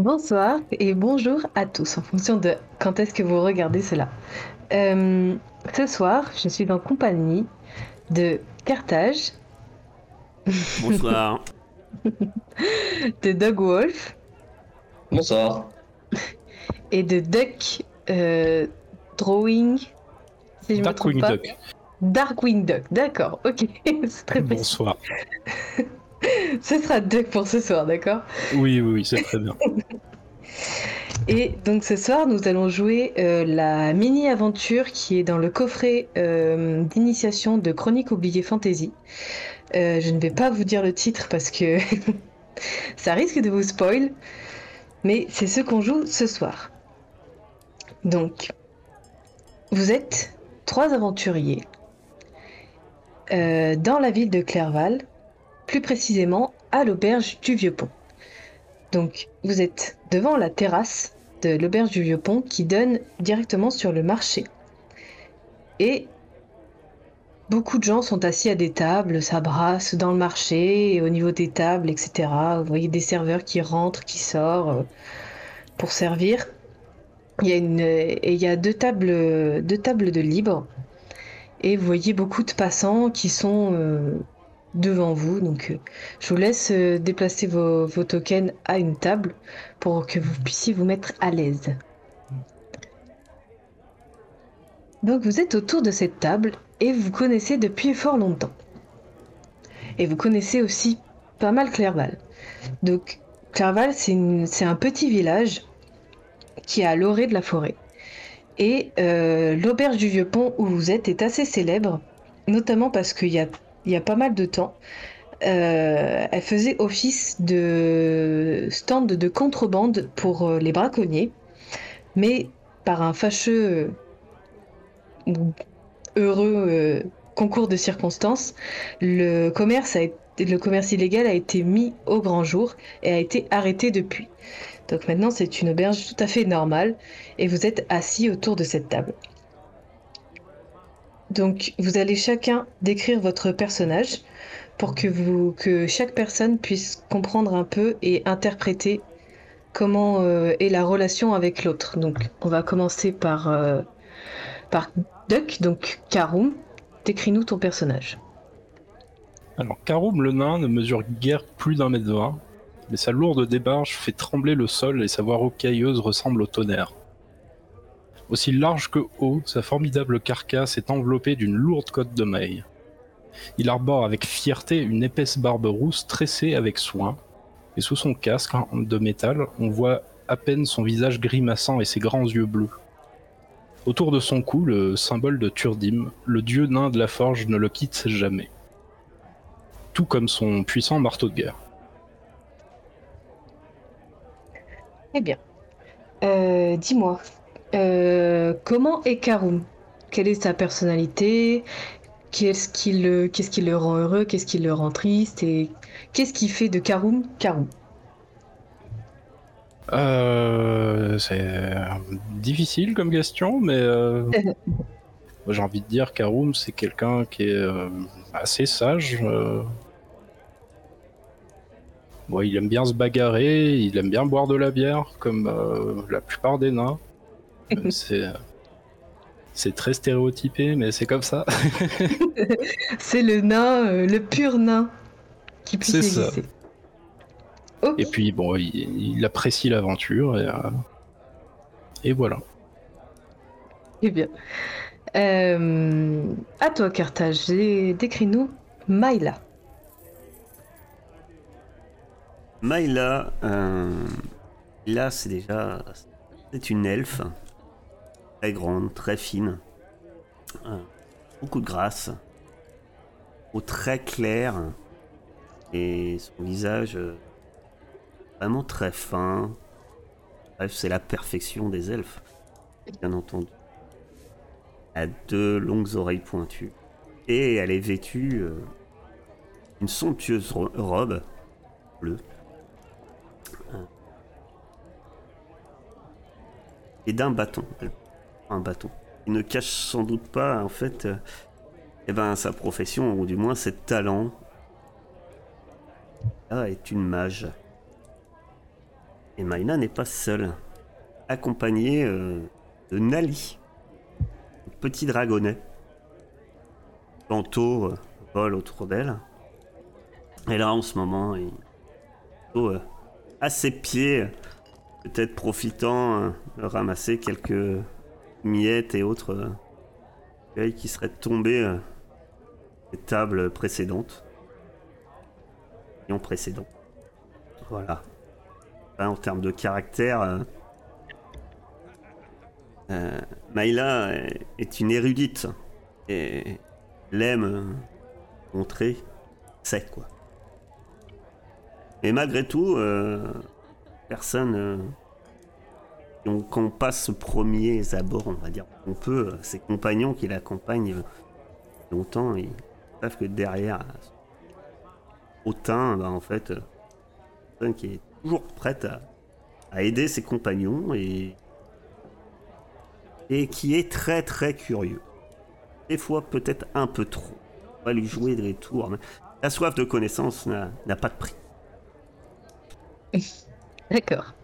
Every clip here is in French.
Bonsoir et bonjour à tous, en fonction de quand est-ce que vous regardez cela. Euh, ce soir, je suis en compagnie de Carthage, Bonsoir. de Dog Wolf Bonsoir. et de Duck euh, Drawing. Si je me trompe Darkwing pas. Duck. Darkwing Duck, d'accord, ok, c'est très. Bonsoir. Ce sera Duck pour ce soir, d'accord? Oui, oui, oui, c'est très bien. Et donc ce soir, nous allons jouer euh, la mini-aventure qui est dans le coffret euh, d'initiation de Chronique oubliée Fantasy. Euh, je ne vais pas vous dire le titre parce que ça risque de vous spoil, mais c'est ce qu'on joue ce soir. Donc, vous êtes trois aventuriers dans la ville de Clerval, plus précisément à l'auberge du Vieux-Pont. Donc, vous êtes devant la terrasse de l'auberge du Vieux-Pont qui donne directement sur le marché. Et beaucoup de gens sont assis à des tables, ça dans le marché, au niveau des tables, etc. Vous voyez des serveurs qui rentrent, qui sortent euh, pour servir. Il y a, et il y a deux, tables, deux tables de libre. Et vous voyez beaucoup de passants qui sont euh, devant vous. Donc, euh, je vous laisse euh, déplacer vos, tokens à une table pour que vous puissiez vous mettre à l'aise. Donc, vous êtes autour de cette table et vous connaissez depuis fort longtemps. Et vous connaissez aussi pas mal Clerval. Donc, Clerval, c'est un petit village qui est à l'orée de la forêt. Et euh, l'auberge du Vieux-Pont où vous êtes est assez célèbre, notamment parce qu'il y a, il y a pas mal de temps, euh, elle faisait office de stand de contrebande pour euh, les braconniers, mais par un fâcheux heureux euh, concours de circonstances, le commerce, le commerce illégal a été mis au grand jour et a été arrêté depuis. Donc maintenant, c'est une auberge tout à fait normale et vous êtes assis autour de cette table. Donc, vous allez chacun décrire votre personnage pour que, chaque personne puisse comprendre un peu et interpréter comment euh, est la relation avec l'autre. Donc, on va commencer par, euh, Duck, donc Karum. Décris-nous ton personnage. Alors, Karoum le nain ne mesure guère plus d'un mètre vingt, mais sa lourde débarche fait trembler le sol et sa voix rocailleuse ressemble au tonnerre. Aussi large que haut, sa formidable carcasse est enveloppée d'une lourde cotte de maille. Il arbore avec fierté une épaisse barbe rousse tressée avec soin, et sous son casque de métal, on voit à peine son visage grimaçant et ses grands yeux bleus. Autour de son cou, le symbole de Turdim, le dieu nain de la forge ne le quitte jamais. Tout comme son puissant marteau de guerre. Eh bien. Euh, Dis-moi, euh, comment est Karum? Quelle est sa personnalité? Qu'est-ce qui, le, qu'est-ce qui le rend heureux? Qu'est-ce qui le rend triste? Et qu'est-ce qui fait de Karum Karum? Euh, c'est difficile comme question, mais euh, j'ai envie de dire Karoum, c'est quelqu'un qui est euh, assez sage. euh. Bon, il aime bien se bagarrer, il aime bien boire de la bière, comme euh, la plupart des nains. Euh, c'est c'est très stéréotypé, mais c'est comme ça. C'est le nain, euh, le pur nain qui puisse C'est ça. Et puis bon, il, il apprécie l'aventure et, euh, et voilà. Eh bien. Euh, à toi, Carthage. Dé- Décris-nous Maïla. Maïla, euh, là c'est déjà c'est une elfe très grande, très fine, Euh, beaucoup de grâce, au très clair et son visage euh, vraiment très fin. Bref, c'est la perfection des elfes, bien entendu. Elle a deux longues oreilles pointues et elle est vêtue euh, une somptueuse ro- robe bleue. et d'un bâton. Elle Un bâton. Il ne cache sans doute pas, en fait, euh, eh ben, sa profession, ou du moins ses talents. Là est une mage. Et Maïla n'est pas seule. Accompagnée euh, de Nali, petit dragonnet. Manteau euh, vole autour d'elle. Et là, en ce moment, il à ses pieds, peut-être profitant de ramasser quelques miettes et autres euh, qui seraient tombées euh, des tables précédentes. Et en précédent. Voilà. Là, en termes de caractère, euh, euh, Maïla est- une érudite et elle aime euh, montrer c'est quoi. Mais malgré tout, personne. Euh, quand on passe ce premier abord, on va dire, on peut, euh, ses compagnons qui l'accompagnent euh, longtemps, ils savent que derrière, au teint, bah, en fait, euh, qui est toujours prête à, aider ses compagnons et, qui est très très curieux. Des fois, peut-être un peu trop. On va lui jouer des tours, mais la soif de connaissance n'a n'a pas de prix. D'accord.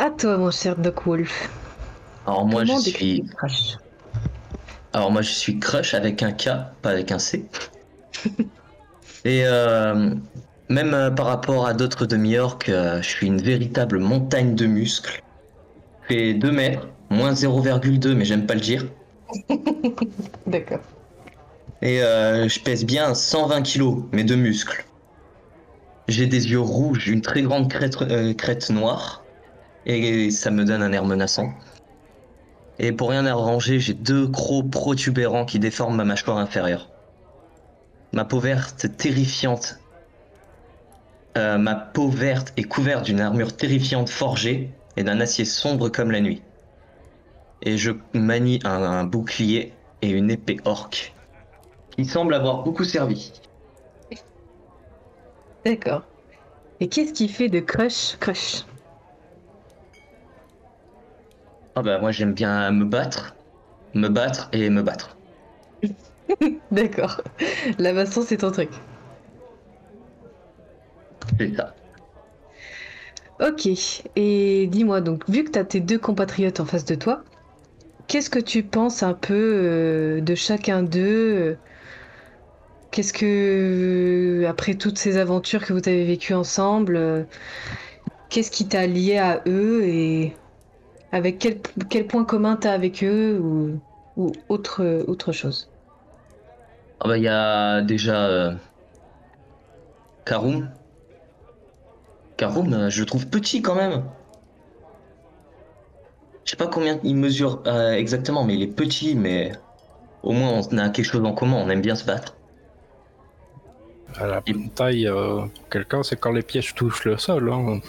À toi, mon cher Doc Wolf. Alors moi Comment je suis. Crush Alors moi je suis Crush avec un K, pas avec un C. Et euh, même euh, par rapport à d'autres de New-York, euh, je suis une véritable montagne de muscles. Je fais 2 mètres, moins 0,2, mais j'aime pas le dire. D'accord. Et euh, je pèse bien 120 kilos, mais de muscles. J'ai des yeux rouges, une très grande crête, euh, crête noire, et ça me donne un air menaçant. Et pour rien arranger, j'ai deux crocs protubérants qui déforment ma mâchoire inférieure. Ma peau verte terrifiante. Euh, ma peau verte est couverte d'une armure terrifiante forgée et d'un acier sombre comme la nuit. Et je manie un, bouclier et une épée orque qui semble avoir beaucoup servi. D'accord. Et qu'est-ce qui fait de Crush Crush? Ah bah moi j'aime bien me battre, me battre et me battre. D'accord. La baston, c'est ton truc. C'est ça. Ok. Et dis-moi donc, vu que tu as tes deux compatriotes en face de toi, qu'est-ce que tu penses un peu euh, de chacun d'eux euh, Qu'est-ce que, après toutes ces aventures que vous avez vécues ensemble, euh, qu'est-ce qui t'a lié à eux et avec quel, quel point commun t'as avec eux ou, ou autre, autre chose? Ah bah il y a déjà euh, Karum. Karum, euh, je le trouve petit quand même. Je sais pas combien il mesure euh, exactement, mais il est petit, mais au moins on a quelque chose en commun, on aime bien se battre. À la taille, euh, quelqu'un, c'est quand les pièges touchent le sol. Hein.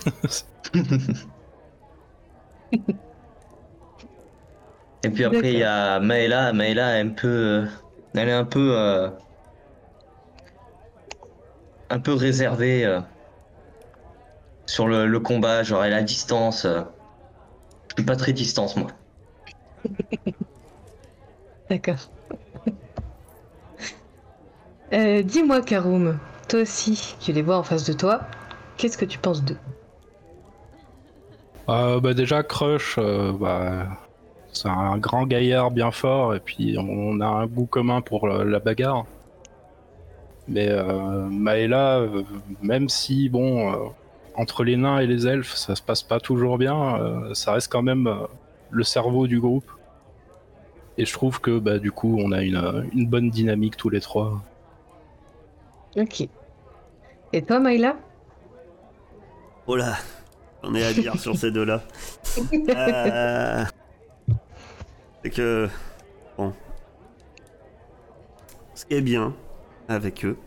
Et puis après il y a Maëla, Maëla est un peu, euh, elle est un peu, euh, un peu réservée euh, sur le, le combat, genre elle a distance. euh. Je suis pas très distance moi. D'accord. Euh, dis-moi, Karoum, toi aussi, tu les vois en face de toi. Qu'est-ce que tu penses d'eux? Euh, bah déjà, Crush, euh, bah, c'est un grand gaillard bien fort, et puis on a un goût commun pour la, bagarre. Mais euh, Maëla, euh, même si, bon, euh, entre les nains et les elfes, ça se passe pas toujours bien, euh, ça reste quand même euh, le cerveau du groupe. Et je trouve que, bah, du coup, on a une, une bonne dynamique tous les trois. Ok. Et toi, Maïla Oh là, j'en ai à dire sur ces deux-là. Euh, C'est que, bon, ce qui est bien avec eux,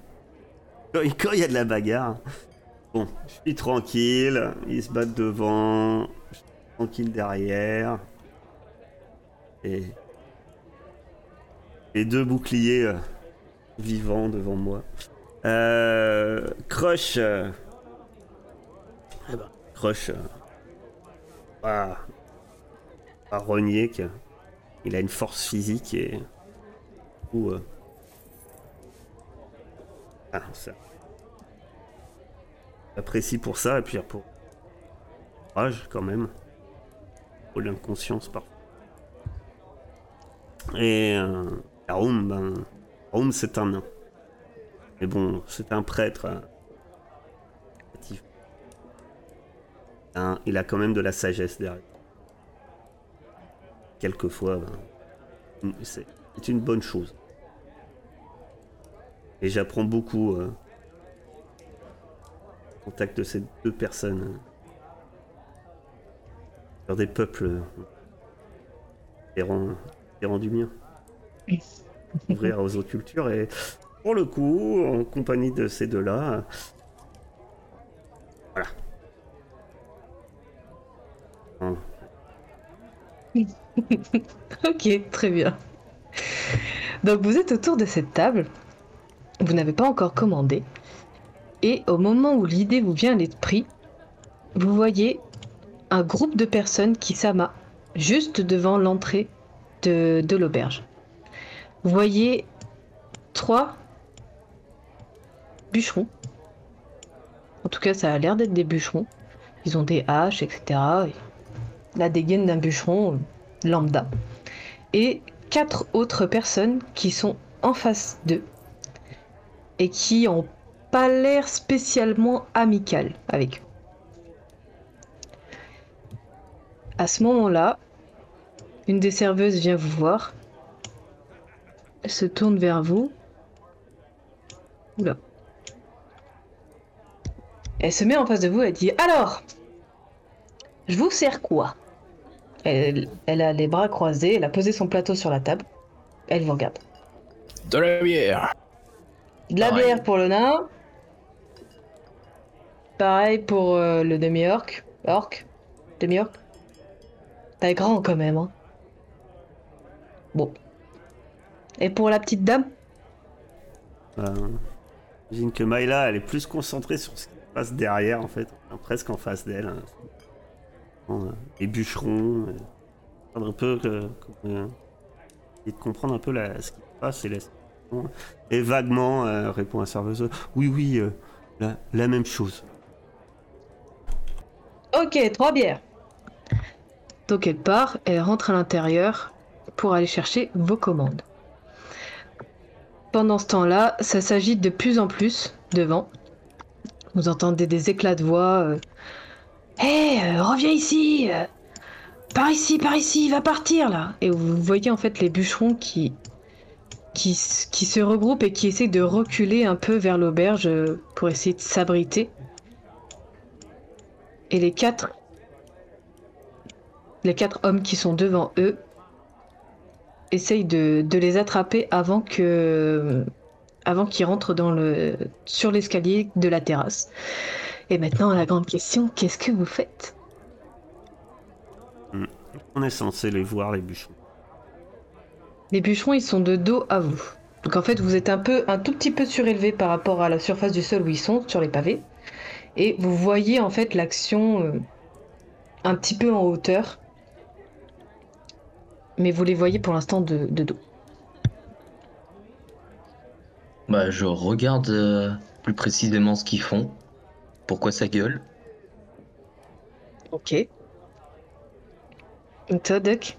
quand il y a de la bagarre, bon, je suis tranquille, ils se battent devant, je suis tranquille derrière, et les deux boucliers euh, vivants devant moi. Euh, Crush. euh, eh ben, Crush. pas, pas renier que il a une force physique et. Ou. euh, ah, ça. J'apprécie pour ça et puis pour. courage quand même. Pour l'inconscience parfois. Et euh, ben, Karum c'est un nain. Mais bon, c'est un prêtre. Hein, il a quand même de la sagesse derrière. Quelquefois, ben, c'est une bonne chose. Et j'apprends beaucoup euh, au contact de ces deux personnes. euh, sur des peuples euh, différents, différents du mien. Ouvrir aux autres cultures et pour le coup, en compagnie de ces deux-là, euh, voilà. Ok, très bien. Donc vous êtes autour de cette table, vous n'avez pas encore commandé, et au moment où l'idée vous vient à l'esprit, vous voyez un groupe de personnes qui s'amat juste devant l'entrée de, de l'auberge. Vous voyez trois bûcherons. En tout cas, ça a l'air d'être des bûcherons. Ils ont des haches, etc. Et la dégaine d'un bûcheron lambda. Et quatre autres personnes qui sont en face d'eux et qui ont pas l'air spécialement amicales avec eux. À ce moment-là, une des serveuses vient vous voir. Elle se tourne vers vous. Oula. Elle se met en face de vous et dit Alors, je vous sers quoi? Elle, elle a les bras croisés, elle a posé son plateau sur la table. Elle vous regarde. De la bière. De la Pareil. bière pour le nain. Pareil pour euh, le demi-orc. Orc? Demi-orc? T'es grand quand même, hein. Bon. Et pour la petite dame? Euh, J'imagine que Myla, elle est plus concentrée sur ce qui se passe derrière, en fait, Enfin, presque en face d'elle. hein. Euh, Les bûcherons, euh, comprendre un peu, que, que- euh, essayer de comprendre un peu la- ce qui se passe et la situation. Et vaguement, euh, répond la serveuse, oui, oui, euh, la, la même chose. Ok, trois bières. Donc elle part, elle rentre à l'intérieur pour aller chercher vos commandes. Pendant ce temps-là, ça s'agite de plus en plus devant. Vous entendez des éclats de voix. euh, Hé, euh, reviens ici euh, Par ici, par ici, va partir là Et vous voyez en fait les bûcherons qui se regroupent et qui essaient de reculer un peu vers l'auberge euh, pour essayer de s'abriter. Et les quatre les quatre hommes qui sont devant eux essayent de, de les attraper avant que avant qu'ils rentrent dans le sur l'escalier de la terrasse. Et maintenant la grande question, qu'est-ce que vous faites? On est censé les voir, les bûcherons. Les bûcherons, ils sont de dos à vous. Donc en fait, vous êtes un peu un tout petit peu surélevé par rapport à la surface du sol où ils sont sur les pavés et vous voyez en fait l'action euh, un petit peu en hauteur. Mais vous les voyez pour l'instant de, de dos. Bah, je regarde euh, plus précisément ce qu'ils font. Pourquoi ça gueule? Ok. Et toi, Duck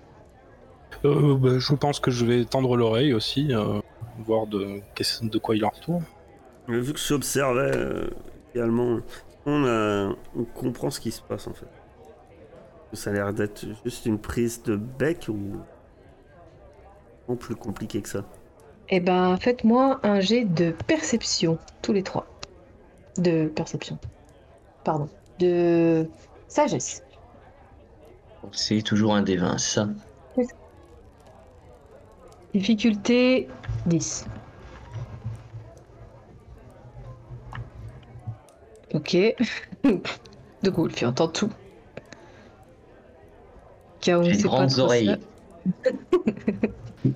Euh, bah, je pense que je vais tendre l'oreille aussi, euh, voir de, qu'est-ce- de quoi il en retourne. Mais vu que j'observais euh, également, on, euh, on comprend ce qui se passe en fait. Ça a l'air d'être juste une prise de bec ou non plus compliqué que ça. Eh ben, faites-moi un jet de perception, tous les trois. De perception. Pardon. De sagesse. C'est toujours un des 20, ça? Difficulté 10. Ok. De cool, tu entends tout. Kaoum, J'ai de c'est pas grandes oreilles.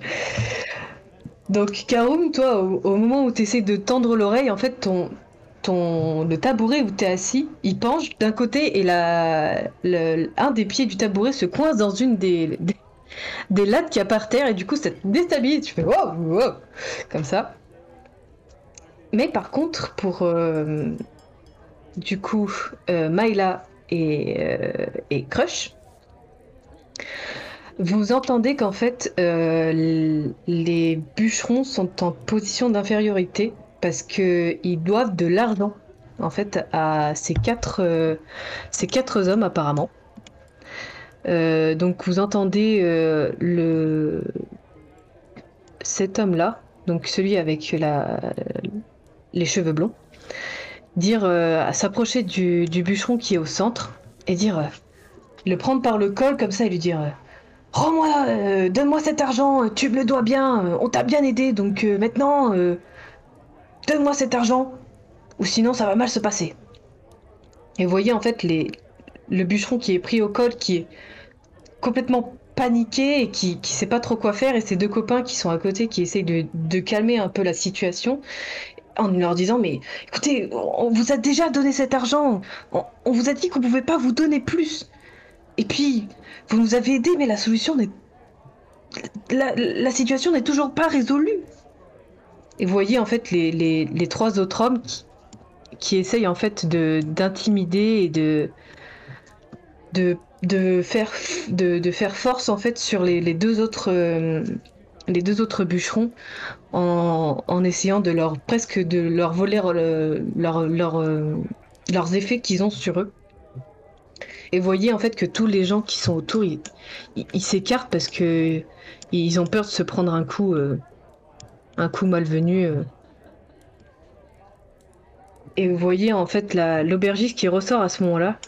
Donc, Kaoum, toi, au, au moment où tu essaies de tendre l'oreille, en fait, ton, ton, le tabouret où tu es assis, il penche d'un côté et la, le- un des pieds du tabouret se coince dans une des, des, des lattes qu'il a par terre et du coup, ça te déstabilise. Tu fais comme ça. Mais par contre, pour euh, du coup, euh, Myla et, euh, et Crush, vous entendez qu'en fait, euh, les bûcherons sont en position d'infériorité parce qu'ils doivent de l'argent, en fait, à ces quatre, euh, ces quatre hommes apparemment. Euh, donc vous entendez euh, le cet homme-là, donc celui avec la... les cheveux blonds, dire s'approcher du, du bûcheron qui est au centre et dire le prendre par le col comme ça et lui dire Rends-moi, donne-moi cet argent, tu me le dois bien, on t'a bien aidé, donc maintenant, donne-moi cet argent, ou sinon ça va mal se passer. Et vous voyez en fait le bûcheron qui est pris au col, qui est complètement paniqué et qui, qui sait pas trop quoi faire, et ses deux copains qui sont à côté, qui essayent de, calmer un peu la situation, en leur disant mais écoutez, on vous a déjà donné cet argent, on, vous a dit qu'on pouvait pas vous donner plus. Et puis, vous nous avez aidés, mais la solution n'est... La situation n'est toujours pas résolue. Et voyez en fait les, les, les trois autres hommes qui, qui essayent en fait de d'intimider et de, de, de, faire, de, de faire force en fait sur les, les deux autres... euh, les deux autres bûcherons en, en essayant de leur presque de leur voler leur, leur, euh, leurs effets qu'ils ont sur eux. Et voyez en fait que tous les gens qui sont autour, ils s'écartent parce que ils ont peur de se prendre un coup, euh, un coup malvenu. euh. Et vous voyez en fait la- l'aubergiste qui ressort à ce moment-là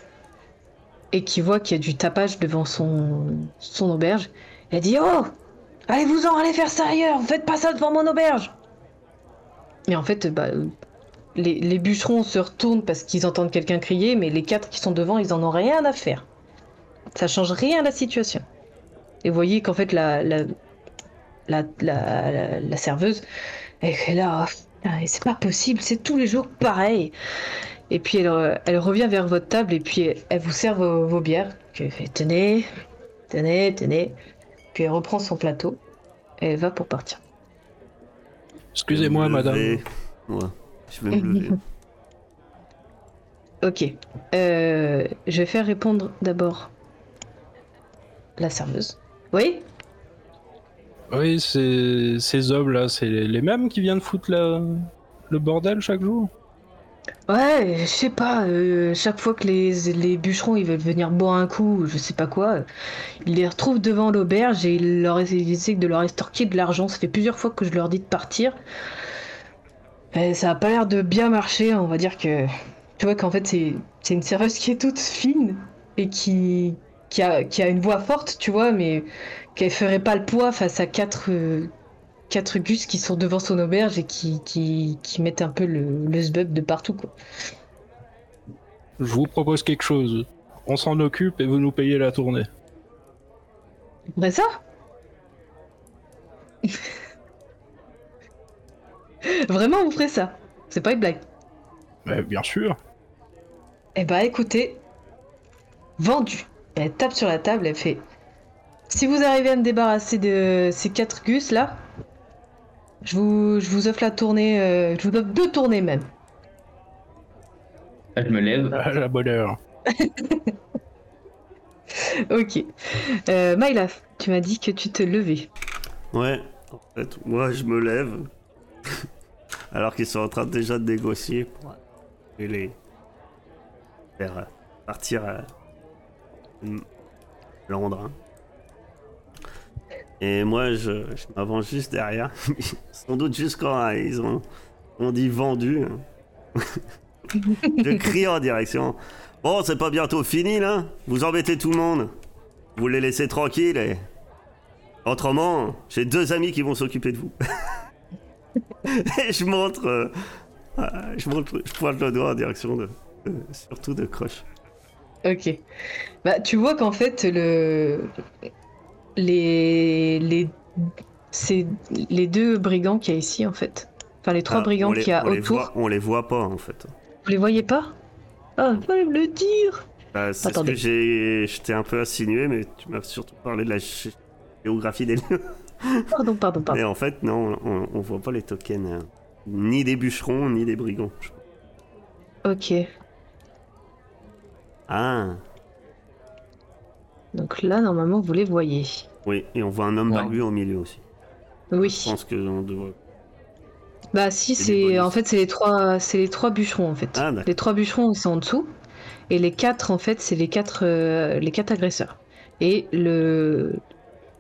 et qui voit qu'il y a du tapage devant son, auberge. Elle dit Oh Allez-vous-en, allez faire ça ailleurs, faites pas ça devant mon auberge Mais en fait, bah, les, bûcherons se retournent parce qu'ils entendent quelqu'un crier, mais les quatre qui sont devant, ils en ont rien à faire. Ça change rien à la situation. Et vous voyez qu'en fait, la, la, la, la- serveuse, elle est là, Ah, c'est pas possible, c'est tous les jours pareil. Et puis elle, euh, elle revient vers votre table et puis elle vous sert vos, vos bières. Elle fait tenez, tenez, tenez. Puis elle reprend son plateau et elle va pour partir. Excusez-moi, Je madame. Ouais, je vais me lever. Ok. Euh, je vais faire répondre d'abord la serveuse. Oui? Oui, ces hommes-là, c'est les mêmes qui viennent foutre le bordel chaque jour? Ouais, je sais pas. euh, chaque fois que les, bûcherons ils veulent venir boire un coup, je sais pas quoi, ils les retrouvent devant l'auberge et ils leur essaient de leur estorquer de l'argent. Ça fait plusieurs fois que je leur dis de partir. Et ça a pas l'air de bien marcher. On va dire que tu vois qu'en fait c'est une serveuse qui est toute fine et qui qui a qui a une voix forte, tu vois, mais qu'elle ferait pas le poids face à quatre euh, quatre gus qui sont devant son auberge et qui, qui, qui mettent un peu le, le sbub de partout, quoi. Je vous propose quelque chose. On s'en occupe et vous nous payez la tournée. Vrai ça Vraiment, vous ferez ça C'est pas une blague. Bien sûr. Eh bah écoutez, vendu. Elle tape sur la table, elle fait Si vous arrivez à me débarrasser de ces quatre gus là, je vous, je vous offre la tournée, euh, je vous offre deux tournées même. Je me lève. À la bonne heure. Ok. Euh, Mylaf, tu m'as dit que tu te levais. Ouais, en fait, moi je me lève. Alors qu'ils sont en train déjà de négocier pour euh, les faire euh, partir à Londres. hein. Et moi je, m'avance juste derrière. Sans doute juste quand euh, ils ont, dit vendu. hein. je crie en direction. Bon, c'est pas bientôt fini là Vous embêtez tout le monde. Vous les laissez tranquilles et Autrement, j'ai deux amis qui vont s'occuper de vous. Et je montre, euh, euh, je montre, je pointe le doigt en direction de, de- surtout de Crush. Ok. Bah, tu vois qu'en fait, le... les... les... C'est les deux brigands qu'il y a ici, en fait. Enfin, les trois Ah, brigands qu'il y a on les autour. voit- on les voit pas en fait. Vous les voyez pas? Ah, fallait me le dire Bah, c'est ce que j'ai, je t'ai un peu insinué, mais tu m'as surtout parlé de la gé- géographie des lieux. Pardon, pardon, pardon. Mais en fait, non, on, on voit pas les tokens, euh, ni des bûcherons, ni des brigands. Ok. Ah, Donc là, normalement, vous les voyez. oui, et on voit un homme Ouais. barbu au milieu aussi. Je Oui. pense que on devrait- Bah si, C'est en fait c'est les trois c'est les trois bûcherons en fait. Ah, les trois bûcherons ils sont en dessous et les quatre en fait c'est les quatre euh, les quatre agresseurs. Et le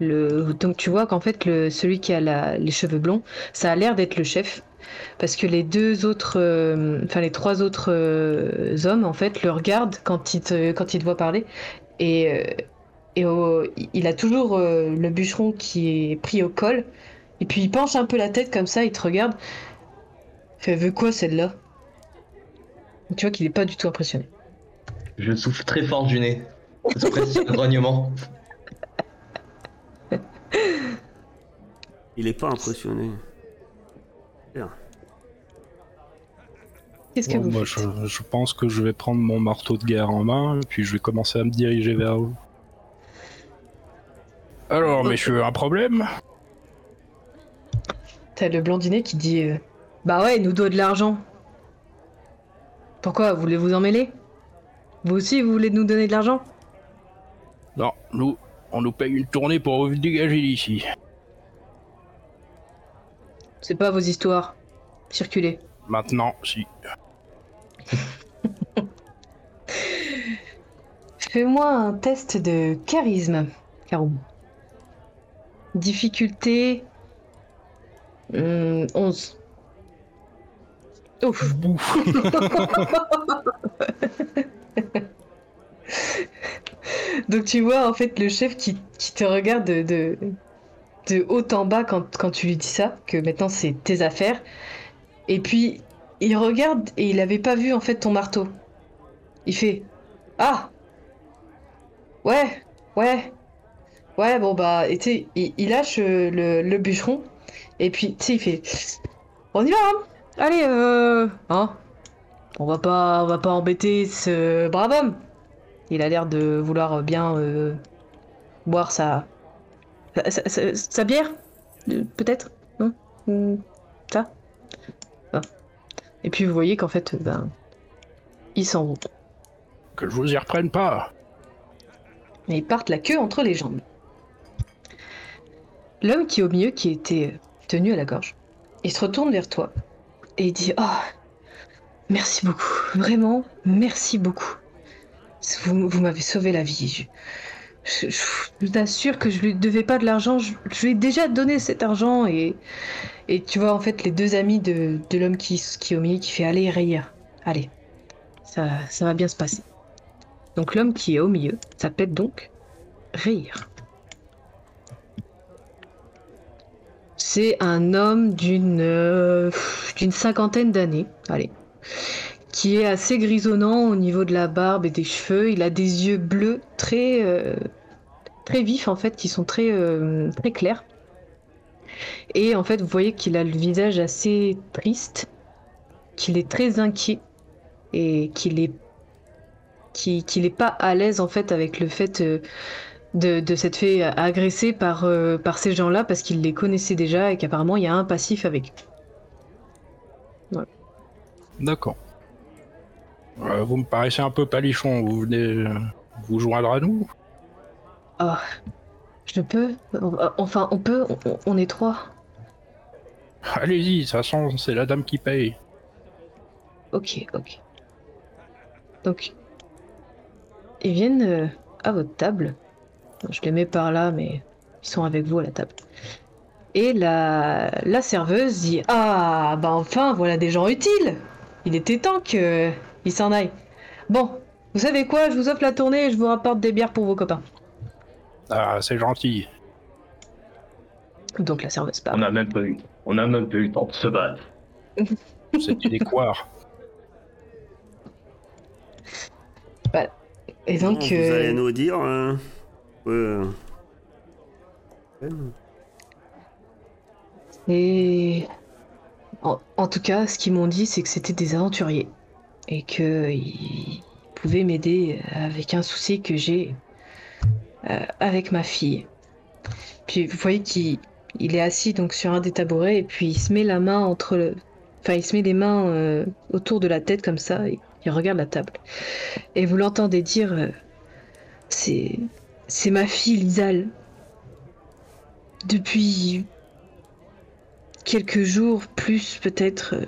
le donc tu vois qu'en fait le celui qui a la, les cheveux blonds, ça a l'air d'être le chef parce que les deux autres euh, enfin les trois autres euh, hommes en fait le regardent quand ils te quand ils te voient parler et euh, et au- il a toujours euh, le bûcheron qui est pris au col et puis il penche un peu la tête comme ça, il te regarde. Il fait, Elle veut quoi celle-là? Tu vois qu'il est pas du tout impressionné. Je souffle très fort du nez. Je précise le grognement. Il est pas impressionné. Qu'est-ce que Bon, vous moi, faites? je, je pense que je vais prendre mon marteau de guerre en main, et puis je vais commencer à me diriger vers vous. Alors, messieurs, un problème T'as le blondinet qui dit euh, Bah ouais, il nous doit de l'argent. Pourquoi Vous voulez vous en mêler? Vous aussi, vous voulez nous donner de l'argent? Non, nous, on nous paye une tournée pour vous dégager d'ici. C'est pas vos histoires. Circulez. Maintenant, si. Fais-moi un test de charisme, Caroum. Difficulté. hum, 11. Ouf. Bouf. Donc tu vois en fait le chef qui, qui te regarde de, de, de haut en bas quand, quand tu lui dis ça, que maintenant c'est tes affaires. Et puis il regarde et il avait pas vu en fait ton marteau. Il fait Ah Ouais, ouais, ouais, bon bah, et tu sais, il, il lâche euh, le, le bûcheron et puis tu sais, il fait On y va, hein Allez, euh. Hein On va pas, on va pas embêter ce brave homme. Il a l'air de vouloir bien euh, boire sa, sa, sa- sa- sa bière, euh, peut-être, non? Ça? Ah. Et puis vous voyez qu'en fait, ben, ils s'en vont. Que je vous y reprenne pas. Et ils partent la queue entre les jambes. L'homme qui est au milieu, qui était tenu à la gorge, il se retourne vers toi et il dit Oh, merci beaucoup, vraiment, merci beaucoup. Vous, vous m'avez sauvé la vie. Je, je, je vous assure que je lui devais pas de l'argent, je, je lui ai déjà donné cet argent et, et tu vois en fait les deux amis de, de l'homme qui, qui est au milieu qui fait Allez, rire, allez, ça, ça va bien se passer. Donc l'homme qui est au milieu s'appelle donc Rire. C'est un homme d'une euh, d'une cinquantaine d'années, allez, qui est assez grisonnant au niveau de la barbe et des cheveux. Il a des yeux bleus très euh, vifs en fait, qui sont très euh, très clairs. Et en fait, vous voyez qu'il a le visage assez triste, qu'il est très inquiet et qu'il est qui qu'il est pas à l'aise en fait avec le fait de, de s'être fait agresser par, euh, par ces gens-là parce qu'il les connaissait déjà et qu'apparemment il y a un passif avec. D'accord. Euh, vous me paraissez un peu palichon, vous venez vous joindre à nous? Ah, je peux Enfin, on peut On, on est trois. Allez-y, toute façon, c'est la dame qui paye. Ok, ok. Donc, ils viennent euh, à votre table. Je les mets par là, mais ils sont avec vous à la table. Et la, la serveuse dit Ah, bah enfin, voilà des gens utiles Il était temps qu'ils s'en aillent. Bon, vous savez quoi Je vous offre la tournée et je vous rapporte des bières pour vos copains. Ah, c'est gentil. Donc la serveuse part. On a même pas eu, on a même pas eu le temps de se battre. C'était des couards. Et donc, Bon, vous euh, allez nous dire. euh, Et en, en tout cas, ce qu'ils m'ont dit, c'est que c'était des aventuriers et qu'ils pouvaient m'aider avec un souci que j'ai euh, avec ma fille. Puis vous voyez qu'il il est assis donc sur un des tabourets et puis il se met la main entre le, enfin il se met les mains euh, autour de la tête comme ça et Il regarde la table. Et vous l'entendez dire euh, C'est. C'est ma fille, Lisal. Depuis. quelques jours, plus peut-être. euh,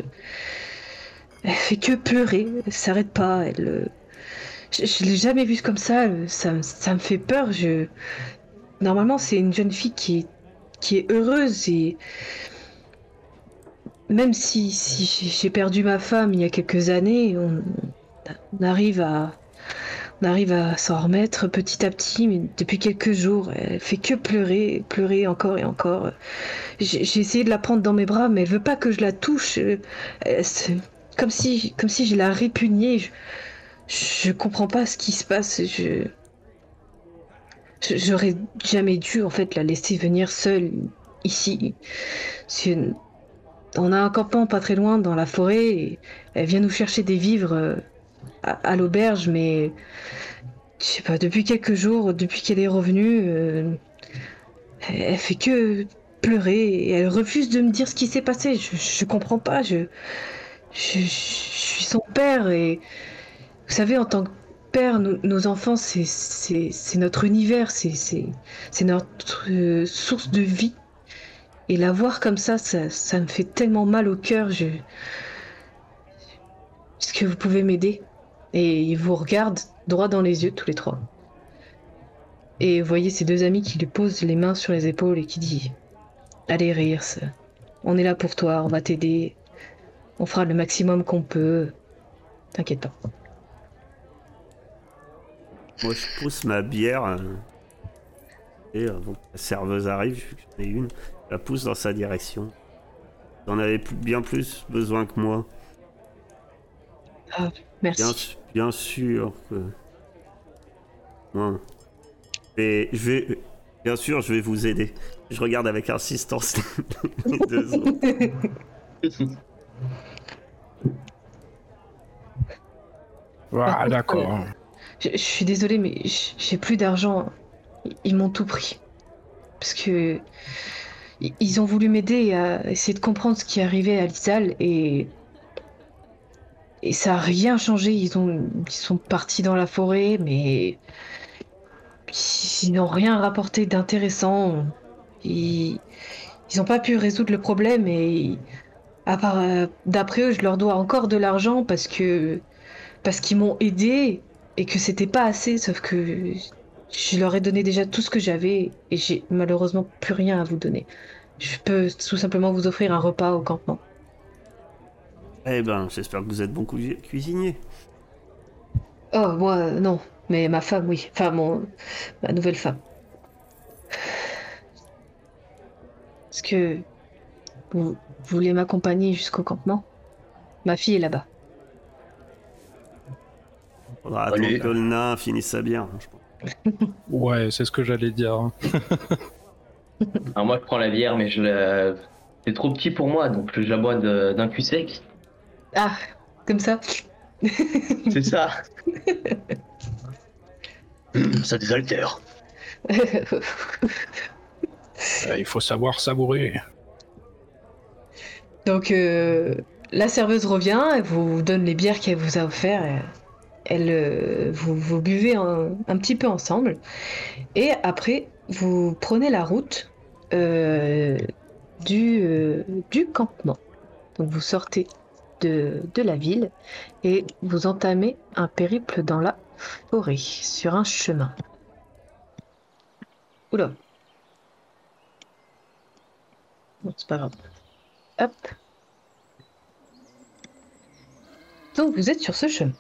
elle fait que pleurer. Elle s'arrête pas. Elle. euh, Je, je l'ai jamais vue comme ça. euh, Ça, me- ça me fait peur. Je. Normalement, c'est une jeune fille qui est, qui est heureuse. Même si, si j'ai- perdu ma femme il y a quelques années, on arrive à. On arrive à s'en remettre petit à petit, mais depuis quelques jours, elle fait que pleurer, pleurer encore et encore. J'ai essayé de la prendre dans mes bras, mais elle veut pas que je la touche. euh, Comme si, comme si je la répugnais. Je, je comprends pas ce qui se passe. Je, j'aurais jamais dû en fait la laisser venir seule ici. On a un campement pas très loin dans la forêt. Elle vient nous chercher des vivres euh, à, l'auberge, mais je sais pas. Depuis quelques jours, depuis qu'elle est revenue, euh, elle, fait que pleurer et elle refuse de me dire ce qui s'est passé. Je, je comprends pas. Je, je, suis son père et vous savez, en tant que père, nos, enfants, c'est, notre univers, c'est notre euh, source de vie. Et la voir comme ça, ça, ça me fait tellement mal au cœur. Je... Est-ce que vous pouvez m'aider? Et il vous regarde droit dans les yeux, tous les trois. Et vous voyez ces deux amis qui lui posent les mains sur les épaules et qui dit Allez, rire, on est là pour toi, on va t'aider. On fera le maximum qu'on peut. T'inquiète pas. Moi, je pousse ma bière. euh, et avant que la serveuse arrive, j'en ai une, je la pousse dans sa direction. T'en avais plus- bien plus besoin que moi. Merci. Bien, su- bien sûr que. Non. Et je vais. Bien sûr, je vais vous aider. Je regarde avec insistance les deux autres. Ah, d'accord. Je, je suis désolée, mais j'ai plus d'argent. Ils- m'ont tout pris. Parce que. Ils ont voulu m'aider à essayer de comprendre ce qui arrivait à Lizal et. Et ça a rien changé. Ils, ont, ils sont partis dans la forêt, mais. Ils n'ont rien rapporté d'intéressant. Ils. N'ont pas pu résoudre le problème et. Euh, d'après eux, je leur dois encore de l'argent parce que. Parce qu'ils m'ont aidé et que c'était pas assez, sauf que je leur ai donné déjà tout ce que j'avais et j'ai malheureusement plus rien à vous donner. Je peux tout simplement vous offrir un repas au campement. Eh ben, j'espère que vous êtes bon cui- cuisinier. Oh, moi, non, mais ma femme, oui. Enfin, mon... ma nouvelle femme. Est-ce que vous, vous voulez m'accompagner jusqu'au campement? Ma fille est là-bas. Faudra attendre Allez. que le nain finisse sa bière. hein, je pense. Ouais, c'est ce que j'allais dire. Alors moi je prends la bière mais je la... C'est trop petit pour moi donc je la bois d'un cul sec. Ah, comme ça C'est ça. ça désaltère. Euh, Il faut savoir savourer. Donc euh, la serveuse revient, elle vous donne les bières qu'elle vous a offert. et Elle, euh, vous, vous buvez un, un petit peu ensemble. Et après, vous prenez la route euh, du, euh, du campement. Donc vous sortez de, la ville et vous entamez un périple dans la forêt, sur un chemin. Oula. C'est pas grave. Hop. Donc vous êtes sur ce chemin.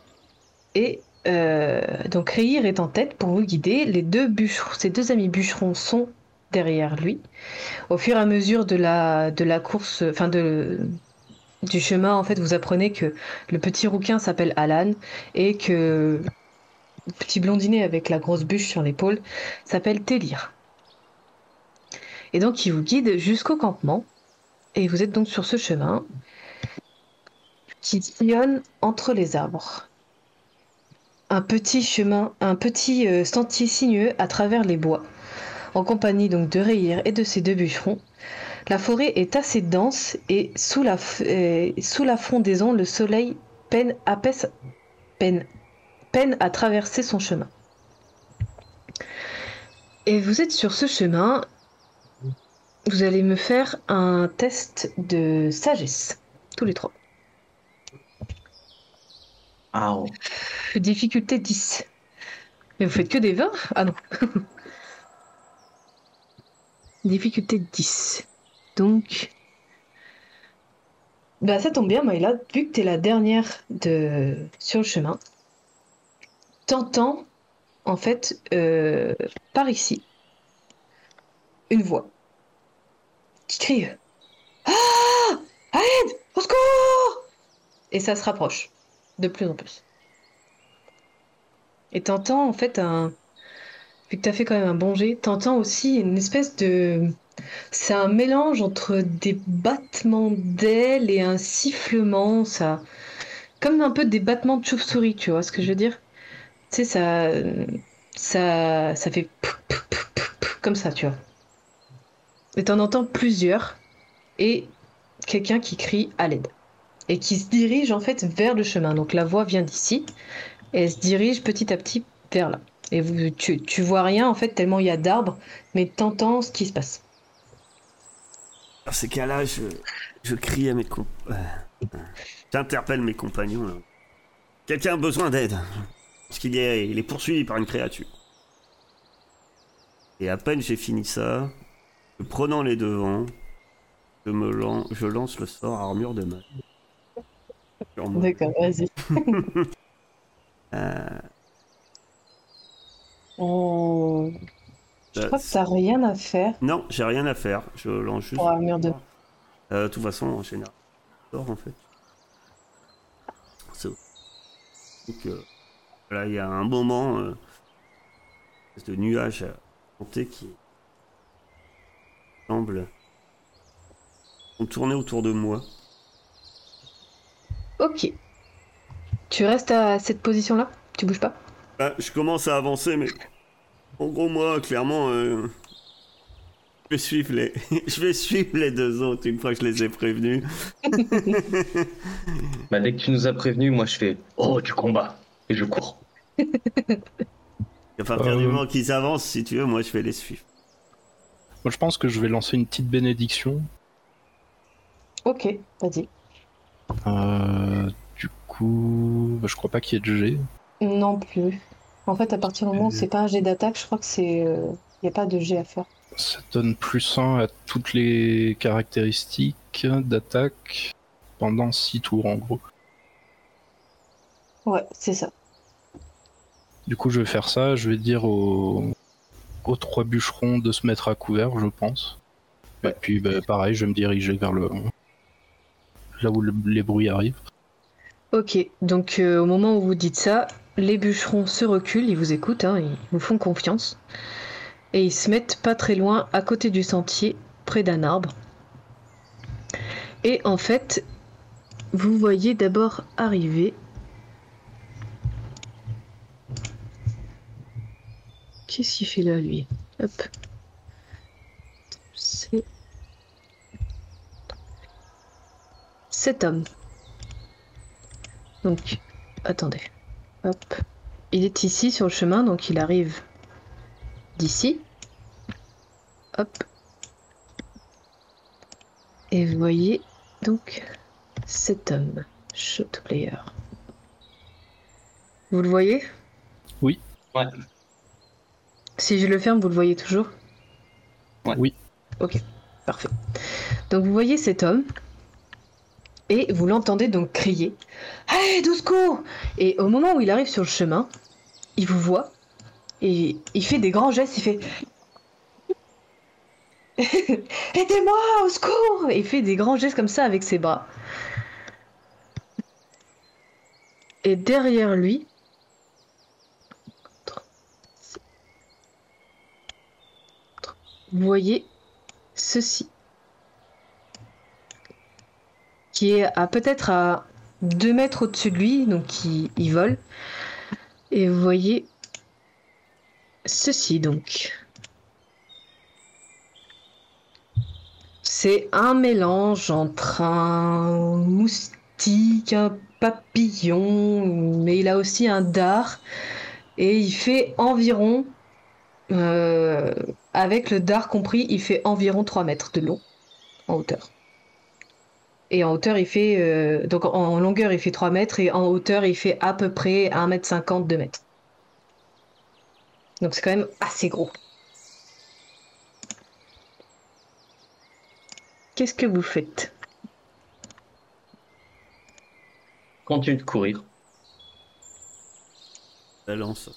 Et euh, donc Rehir est en tête pour vous guider. Les deux bûcherons, ses deux amis bûcherons sont derrière lui. Au fur et à mesure de la, de la course, enfin de, du chemin, en fait, vous apprenez que le petit rouquin s'appelle Alan et que le petit blondinet avec la grosse bûche sur l'épaule s'appelle Télir. Et donc il vous guide jusqu'au campement. Et vous êtes donc sur ce chemin qui sillonne entre les arbres. Un petit chemin, un petit euh, sentier sinueux à travers les bois, en compagnie donc de Rehir et de ses deux bûcherons. La forêt est assez dense et sous la, euh, sous la frondaison, le soleil peine à, peine- peine, peine à traverser son chemin. Et vous êtes sur ce chemin. Vous allez me faire un test de sagesse, tous les trois. Ah, oh. Difficulté 10. Mais vous faites que des 20 Ah non. Difficulté 10. Donc. Bah ça tombe bien, Maïla, vu que t'es la dernière de... sur le chemin, t'entends, en fait, euh, par ici, une voix qui crie Ah Aide Au secours Et ça se rapproche de plus en plus. Et t'entends en fait un. Vu que t'as fait quand même un bon jet, t'entends aussi une espèce de. C'est un mélange entre des battements d'ailes et un sifflement, ça. Comme un peu des battements de chauve-souris, tu vois ce que je veux dire? Tu sais, ça. Ça. Ça fait. Comme ça, tu vois. Et t'en entends plusieurs. Et quelqu'un qui crie à l'aide. Et qui se dirige en fait vers le chemin. Donc la voix vient d'ici. Et elle se dirige petit à petit vers là. Et tu, tu vois rien en fait tellement il y a d'arbres, mais t'entends ce qui se passe. Dans ces cas-là, je, je crie à mes comp... euh, euh, J'interpelle mes compagnons. là. Quelqu'un a besoin d'aide. Parce qu'il est, il est poursuivi par une créature. Et à peine j'ai fini ça, je prenant les devants, je, me je lance le sort armure de moi. D'accord, vas-y. Euh, Oh. Je Euh, crois que t'as rien à faire non, j'ai rien à faire. Je lance juste. armure de. Euh, de toute façon, en général, sort en fait. C'est- Donc, euh, voilà, il y a un moment, euh, de nuage à monter qui semble tourner autour de moi. Ok. Tu restes à cette position-là? Tu bouges pas? Ah, je commence à avancer, mais en gros, moi, clairement, euh, je vais suivre les, je vais suivre les deux autres une fois que je les ai prévenus. Bah, dès que tu nous as prévenus, moi je fais Oh, du combat Et je cours. À partir du Euh. moment qu'ils avancent, si tu veux, moi, je vais les suivre. Moi, je pense que je vais lancer une petite bénédiction. Ok, vas-y. Euh, du coup, bah, je crois pas qu'il y ait de G. Non plus. En fait, à partir du moment où c'est pas un jet d'attaque, je crois que c'est. Il n'y a pas de jet à faire. Ça donne plus 1 à toutes les caractéristiques d'attaque pendant 6 tours en gros. Ouais, c'est ça. Du coup, je vais faire ça. Je vais dire aux, aux trois bûcherons de se mettre à couvert, je pense. Et puis, bah, pareil, je vais me diriger vers le là où le- les bruits arrivent. Ok, donc euh, au moment où vous dites ça, les bûcherons se reculent, ils vous écoutent, hein, ils vous font confiance. Et ils se mettent pas très loin, à côté du sentier, près d'un arbre. Et en fait, vous voyez d'abord arriver. Qu'est-ce qu'il fait là, lui? Hop. C'est. Cet homme. Donc, attendez. Hop. Il est ici sur le chemin, donc il arrive d'ici. Hop. Et vous voyez donc cet homme, shot player. Vous le voyez? Ouais. Si je le ferme, vous le voyez toujours? Ouais. Oui. Ok, parfait. Donc vous voyez cet homme et vous l'entendez donc crier au secours Et au moment où il arrive sur le chemin, il vous voit et il fait des grands gestes, il fait Aidez-moi, au secours Et il fait des grands gestes comme ça avec ses bras. Et derrière lui, vous voyez ceci. Qui est à peut-être à 2 mètres au-dessus de lui, donc il, vole. Et vous voyez ceci donc. C'est un mélange entre un moustique, un papillon, mais il a aussi un dard. Et il fait environ, euh, avec le dard compris, il fait environ 3 mètres de long en hauteur. Et en hauteur, il fait. euh, donc en longueur, il fait 3 mètres et en hauteur, il fait à peu près 1 mètre 50, 2 mètres. Donc c'est quand même assez gros. Qu'est-ce que vous faites? Continue de courir. La lance.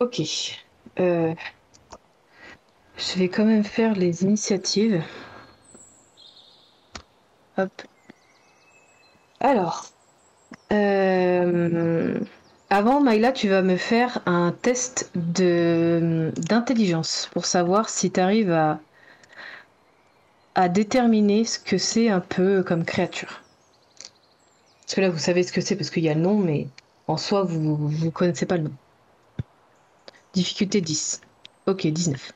Ok. Euh, je vais quand même faire les initiatives. Hop. Alors. euh, Avant, Maïla, tu vas me faire un test de d'intelligence pour savoir si tu arrives à, à déterminer ce que c'est un peu comme créature. Parce que là, vous savez ce que c'est parce qu'il y a le nom, mais en soi, vous ne connaissez pas le nom. Difficulté 10. Ok, 19.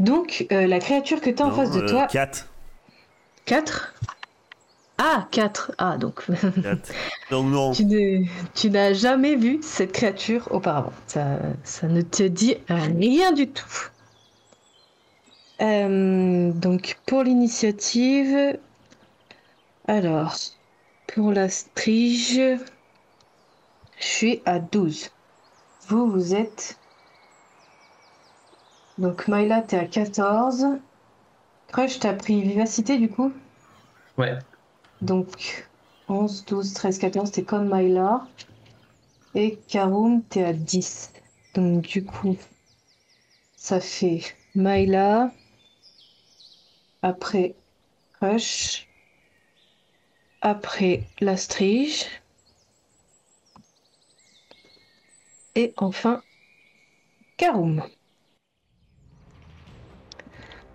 Donc, euh, la créature que tu as en face de toi, 4. 4 Ah, 4 Ah, donc Donc non. tu n'es- tu n'as jamais vu cette créature auparavant. Ça, ça ne te dit rien du tout. Euh, donc, pour l'initiative, alors, pour la strige, je suis à 12. Vous, vous êtes. Donc, Myla, t'es à 14. Crush, t'as pris vivacité du coup? Ouais. Donc, 11, 12, 13, 14, t'es comme Myla. Et Karum, t'es à 10. Donc, du coup, ça fait Myla. Après Crush. Après la Strige. Et enfin, Karum.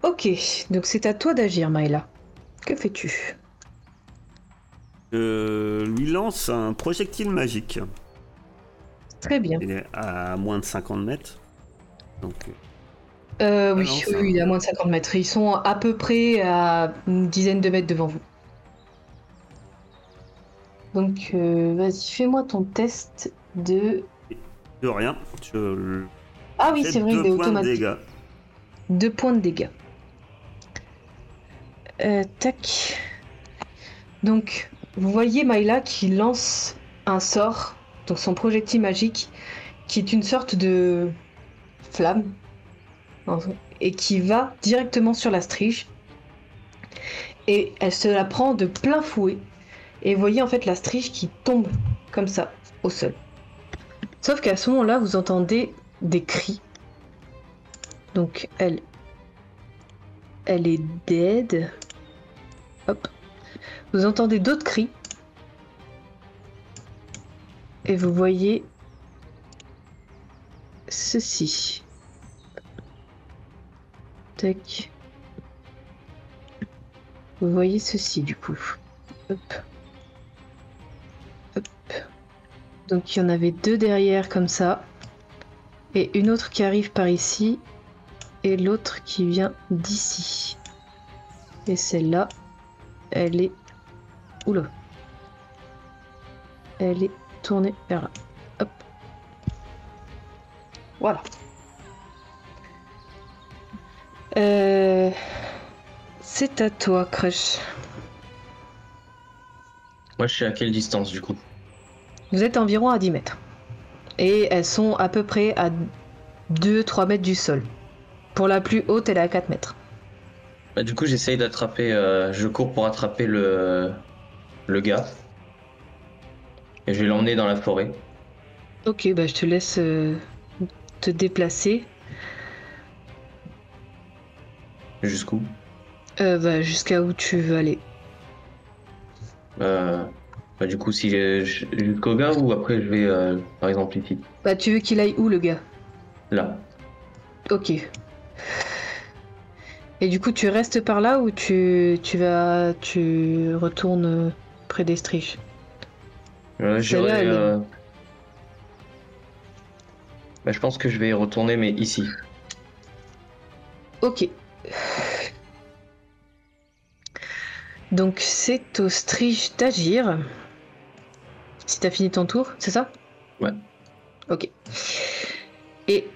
Ok, donc c'est à toi d'agir, Myla. Que fais-tu? Je lui lance un projectile magique. Très bien. Il est à moins de 50 mètres. Donc, euh, Euh, Ah oui, oui, il est à moins de 50 mètres. Ils sont à peu près à une dizaine de mètres devant vous. Donc, euh, vas-y, fais-moi ton test de. de rien. Je Ah oui, c'est vrai, il est de automatique. Deux points de dégâts. Euh, tac. Donc, vous voyez Myla qui lance un sort, donc son projectile magique, qui est une sorte de flamme, et qui va directement sur la strige. Et elle se la prend de plein fouet. Et vous voyez en fait la strige qui tombe comme ça au sol. Sauf qu'à ce moment-là, vous entendez des cris. Donc elle, elle est dead. Hop. Vous entendez d'autres cris. Et vous voyez ceci. Vous voyez ceci du coup. Donc il y en avait deux derrière comme ça. Et une autre qui arrive par ici. Et l'autre qui vient d'ici. Et celle-là, elle est... Oula. Elle est tournée vers là. Hop. Voilà. Euh... C'est à toi, Crush. Moi, je suis à quelle distance du coup? Vous êtes environ à 10 mètres. Et elles sont à peu près à 2-3 mètres du sol. Pour la plus haute, elle est à 4 mètres. Bah, Du coup, j'essaye d'attraper. euh, je cours pour attraper le, le gars. Et je vais l'emmener dans la forêt. Ok, bah je te laisse euh, te déplacer Jusqu'où? Euh, bah, jusqu'à où tu veux aller. Euh, bah, Du coup, si jusqu'au gars ou après je vais euh, par exemple ici? Bah tu veux qu'il aille où le gars? Là. Ok. Et du coup tu restes par là ou tu, tu vas tu retournes euh, près des striches Euh, j'irai, euh, bah, je pense que je vais y retourner, mais ici. Ok. Donc c'est au Strige d'agir. Si t'as fini ton tour, c'est ça? Ouais. Ok. Et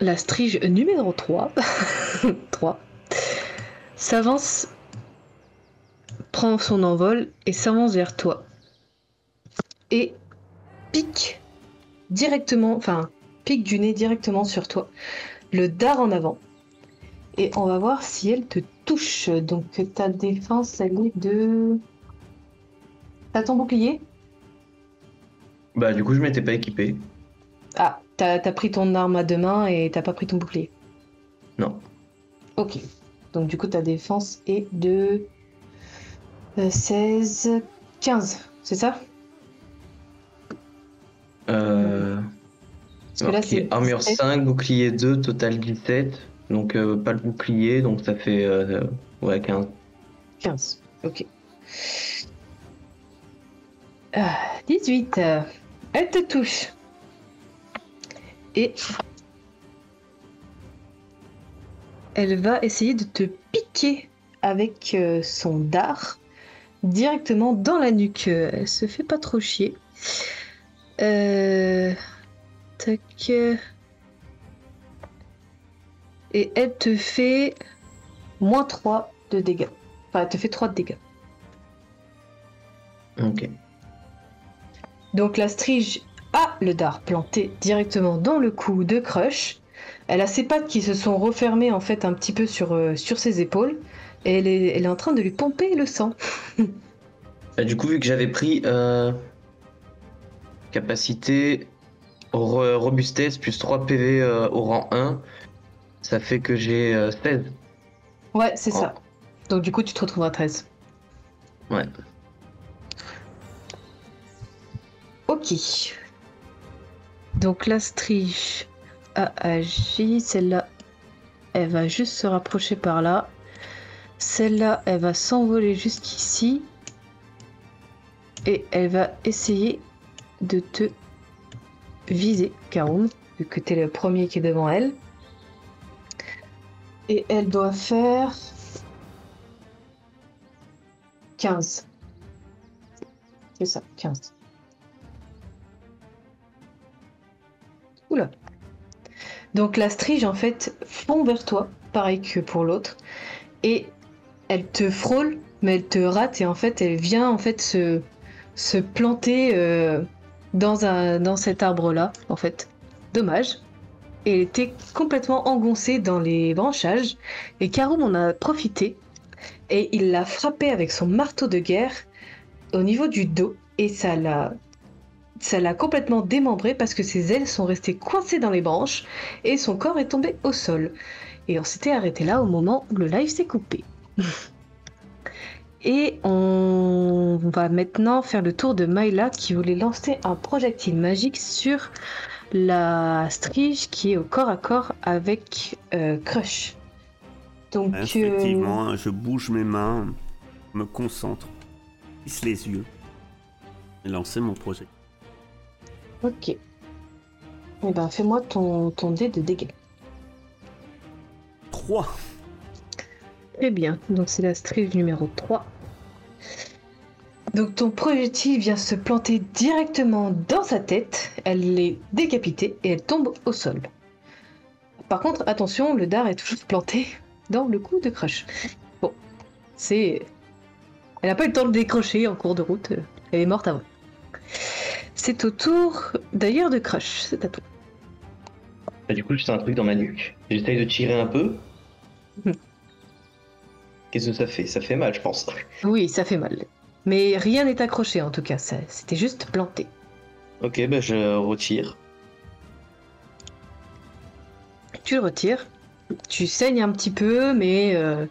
la Strige numéro 3, 3 s'avance, prend son envol et s'avance vers toi. Et pique directement, enfin, pique du nez directement sur toi. Le dard en avant. Et on va voir si elle te touche. Donc ta défense, elle est de... T'as ton bouclier? Bah, du coup, je m'étais pas équipé. Ah, t'as as pris ton arme à deux mains et t'as pas pris ton bouclier? Non. Ok. Donc du coup, ta défense est de euh, 16, 15, c'est ça? Euh. Parce que là, marqué c'est armure 17. 5, bouclier 2, total 17. Donc, euh, pas le bouclier, donc ça fait. euh, ouais, 15. 15, ok. Ah, 18, euh, elle te touche. Et elle va essayer de te piquer avec euh, son dard directement dans la nuque. Euh, Elle se fait pas trop chier. Euh... Tac. Et elle te fait moins 3 de dégâts. Enfin, elle te fait 3 de dégâts. Ok. Donc la strige a le dard planté directement dans le cou de Crush. Elle a ses pattes qui se sont refermées en fait un petit peu sur, euh, sur ses épaules. Elle est, elle est en train de lui pomper le sang. Bah, du coup, vu que j'avais pris euh, capacité, re- robustesse plus 3 PV euh, au rang 1, ça fait que j'ai euh, 16. Ouais, c'est Oh. ça. Donc du coup, tu te retrouves à 13. Ouais. Ok. Donc la strige a agi. Celle-là, elle va juste se rapprocher par là. Celle-là, elle va s'envoler jusqu'ici. Et elle va essayer de te viser, Karoum, vu que t'es le premier qui est devant elle. Et elle doit faire 15. C'est ça, 15. Oula. Donc la strige en fait fond vers toi, pareil que pour l'autre, et elle te frôle, mais elle te rate et en fait elle vient en fait se, planter euh, dans, cet arbre là, en fait. Dommage. Elle était complètement engoncée dans les branchages, et Karoum en a profité, et il l'a frappée avec son marteau de guerre au niveau du dos, et ça l'a ça l'a complètement démembré parce que ses ailes sont restées coincées dans les branches et son corps est tombé au sol. Et on s'était arrêté là au moment où le live s'est coupé. et on va maintenant faire le tour de Myla qui voulait lancer un projectile magique sur la strige qui est au corps à corps avec euh, Crush. Donc, euh, Effectivement, je bouge mes mains, me concentre, plisse les yeux et lancer mon projet. ok. Eh ben, fais-moi ton, ton dé de dégâts. 3 Très bien, donc c'est la strige numéro 3. Donc ton projectile vient se planter directement dans sa tête, elle est décapitée et elle tombe au sol. Par contre, attention, le dard est toujours planté dans le cou de Crush. Bon, c'est... Elle n'a pas eu le temps de décrocher en cours de route, elle est morte avant. C'est au tour d'ailleurs de Crush, c'est à toi. Bah, du coup, j'ai un truc dans ma nuque. J'essaye de tirer un peu. Qu'est-ce que ça fait Ça fait mal, je pense. Oui, ça fait mal. Mais rien n'est accroché en tout cas, c'était juste planté. Ok, bah je retire. Tu le retires. Tu saignes un petit peu, mais euh,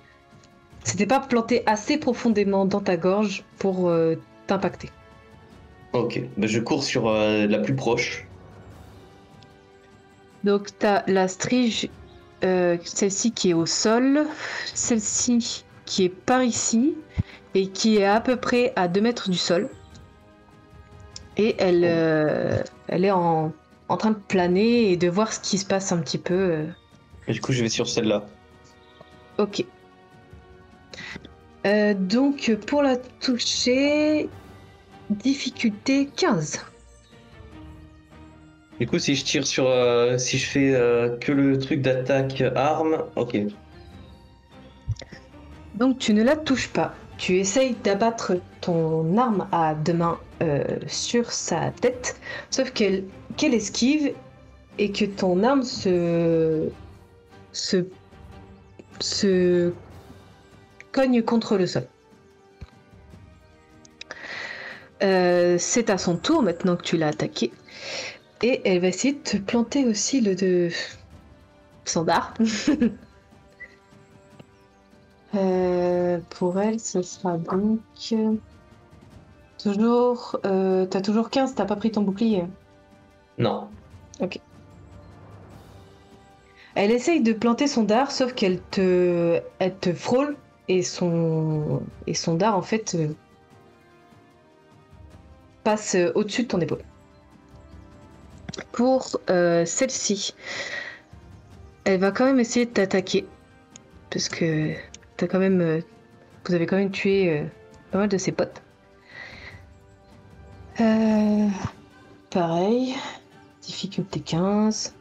c'était pas planté assez profondément dans ta gorge pour euh, t'impacter. Ok, bah je cours sur euh, la plus proche. Donc t'as la strige, celle-ci qui est au sol, celle-ci qui est par ici et qui est à peu près à 2 mètres du sol. Et elle, euh, elle est en, en train de planer et de voir ce qui se passe un petit peu. euh, Et du coup, je vais sur celle-là. Ok. Euh, donc pour la toucher, difficulté 15. Du coup, si je tire sur. euh, si je fais que le truc d'attaque arme, ok. Donc tu ne la touches pas. Tu essayes d'abattre ton arme à deux mains euh, sur sa tête, sauf qu'elle esquive et que ton arme se se se cogne contre le sol. Euh, c'est à son tour maintenant que tu l'as attaqué. Et elle va essayer de te planter aussi le de Sandar. Euh, pour elle, ce sera donc. euh, Toujours. Euh, t'as toujours 15, t'as pas pris ton bouclier. Non. Elle essaye de planter son dard, sauf qu'elle te, elle te frôle et son, et son dard en fait euh, passe au-dessus de ton épaule. Pour euh, celle-ci, elle va quand même essayer de t'attaquer parce que t'as quand même, euh, vous avez quand même tué euh, pas mal de ses potes. Euh, pareil, difficulté 15.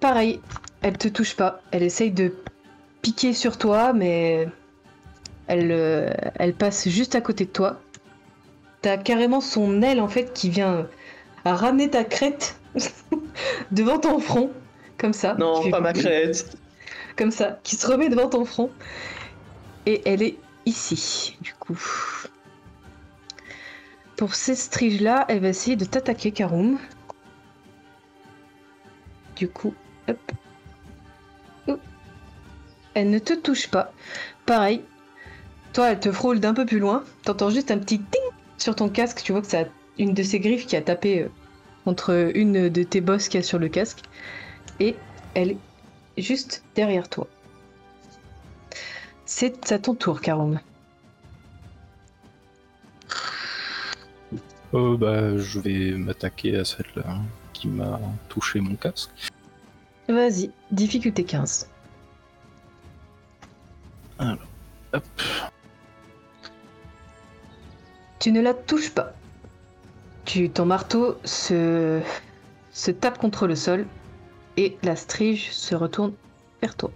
Pareil, elle te touche pas. Elle essaye de piquer sur toi, mais elle, euh, elle passe juste à côté de toi. T'as carrément son aile en fait qui vient à ramener ta crête devant ton front, comme ça. Non, pas ma crête. Comme ça, qui se remet devant ton front. Et elle est ici, du coup. Pour ces striges là, elle va essayer de t'attaquer, Karum. Du coup, hop. Elle ne te touche pas. Pareil. Toi, elle te frôle d'un peu plus loin. T'entends juste un petit ting sur ton casque. Tu vois que ça une de ses griffes qui a tapé euh, contre une de tes bosses qu'il y a sur le casque. Et elle est juste derrière toi. C'est à ton tour, Karum. Euh, bah, je vais m'attaquer à celle-là qui m'a touché mon casque. Vas-y, difficulté 15. Hop. Tu ne la touches pas. Tu, ton marteau se, se tape contre le sol et la strige se retourne vers toi.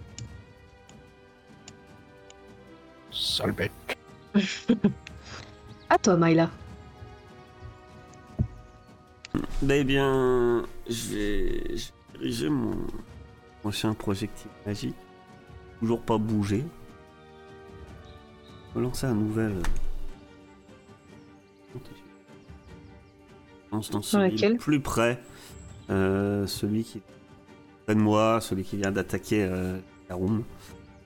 Sale bête. À toi, Myla. Eh bien, je vais, je vais diriger mon prochain projectile magique. Toujours pas bouger. Je vais lancer un nouvel. Celui laquelle le plus près. Euh, celui qui est près de moi, celui qui vient d'attaquer euh.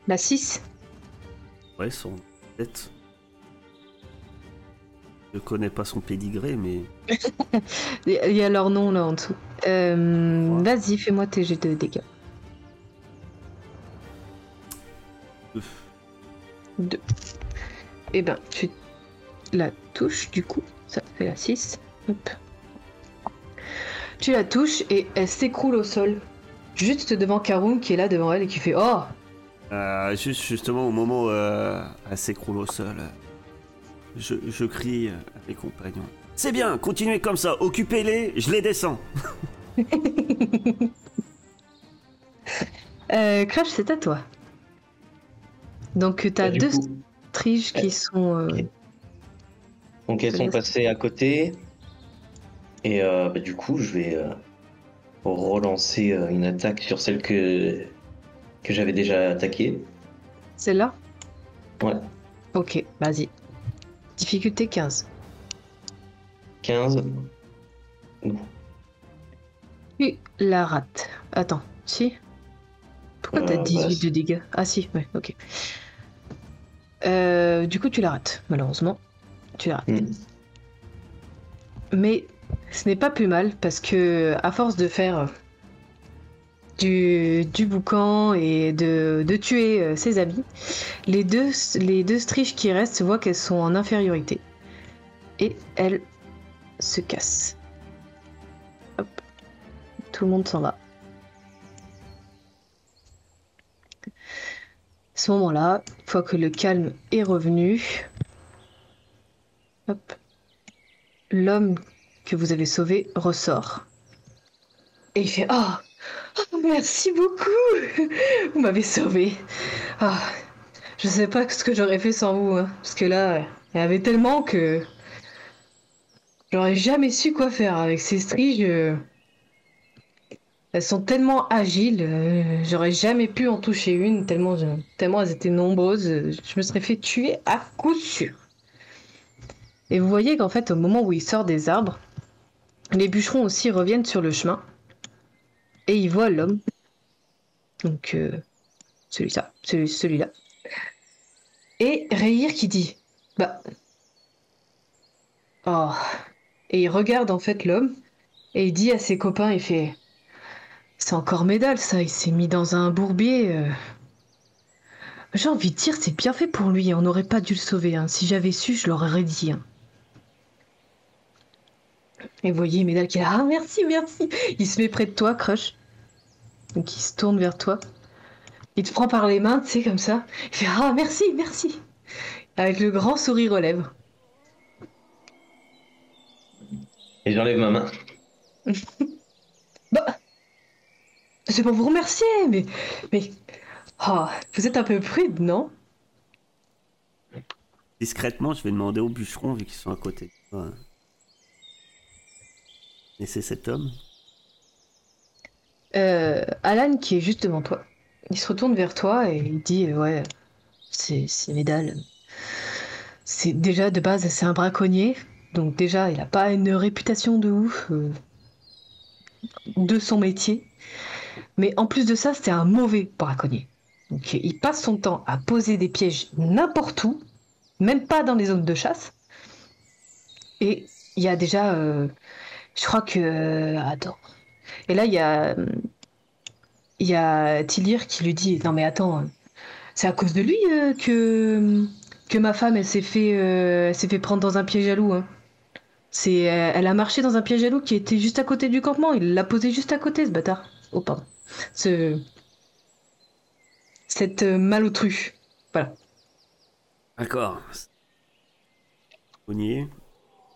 La 6. Ouais, son tête. Je connais pas son pédigré, mais Il y a leur nom là en dessous. Euh, Ouais. Vas-y, fais-moi tes jets de dégâts. euh, 2. Et ben, tu la touches du coup. Ça fait la 6. Hop. Tu la touches et elle s'écroule au sol. Juste devant Karum qui est là devant elle et qui fait Oh Euh, juste justement au moment où euh, elle s'écroule au sol, je, je crie à mes compagnons. C'est bien, continuez comme ça, occupez-les, je les descends. euh, Crash, c'est à toi. Donc, tu as Bah, deux coup, striges qui Ouais. sont. euh. Donc elles sont passées à côté. Et euh, bah, du coup, je vais euh, relancer euh, une attaque sur celle que, que j'avais déjà attaquée. Celle-là? Ouais. Ok, vas-y. Difficulté 15. 15. Non. Tu la rates. Attends, si? Pourquoi t'as Euh, 18 bah, de dégâts? Ah si, ouais, ok. Euh, du coup, tu la rates, malheureusement. Tu la rates. Hmm. Mais ce n'est pas plus mal parce que à force de faire du, boucan et de, tuer euh, ses amis, les deux, striches qui restent voient qu'elles sont en infériorité. Et elles se cassent. Hop. Tout le monde s'en va. ce moment-là, une fois que le calme est revenu, l'homme que vous avez sauvé ressort. Et il fait Oh, oh, merci beaucoup Vous m'avez sauvé. Ah, je sais pas ce que j'aurais fait sans vous, hein, parce que là, il y avait tellement que j'aurais jamais su quoi faire avec ces striges. Elles sont tellement agiles, euh, j'aurais jamais pu en toucher une tellement, tellement elles étaient nombreuses. Je me serais fait tuer à coup sûr. Et vous voyez qu'en fait, au moment où il sort des arbres, les bûcherons aussi reviennent sur le chemin et ils voient l'homme. Donc, euh, celui-là, celui- celui-là. Et Rehir qui dit Bah. Oh. Et il regarde en fait l'homme et il dit à ses copains Il fait C'est encore médaille ça, il s'est mis dans un bourbier. euh. J'ai envie de dire, c'est bien fait pour lui, on n'aurait pas dû le sauver. hein. Si j'avais su, je l'aurais dit. hein. Et vous voyez Médal qui est là, ah merci, merci. Il se met près de toi, Crush. Donc il se tourne vers toi. Il te prend par les mains, tu sais, comme ça. Il fait ah merci, merci. Avec le grand sourire aux lèvres. Et j'enlève ma main. Bah, c'est pour vous remercier, mais, mais, oh, vous êtes un peu prude, non? Discrètement, je vais demander aux bûcherons, vu qu'ils sont à côté. de toi. Et c'est cet homme euh, Alan qui est juste devant toi. Il se retourne vers toi et il dit euh, ouais, c'est Médal. C'est déjà de base c'est un braconnier, donc déjà il a pas une réputation de ouf euh, de son métier. Mais en plus de ça, c'était un mauvais braconnier. Donc il passe son temps à poser des pièges n'importe où, même pas dans les zones de chasse. Et il y a déjà, je crois que, euh, attends. Et là il y a, il y a Tilir qui lui dit non mais attends, c'est à cause de lui euh, que que ma femme elle s'est fait, euh, s'est fait prendre dans un piège à loup. hein. Euh, elle a marché dans un piège à loup qui était juste à côté du campement. Il l'a posé juste à côté, ce bâtard. Oh, pardon. Ce... Cette malautru. Voilà. D'accord. Braconnier.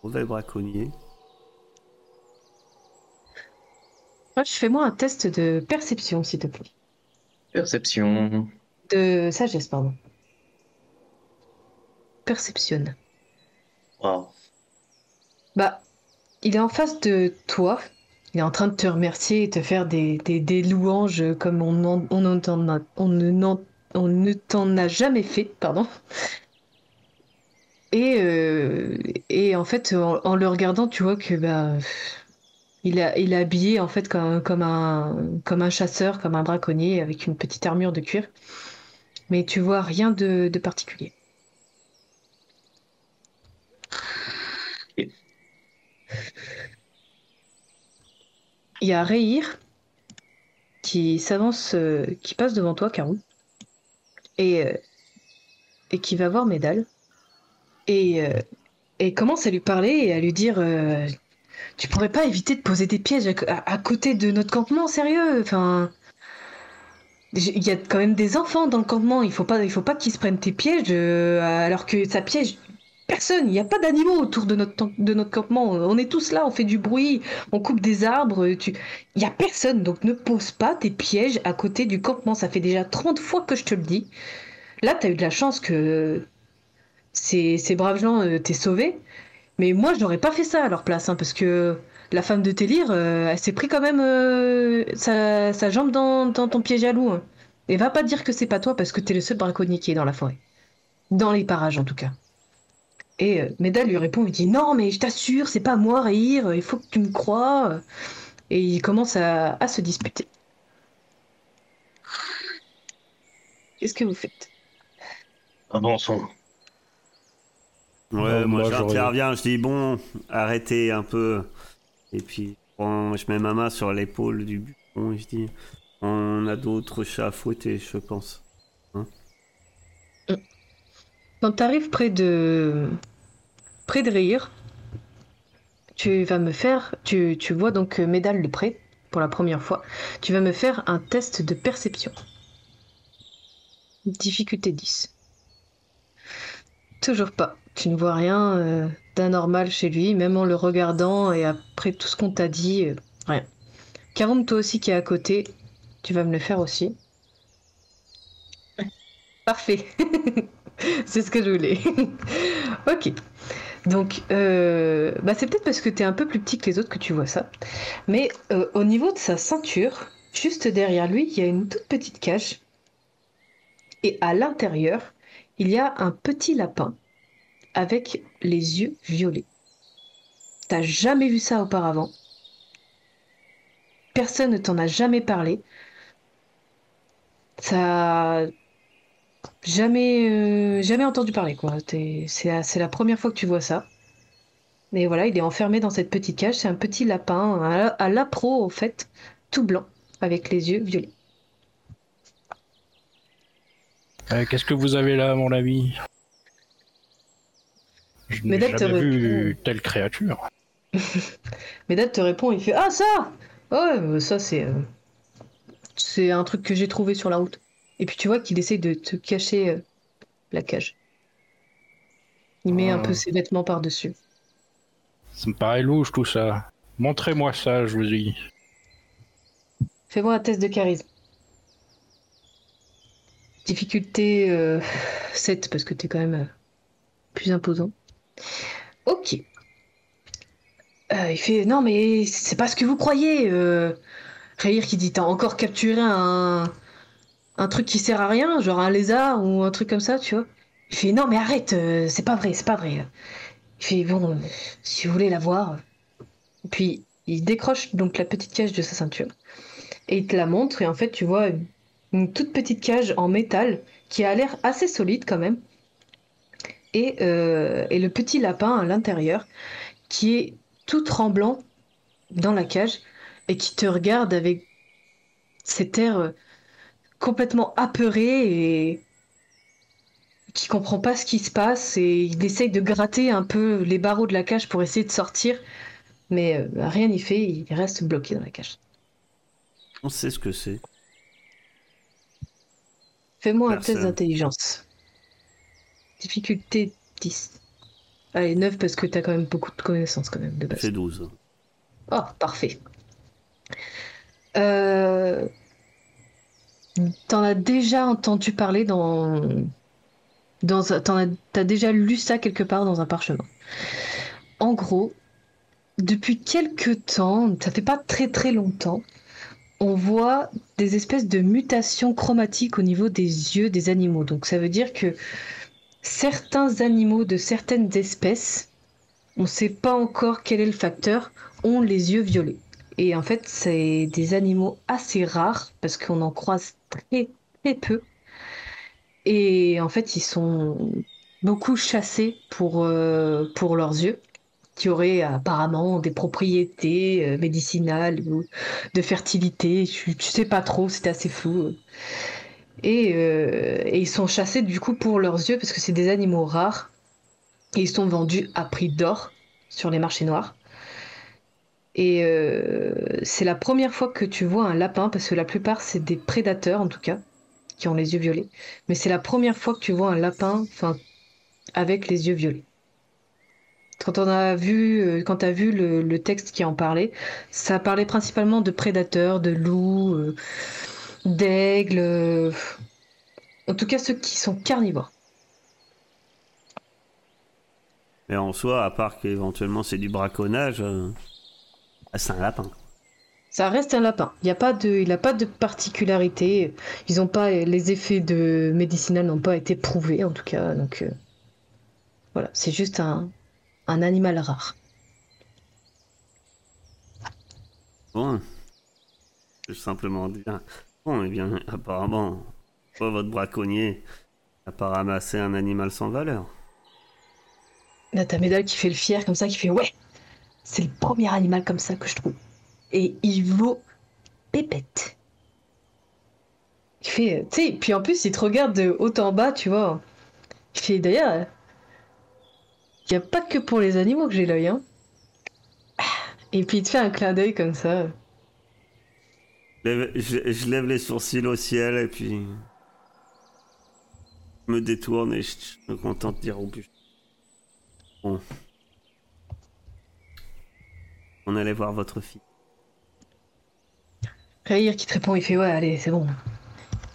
Mauvais braconnier. Moi, je fais-moi un test de perception, s'il te plaît. Perception. De sagesse, pardon. Perceptionne. Waouh. Bah, il est en face de toi. Il est en train de te remercier et te faire des, des, des louanges comme on, on, a- on ne, on ne t'en a jamais fait, pardon. Et, euh, et en fait, en, en le regardant, tu vois que bah, il, a, habillé en fait comme, un, chasseur, comme un braconnier, avec une petite armure de cuir. Mais tu vois rien de, particulier. Il y a Rehir qui s'avance, euh, qui passe devant toi, Carou, et, euh, et qui va voir Médal, et, euh, et commence à lui parler et à lui dire Tu pourrais pas éviter de poser des pièges à, côté de notre campement, sérieux? Enfin. Il y a quand même des enfants dans le campement, il faut pas, il faut pas qu'ils se prennent tes pièges euh, alors que ça piège personne, il n'y a pas d'animaux autour de notre, de notre campement, on est tous là, on fait du bruit, on coupe des arbres. Il n'y a personne, donc ne pose pas tes pièges à côté du campement. Ça fait déjà 30 fois que je te le dis. Là, tu as eu de la chance que ces, ces braves gens euh, t'aient sauvé. Mais moi, je n'aurais pas fait ça à leur place, hein, parce que la femme de Télir, euh, elle s'est pris quand même euh, sa, jambe dans, ton piège à loup. hein. Et va pas dire que c'est pas toi, parce que t'es le seul braconnier qui est dans la forêt. Dans les parages, en tout cas. Et euh, Médal lui répond, il dit non, mais je t'assure, c'est pas moi, Rire, il faut que tu me crois. Et il commence à, à se disputer. Qu'est-ce que vous faites? Avançons. Ouais, Non, moi, j'interviens, je dis bon, arrêtez un peu. Et puis, je mets ma main sur l'épaule du bûcheron et je dis on a d'autres chats à fouetter, je pense. Quand tu arrives près de près de Rire, tu vas me faire, tu, tu vois donc euh, Médal de près pour la première fois. Tu vas me faire un test de perception. Difficulté 10. Toujours pas. Tu ne vois rien euh, d'anormal chez lui, même en le regardant et après tout ce qu'on t'a dit, euh, rien. Karum, toi aussi qui est à côté, tu vas me le faire aussi. Parfait. c'est ce que je voulais. ok. Donc, euh, bah c'est peut-être parce que tu es un peu plus petit que les autres que tu vois ça. Mais euh, au niveau de sa ceinture, juste derrière lui, il y a une toute petite cage. Et à l'intérieur, il y a un petit lapin avec les yeux violets. T'as jamais vu ça auparavant. Personne ne t'en a jamais parlé. Ça jamais euh, jamais entendu parler quoi. C'est la, première fois que tu vois ça. Mais voilà, il est enfermé dans cette petite cage. C'est un petit lapin à, l'appro, en fait, tout blanc, avec les yeux violets. Euh, Qu'est-ce que vous avez là, mon ami Je n'ai Médard te jamais vu répond. telle créature. Médad te répond, il fait Ah, ça Ouais, euh, ça, c'est. euh, c'est un truc que j'ai trouvé sur la route. Et puis tu vois qu'il essaye de te cacher euh, la cage. Il met un Ah. peu ses vêtements par-dessus. Ça me paraît louche tout ça. Montrez-moi ça, je vous dis. Fais-moi un test de charisme. Difficulté euh, 7, parce que t'es quand même euh, plus imposant. Ok. Euh, il fait Non, mais c'est pas ce que vous croyez. Euh... Rhaenyra qui dit T'as encore capturé un... un truc qui sert à rien, genre un lézard ou un truc comme ça, tu vois. Il fait Non, mais arrête, euh, c'est pas vrai, c'est pas vrai. Il fait Bon, si vous voulez la voir. Puis il décroche donc la petite cage de sa ceinture et il te la montre et en fait tu vois une toute petite cage en métal qui a l'air assez solide quand même et, euh, et le petit lapin à l'intérieur qui est tout tremblant dans la cage et qui te regarde avec cet air euh, complètement apeuré et qui comprend pas ce qui se passe et il essaye de gratter un peu les barreaux de la cage pour essayer de sortir mais euh, rien n'y fait il reste bloqué dans la cage On sait ce que c'est. Fais-moi un test d'intelligence. Difficulté 10. Allez, 9 parce que t'as quand même beaucoup de connaissances quand même de base. C'est 12. Oh, parfait. Euh... T'en as déjà entendu parler dans... dans t'en as... T'as déjà lu ça quelque part dans un parchemin. En gros, depuis quelques temps, ça fait pas très très longtemps, on voit des espèces de mutations chromatiques au niveau des yeux des animaux. Donc ça veut dire que certains animaux de certaines espèces, on ne sait pas encore quel est le facteur, ont les yeux violets. Et en fait, c'est des animaux assez rares parce qu'on en croise très peu. Et en fait, ils sont beaucoup chassés pour, euh, leurs yeux, qui auraient apparemment des propriétés euh, médicinales ou de fertilité. Tu, tu sais pas trop, c'était assez flou. Et, euh, et ils sont chassés du coup pour leurs yeux parce que c'est des animaux rares et ils sont vendus à prix d'or sur les marchés noirs. Et euh, c'est la première fois que tu vois un lapin parce que la plupart c'est des prédateurs en tout cas qui ont les yeux violets. Mais c'est la première fois que tu vois un lapin, avec les yeux violets. Quand on a vu, euh, quand t'as vu le, texte qui en parlait, ça parlait principalement de prédateurs, de loups, d'aigles, euh, en tout cas ceux qui sont carnivores. Mais en soi, à part qu'éventuellement c'est du braconnage, euh, ah, c'est un lapin. Ça reste un lapin. Il n'y a pas de, il a pas de particularité. Ils ont pas, les effets de médicinal n'ont pas été prouvés en tout cas. Donc euh, voilà, c'est juste un, un animal rare. Bon. Je vais simplement dire. Bon, eh bien, apparemment, votre braconnier n'a pas ramassé un animal sans valeur. T'as Médal qui fait le fier comme ça, qui fait ouais, c'est le premier animal comme ça que je trouve. Et il vaut pépette. Il fait, tu sais, puis en plus il te regarde de haut en bas, tu vois. Il fait d'ailleurs, il n'y a pas que pour les animaux que j'ai l'œil, hein. Et puis il te fait un clin d'œil comme ça. Je, lève les sourcils au ciel et puis. Je me détourne et je, me contente de dire au. Bon. On allait voir votre fille. Rayir qui te répond, il fait ouais, allez, c'est bon.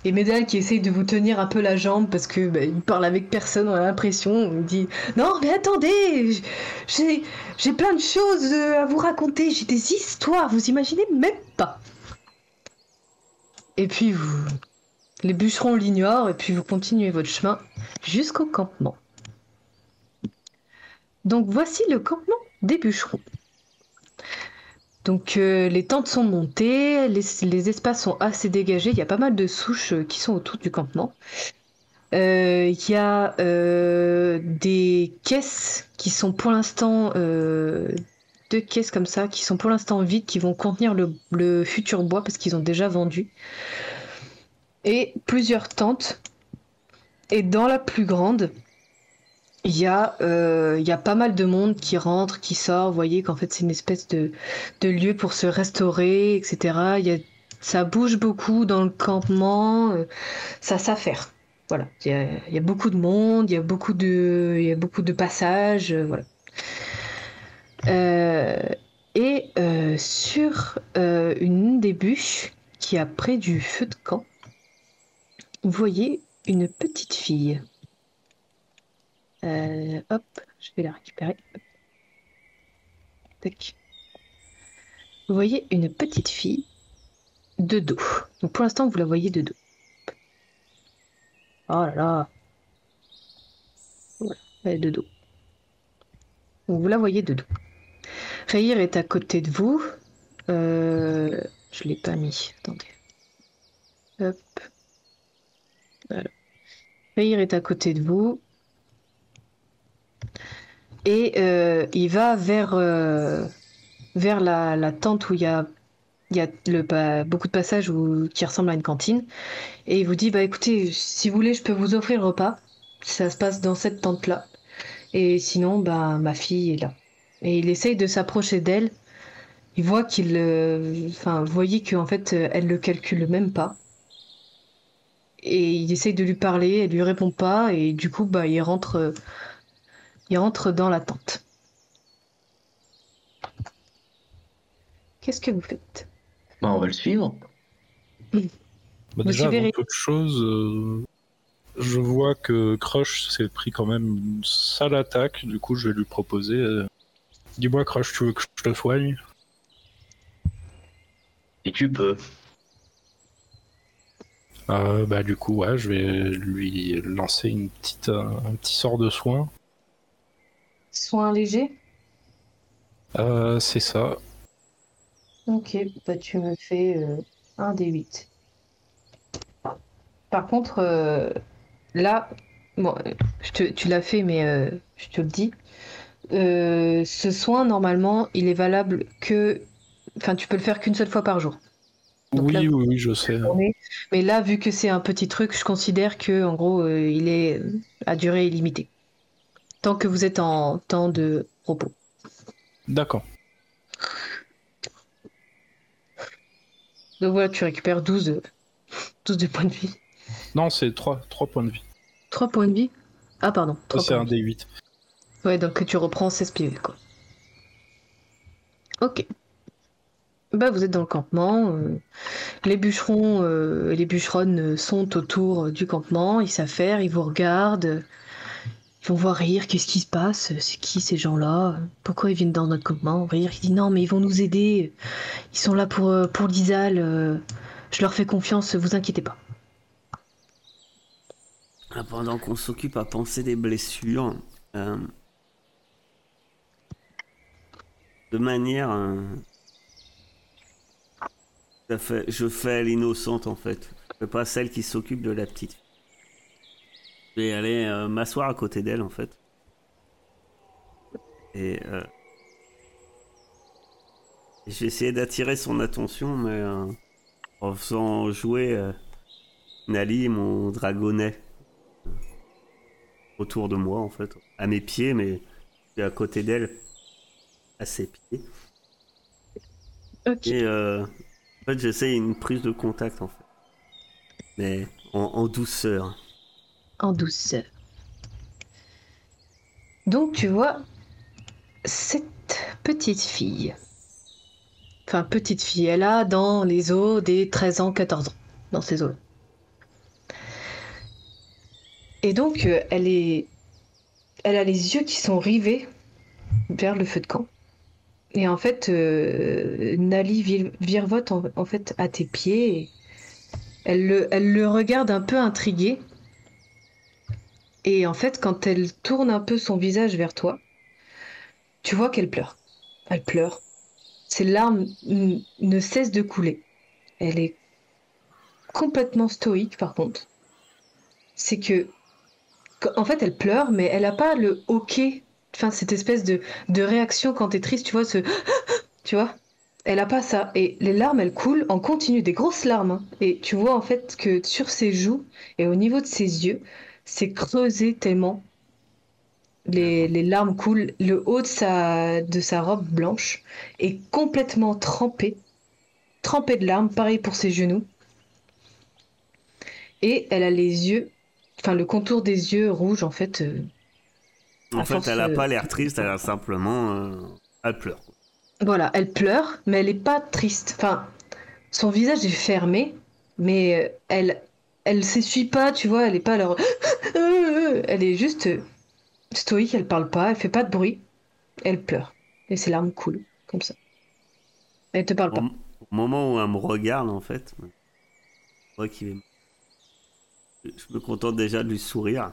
Et Médal qui essaye de vous tenir un peu la jambe parce que bah, il parle avec personne, on a l'impression. Il dit non, mais attendez, j'ai plein de choses à vous raconter, j'ai des histoires, vous imaginez même pas. Et puis vous, les bûcherons l'ignorent et puis vous continuez votre chemin jusqu'au campement. Donc voici le campement des bûcherons. Donc euh, les tentes sont montées, les, espaces sont assez dégagés, il y a pas mal de souches euh, qui sont autour du campement. Euh, Il y a des caisses qui sont pour l'instant, deux caisses comme ça, qui sont pour l'instant vides, qui vont contenir le, futur bois parce qu'ils ont déjà vendu. Et plusieurs tentes. Et dans la plus grande, il y, a, euh, pas mal de monde qui rentre, qui sort. Vous voyez qu'en fait, c'est une espèce de, lieu pour se restaurer, etc. Y a, ça bouge beaucoup dans le campement. euh, ça s'affaire. Voilà. Il y, a, beaucoup de monde, il y a beaucoup de, de passages. euh. Euh, et euh, sur euh, une des bûches qui est près du feu de camp, vous voyez une petite fille. Hop, je vais la récupérer. Tac. Vous voyez une petite fille de dos. Donc pour l'instant, vous la voyez de dos. Oh là là. Voilà, elle est de dos. Vous la voyez de dos. Rayir est à côté de vous. Euh, je l'ai pas mis. Attendez. Hop. Est à côté de vous. Et euh, il va vers, euh, la, tente où il y a, beaucoup de passages qui ressemblent à une cantine. Et il vous dit, bah écoutez, si vous voulez, je peux vous offrir le repas. Ça se passe dans cette tente-là. Et sinon, bah ma fille est là. Et il essaye de s'approcher d'elle. Il voit qu'il... euh, Enfin, vous voyez qu'en fait, euh, elle le calcule même pas. Et il essaye de lui parler, elle lui répond pas. Et du coup, bah il rentre... euh, il rentre dans la tente. Qu'est-ce que vous faites? Bah, on va le suivre. Bah, déjà, avant suivez- toute chose, euh, je vois que Crush s'est pris quand même une sale attaque. Du coup, je vais lui proposer. Dis-moi, Crush, tu veux que je te soigne Si tu peux. Euh, Bah, du coup, ouais, je vais lui lancer une petite, un petit sort de soin. Soin léger? Euh, c'est ça. Ok, bah tu me fais euh, un des 8. Par contre, euh, là, bon, je te- tu l'as fait, mais euh, je te le dis. Euh, ce soin, normalement, il est valable que. Enfin, tu peux le faire qu'une seule fois par jour. Donc oui, là- oui, oui, je sais. Mais là, vu que c'est un petit truc, je considère que, en gros, euh, il est euh, à durée illimitée. Tant que vous êtes en temps de repos. D'accord. Donc voilà, tu récupères 12, euh, 12 de points de vie. Non, c'est 3, trois points de vie. 3 points de vie? Ah, pardon. C'est un de vie. des 8. Ouais, donc tu reprends 16 PV, quoi. Ok. Bah, vous êtes dans le campement. euh, les bûcherons euh, et les bûcheronnes euh, sont autour euh, du campement. Ils s'affairent, ils vous regardent. euh, Ils vont voir rire. Qu'est-ce qui se passe C'est qui ces gens-là Pourquoi ils viennent dans notre campement Rire, il dit non, mais ils vont nous aider. Ils sont là pour, euh, pour l'Isal. euh, Je leur fais confiance, vous inquiétez pas. Ah, Pendant qu'on s'occupe à penser des blessures, euh, de manière. euh, je fais l'innocente en fait. Je fais pas celle qui s'occupe de la petite. Je vais aller euh, m'asseoir à côté d'elle en fait. Et. euh, vais essayer d'attirer son attention, mais euh, en faisant jouer Nali, mon dragonnet autour de moi en fait, à mes pieds, mais à côté d'elle, à ses pieds. Ok. Et euh, en fait, j'essaye une prise de contact en fait, mais en, en douceur. en douceur. Donc tu vois cette petite fille. Enfin, petite fille, elle a dans les eaux des 13 ans, 14 ans, dans ces eaux-là. Et donc, euh, elle est. Elle a les yeux qui sont rivés vers le feu de camp. Et en fait, euh, Nali vir- virevote en, fait à tes pieds. elle, le, regarde un peu intriguée. Et en fait, quand elle tourne un peu son visage vers toi, tu vois qu'elle pleure. Elle pleure. Ses larmes ne cessent de couler. Elle est complètement stoïque, par contre. C'est que, en fait, elle pleure, mais elle n'a pas le hoquet, enfin, cette espèce de, de réaction quand t'es triste, tu vois, ce. Tu vois Elle a pas ça. Et les larmes, elles coulent en continu, des grosses larmes. hein. Et tu vois, en fait, que sur ses joues et au niveau de ses yeux, c'est creusé tellement. Les, les larmes coulent. Le haut de sa, de sa robe blanche est complètement trempé. Trempé de larmes. Pareil pour ses genoux. Et elle a les yeux, enfin le contour des yeux rouges en fait. euh, En fait, force, elle a euh, pas l'air triste, elle a simplement. euh, Elle pleure. Voilà, elle pleure, mais elle est pas triste. Enfin, son visage est fermé, mais euh, elle, elle s'essuie pas, tu vois. Elle est pas alors. Elle est juste stoïque. Elle parle pas, elle fait pas de bruit. Elle pleure et ses larmes coulent comme ça. Elle te parle pas. au moment où elle me regarde, en fait, je vois est- Je me contente déjà de lui sourire.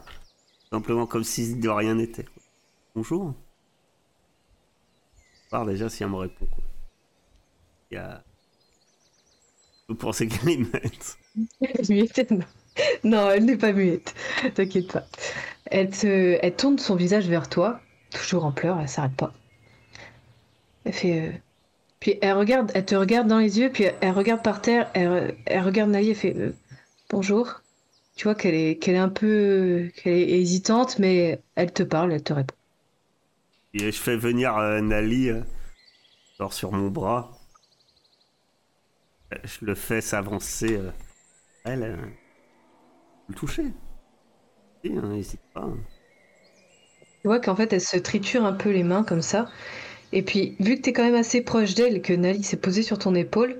Simplement comme si de rien n'était. Bonjour. Voir déjà si elle me répond. Quoi. Il y a. Vous pensez qu'elle est muette? Non. Elle n'est pas muette. T'inquiète pas. Elle, elle tourne son visage vers toi, toujours en pleurs, elle s'arrête pas. Elle fait. euh, Puis elle regarde, elle te regarde dans les yeux, puis elle regarde par terre, elle, elle regarde Nali, elle fait euh, bonjour. Tu vois qu'elle est, qu'elle est un peu, qu'elle est hésitante, mais elle te parle, elle te répond. Et je fais venir euh, Nali euh, genre sur mon bras. Je le fais s'avancer. euh, elle, le toucher. Hein, n'hésite pas. hein. Tu vois qu'en fait, elle se triture un peu les mains comme ça. Et puis, vu que tu es quand même assez proche d'elle, que Nali s'est posée sur ton épaule,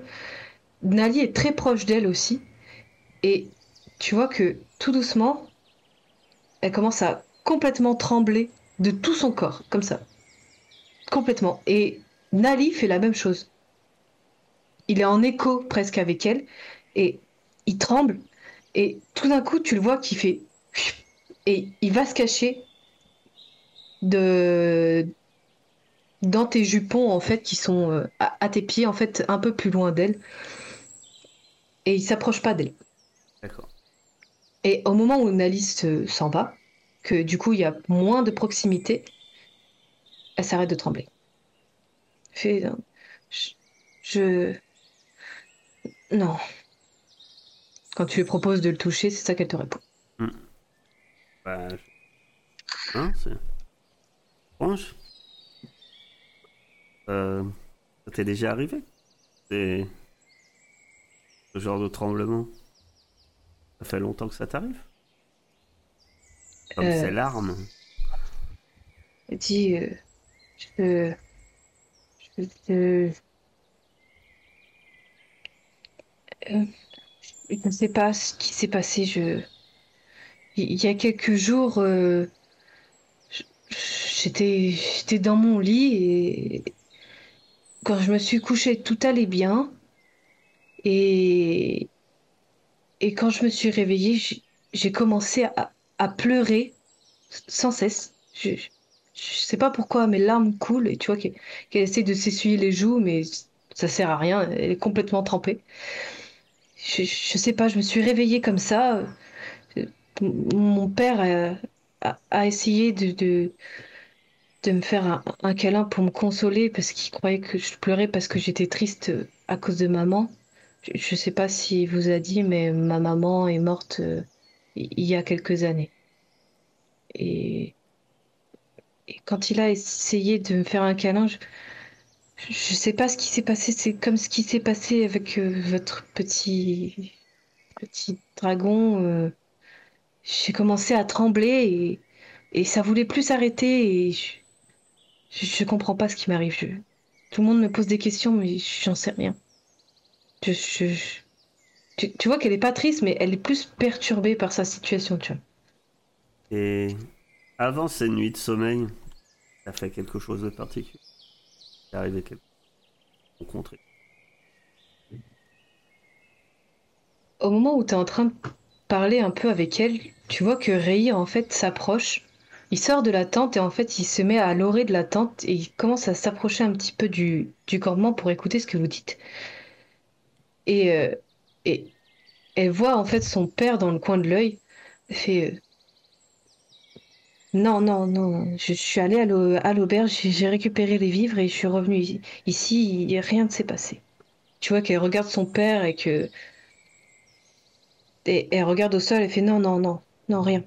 Nali est très proche d'elle aussi. Et tu vois que tout doucement, elle commence à complètement trembler de tout son corps, comme ça. Complètement. Et Nali fait la même chose. Il est en écho presque avec elle. Et il tremble. Et tout d'un coup, tu le vois qui fait... Et il va se cacher dans tes jupons en fait qui sont euh, à, à tes pieds en fait un peu plus loin d'elle et il s'approche pas d'elle D'accord. Et au moment où Nalis euh, s'en va que du coup il y a moins de proximité elle s'arrête de trembler. Fait euh, je, non. Quand tu lui proposes de le toucher c'est ça qu'elle te répond. Bah, je- Hein, c'est. Franche. Euh, Ça t'est déjà arrivé? C'est. Ce genre de tremblement? Ça fait longtemps que ça t'arrive Comme Euh. ces larmes. Dit euh, je, je, je, Euh, je ne sais pas ce qui s'est passé. Je, il y a quelques jours, euh, j'étais dans mon lit et quand je me suis couchée, tout allait bien. Et, et quand je me suis réveillée, j'ai- commencé à, pleurer sans cesse. Je, je sais pas pourquoi, mes larmes coulent et tu vois qu'elle essaie de s'essuyer les joues, mais ça sert à rien, elle est complètement trempée. Je, je sais pas, je me suis réveillée comme ça. Mon père a, essayé de, me faire un câlin pour me consoler parce qu'il croyait que je pleurais parce que j'étais triste à cause de maman. Je, je sais pas s'il vous a dit, mais ma maman est morte euh, il y a quelques années. Et, quand il a essayé de me faire un câlin, je, je sais pas ce qui s'est passé. C'est comme ce qui s'est passé avec euh, votre petit petit dragon. euh, j'ai commencé à trembler et, ça voulait plus s'arrêter et je, je comprends pas ce qui m'arrive. Tout le monde me pose des questions, mais j'en sais rien. Je, je- je- Tu, tu vois qu'elle est pas triste, mais elle est plus perturbée par sa situation, tu vois. Et avant cette nuit de sommeil, t'as fait quelque chose de particulier? T'es arrivé quelque rencontré? Au moment où tu es en train de parler un peu avec elle, tu vois que Rehir en fait s'approche. Il sort de la tente et en fait il se met à l'orée de la tente et il commence à s'approcher un petit peu du, du campement pour écouter ce que vous dites. Et, euh, et elle voit en fait son père dans le coin de l'œil. Elle fait euh, Non, non, non, je, suis allée à l'au- à l'auberge, j'ai récupéré les vivres et je suis revenue ici. Il- rien ne s'est passé. Tu vois qu'elle regarde son père et que et elle regarde au sol et fait non, non, non, non, rien.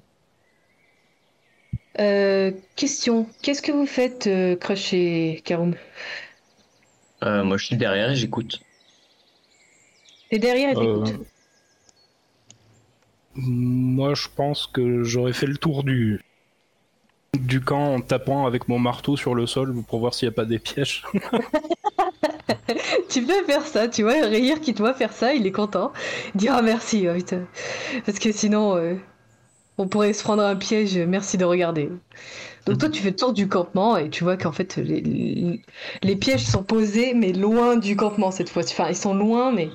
Euh, question, qu'est-ce que vous faites, Crush et Karum Euh, moi, je suis derrière et j'écoute. T'es derrière et Euh, t'écoutes. Moi, je pense que j'aurais fait le tour du du camp en tapant avec mon marteau sur le sol pour voir s'il n'y a pas des pièges. Tu peux faire ça, tu vois, Rire qui te voit faire ça, il est content. Dit ah merci, oh, parce que sinon euh, on pourrait se prendre un piège, merci de regarder. Donc toi tu fais le tour du campement et tu vois qu'en fait les, pièges sont posés mais loin du campement cette fois. Enfin ils sont loin mais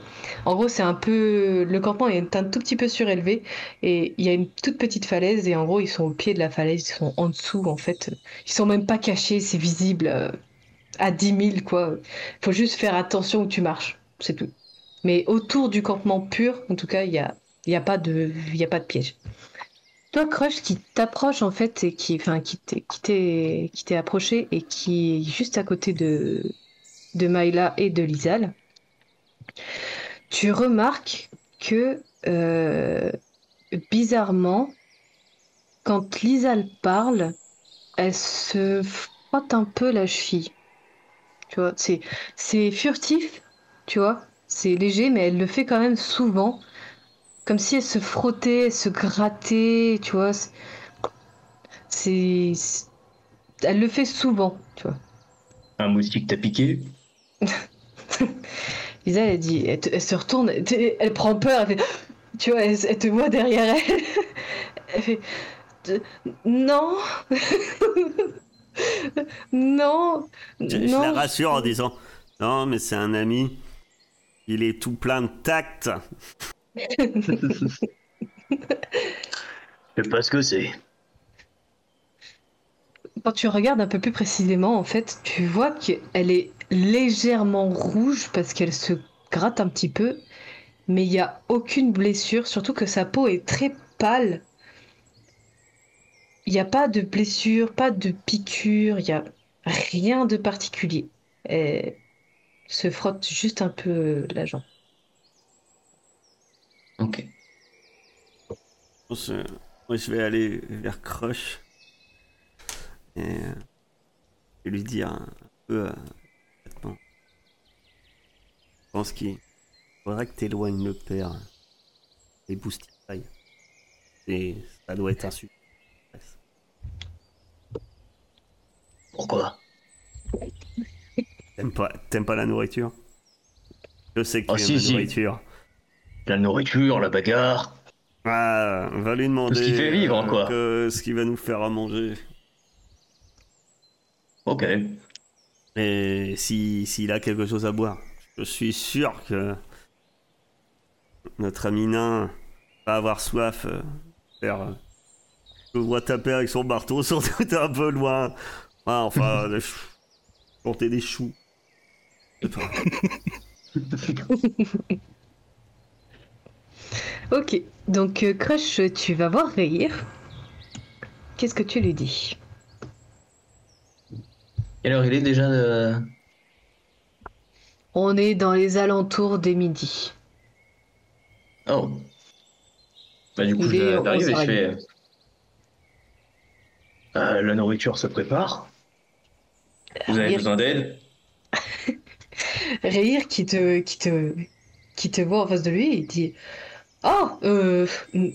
en gros c'est un peu... Le campement est un tout petit peu surélevé et il y a une toute petite falaise et en gros ils sont au pied de la falaise, ils sont en dessous en fait. Ils sont même pas cachés, c'est visible euh, à 10 000 quoi. Faut juste faire attention où tu marches, c'est tout. Mais autour du campement pur, en tout cas, il y a, il y a pas de, il y a pas de piège. Toi, Crush, qui t'approche en fait et qui, enfin, qui t'est, qui approché et qui est juste à côté de, de Myla et de Lizal, tu remarques que euh, bizarrement, quand Lizal parle, elle se frotte un peu la cheville. Tu vois, c'est c'est furtif, tu vois, c'est léger, mais elle le fait quand même souvent, comme si elle se frottait, elle se grattait, tu vois. c'est- elle le fait souvent, tu vois. Un moustique t'a piqué? Lisa, elle dit, elle, te- elle se retourne, elle, te- elle prend peur, elle fait, tu vois, elle, elle te voit derrière elle, elle fait, non, non, Je, je non. la rassure en disant Non, mais c'est un ami. Il est tout plein de tact. Je sais pas ce que c'est. Quand tu regardes un peu plus précisément, en fait, tu vois qu'elle est légèrement rouge parce qu'elle se gratte un petit peu, mais il n'y a aucune blessure, surtout que sa peau est très pâle. Il n'y a pas de blessure, pas de piqûre, il n'y a rien de particulier. Elle se frotte juste un peu la jambe. Ok. Je pense, euh, moi, je vais aller vers Crush. Et lui dire un peu. euh. Je pense qu'il faudrait que t'éloignes le père des boustifailles. Et ça doit être un. Pourquoi? T'aimes pas, pas la nourriture? Je sais que tu Oh, aimes si, la si. nourriture. La nourriture, la bagarre. Ah, va lui demander Tout ce qui fait vivre, euh, quoi. que- ce qu'il va nous faire à manger. Ok. Et si s'il a quelque chose à boire, je suis sûr que notre ami nain va avoir soif. euh, faire, euh, je vois taper avec son marteau, surtout un peu loin. Ah, enfin, le chou- planter des choux. Ok, donc euh, Crush, tu vas voir Rire. Qu'est-ce que tu lui dis? Quelle heure il est déjà euh, On est dans les alentours des midi. Oh. Bah du coup, Il je- j'arrive et je 11h30. fais... Euh, la nourriture se prépare. Vous avez Rire- besoin d'aide? Rire qui te, qui te, qui te voit en face de lui, il dit Oh, euh,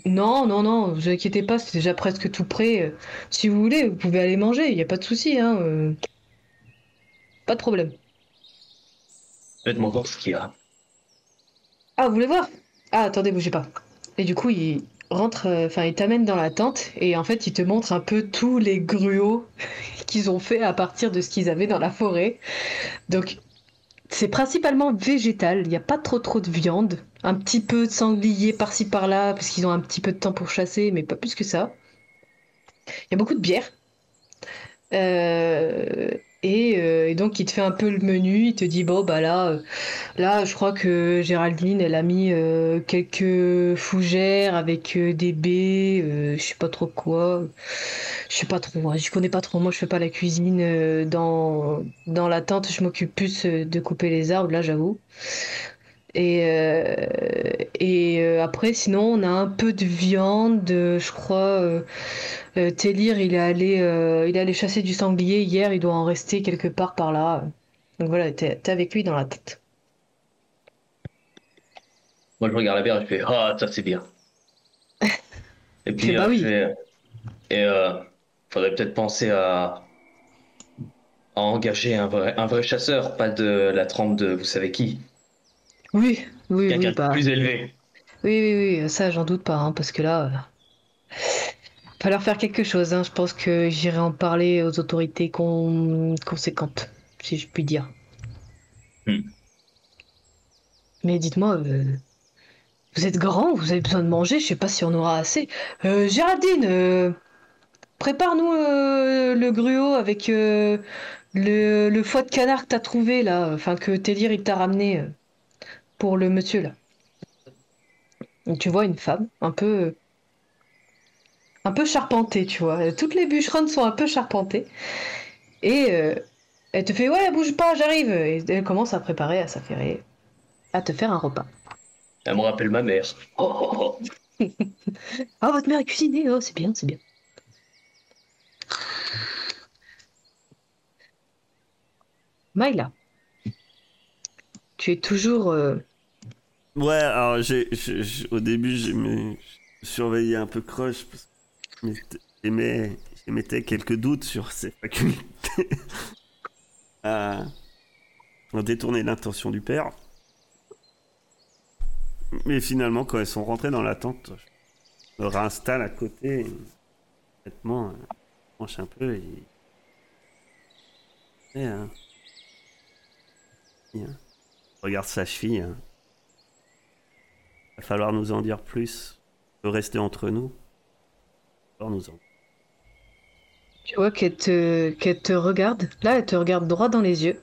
non, non, non, vous inquiétez pas, c'est déjà presque tout prêt. Si vous voulez, vous pouvez aller manger, il n'y a pas de souci, hein. euh, Pas de problème. Faites-moi voir ce qu'il y a. Ah, vous voulez voir? Ah, attendez, bougez pas. Et du coup, il rentre, euh, enfin, il t'amène dans la tente et en fait, il te montre un peu tous les gruaux qu'ils ont fait à partir de ce qu'ils avaient dans la forêt. Donc, c'est principalement végétal, il n'y a pas trop trop de viande. Un petit peu de sanglier par-ci par-là, parce qu'ils ont un petit peu de temps pour chasser, mais pas plus que ça. Il y a beaucoup de bière. Euh, et, euh, et donc, il te fait un peu le menu, il te dit, bon, bah là, euh, là, je crois que Géraldine, elle a mis quelques fougères avec des baies, je sais pas trop quoi. Je sais pas trop, moi, je connais pas trop, moi, je fais pas la cuisine dans, dans la tente, je m'occupe plus de couper les arbres, là, j'avoue. Et, euh, et euh, après, sinon, on a un peu de viande, je crois. Euh, Télir, il est allé, il est allé chasser du sanglier hier, il doit en rester quelque part par là. Donc voilà, t'es, t'es avec lui dans la tête. Moi, je regarde la bière et je fais Ah, ça c'est bien. Et puis, bah euh, oui. fais, et euh, faudrait peut-être penser à, à engager un vrai, un vrai chasseur, pas de la trempe de vous savez qui. Oui, oui, Quelqu'un oui, de bah, plus élevé. oui, oui, oui, ça, j'en doute pas, hein, parce que là, euh, va leur faire quelque chose. Hein. Je pense que j'irai en parler aux autorités con- conséquentes, si je puis dire. Hmm. Mais dites-moi, euh, vous êtes grand, vous avez besoin de manger, je sais pas si on aura assez. Euh, Géraldine, euh, prépare-nous le gruau avec le, le foie de canard que t'as trouvé là, enfin que Télir il t'a ramené pour le monsieur là. Tu vois une femme un peu un peu charpentée, tu vois. Toutes les bûcheronnes sont un peu charpentées. Et euh, elle te fait ouais, bouge pas, j'arrive. Et elle commence à préparer, à s'affairer, à te faire un repas. Elle me rappelle ma mère. Oh, oh, oh. Ah, votre mère est cuisinée, oh, c'est bien, c'est bien. Maïla, tu es toujours euh, Ouais, alors j'ai, au début, j'ai mis- je surveillais un peu Crush parce que j'émettais quelques doutes sur ses facultés à, à détourner l'intention du père. Mais finalement, quand elles sont rentrées dans la tente, je me réinstalle à côté, complètement, euh, je penche un peu et. euh, euh, je regarde sa cheville. hein. Va falloir nous en dire plus. Rester entre nous. Tu vois qu'elle te, regarde. Là, elle te regarde droit dans les yeux.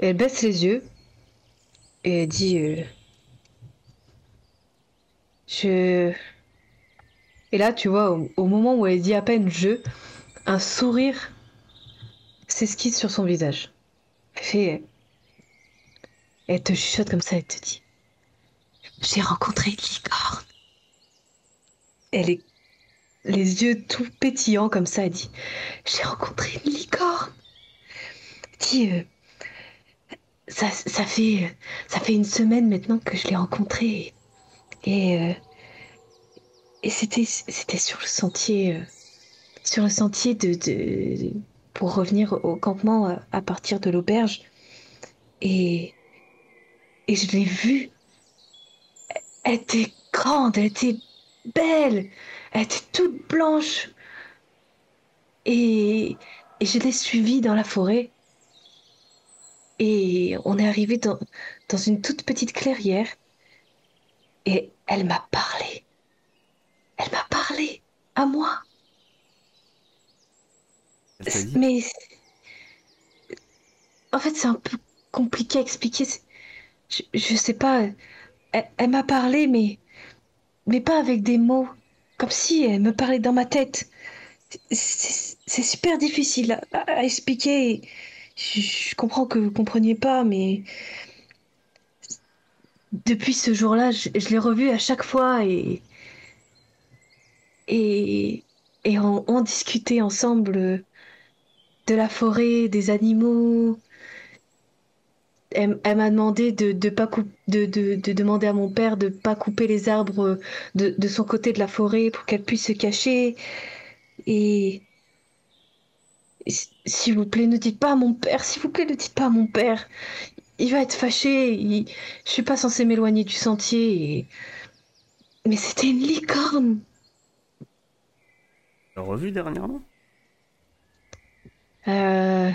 Elle baisse les yeux. Et elle dit euh, Je. Et là, tu vois, au, au moment où elle dit à peine je, un sourire s'esquisse sur son visage. Elle fait. Elle te chuchote comme ça, elle te dit J'ai rencontré une licorne. Elle est les yeux tout pétillants comme ça, elle dit J'ai rencontré une licorne. Dit euh, ça, ça, fait, ça fait une semaine maintenant que je l'ai rencontrée. Et, euh, et c'était, c'était sur le sentier, euh, sur le sentier de, de, pour revenir au campement à, à partir de l'auberge. Et, et je l'ai vue. Elle était grande, elle était belle. Elle était toute blanche. Et, et je l'ai suivie dans la forêt. Et on est arrivé dans, dans une toute petite clairière. Et elle m'a parlé. Elle m'a parlé à moi. Dit Mais en fait, c'est un peu compliqué à expliquer. Je, je sais pas. Elle, m'a parlé, mais mais pas avec des mots, comme si elle me parlait dans ma tête. C'est- super difficile à, expliquer. Je, comprends que vous compreniez pas, mais depuis ce jour-là, je, l'ai revue à chaque fois et et on discutait ensemble de la forêt, des animaux. Elle, elle m'a demandé de, de, pas coup- de, de, de demander à mon père de pas couper les arbres de, de son côté de la forêt pour qu'elle puisse se cacher. Et s'il vous plaît, ne dites pas à mon père, s'il vous plaît, ne dites pas à mon père. Il va être fâché. il- Je suis pas censée m'éloigner du sentier. et- Mais c'était une licorne. Revu dernièrement? Euh,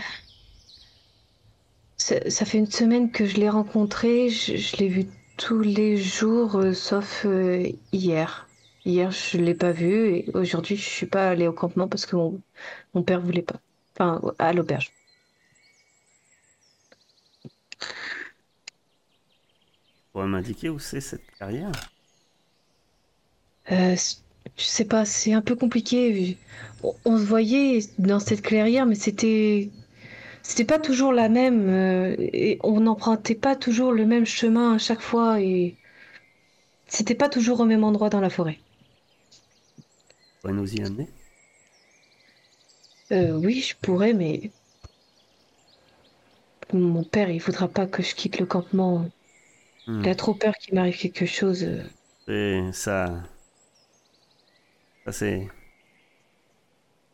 Ça, ça fait une semaine que je l'ai rencontré. Je, je l'ai vu tous les jours, euh, sauf euh, hier. Hier, je l'ai pas vu et aujourd'hui, je suis pas allée au campement parce que mon, mon père voulait pas. Enfin, à l'auberge. Tu pourrais m'indiquer où c'est cette carrière? Euh, je sais pas, c'est un peu compliqué. On, on se voyait dans cette clairière, mais c'était c'était pas toujours la même. euh, et on n'empruntait pas toujours le même chemin à chaque fois et c'était pas toujours au même endroit dans la forêt. Tu pourrais nous y amener? Euh, oui, je pourrais, mais mon père, il voudra pas que je quitte le campement. Hmm. Il a trop peur qu'il m'arrive quelque chose. euh. Et ça. Ça, c'est.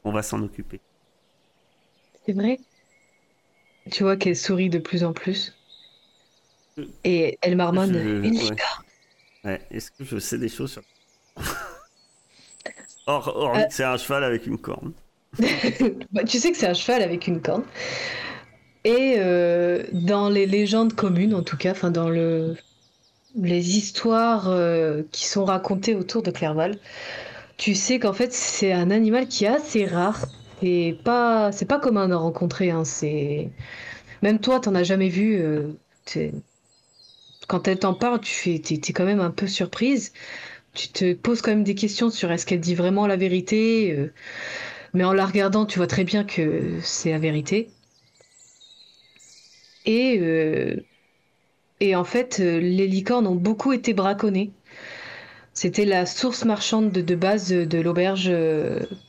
On va s'en occuper. C'est vrai? Tu vois qu'elle sourit de plus en plus. Et elle marmonne. Je- Une ouais. Ouais, est-ce que je sais des choses sur. Or, Euh. c'est un cheval avec une corne. Bah, tu sais que c'est un cheval avec une corne. Et euh, dans les légendes communes, en tout cas, enfin dans le les histoires euh, qui sont racontées autour de Clerval, tu sais qu'en fait c'est un animal qui est assez rare. Et pas, c'est pas commun d'en rencontrer. Hein, c'est même toi, t'en as jamais vu. euh, quand elle t'en parle, tu fais, t'es, quand même un peu surprise. Tu te poses quand même des questions sur est-ce qu'elle dit vraiment la vérité. euh, mais en la regardant, tu vois très bien que c'est la vérité. Et, euh, et en fait, les licornes ont beaucoup été braconnées. C'était la source marchande de, de base de, de l'auberge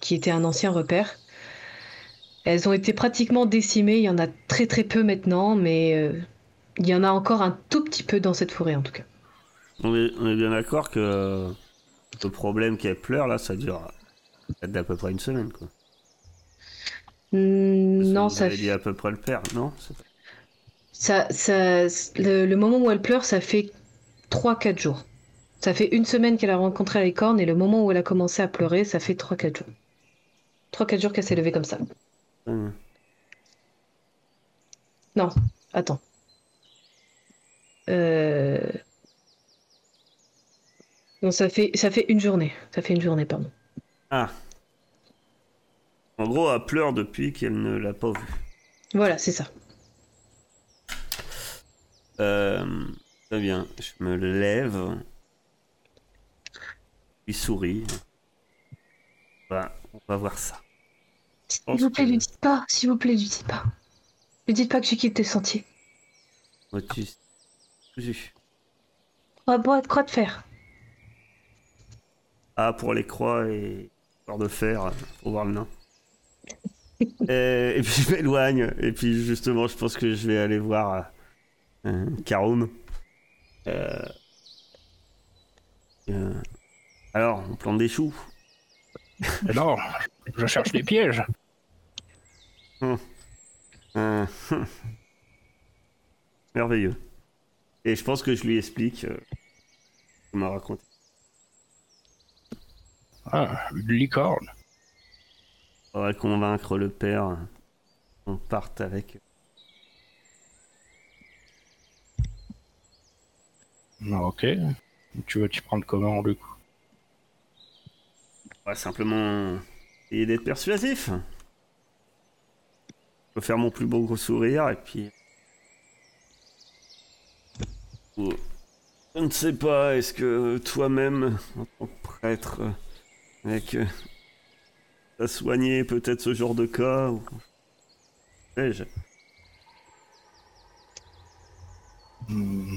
qui était un ancien repère. Elles ont été pratiquement décimées, il y en a très très peu maintenant, mais euh, il y en a encore un tout petit peu dans cette forêt en tout cas. On est, on est bien d'accord que le problème qu'elle pleure là, ça dure d'à peu près une semaine quoi. Hmm, non, ça avez dit à peu près le père, non? Ça, ça, le, le moment où elle pleure, ça fait 3-4 jours. Ça fait une semaine qu'elle a rencontré la licorne et le moment où elle a commencé à pleurer, ça fait 3-4 jours. 3-4 jours qu'elle s'est levée comme ça. Hum. Non, attends. Euh... Non, ça fait, ça fait une journée. Ça fait une journée, pardon. Ah. En gros, elle pleure depuis qu'elle ne l'a pas vu. Voilà, c'est ça. Euh, très bien, je me lève. Il sourit. Voilà, on va voir ça. S'il vous plaît, que- lui dites pas. S'il vous plaît, lui dites pas. Lui dites pas que j'ai quitté le sentier. Moi, tu... tu- On va boire de croix de fer. Ah, pour les croix et corps de fer, faut voir le nain. et, et puis je m'éloigne. Et puis justement, je pense que je vais aller voir euh, Karoum. Euh, euh, alors, on plante des choux. Non, je cherche des pièges. Euh, Merveilleux. Et je pense que je lui explique euh, ce qu'on m'a raconté. Ah, une licorne. Faudrait convaincre le père qu'on parte avec. Ah, Ok. Tu veux t'y prendre comment, du coup? Simplement essayer d'être persuasif. Je peux faire mon plus beau gros sourire et puis. Oh. Je ne sais pas, est-ce que toi-même, en tant que prêtre, avec. euh, t'as soigné peut-être ce genre de cas ou... Hmm,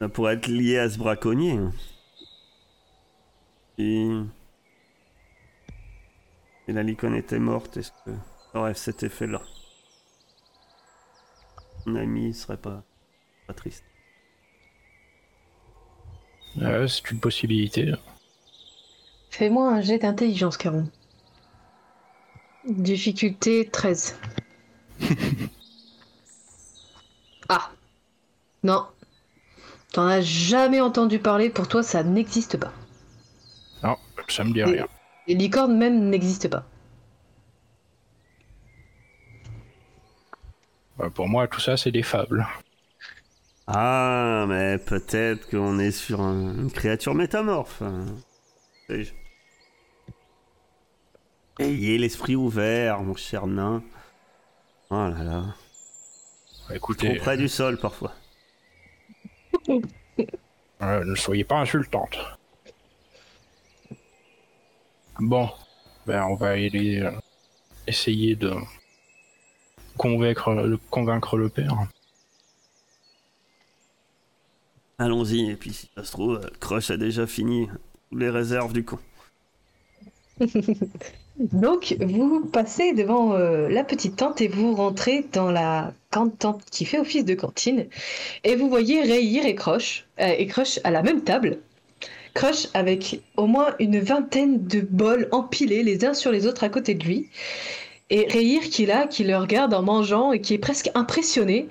Ça pourrait être lié à ce braconnier. hein. Et... Et la licorne était morte, est-ce que aurait cet effet-là mon ami serait pas, pas triste. Ouais, c'est une possibilité. Fais-moi un jet d'intelligence, Caron. Difficulté 13. ah. Non. T'en as jamais entendu parler, pour toi ça n'existe pas. Non, ça me dit Et- rien. Les licornes même n'existent pas. Pour moi, tout ça, c'est des fables. Ah, mais peut-être qu'on est sur un- une créature métamorphe. Ayez l'esprit ouvert, mon cher nain. Oh là là. Trop Écoutez, près du sol parfois. euh, ne soyez pas insultante. Bon, ben on va aller euh, essayer de convaincre, le père. Allons-y, et puis si ça se trouve, euh, Crush a déjà fini toutes les réserves du camp. Donc, vous passez devant euh, la petite tente et vous rentrez dans la grande tente qui fait office de cantine. Et vous voyez Rayir et Crush, euh, et Crush à la même table. Crush avec au moins une vingtaine de bols empilés les uns sur les autres à côté de lui. Et Rayir qui est là, qui le regarde en mangeant et qui est presque impressionné.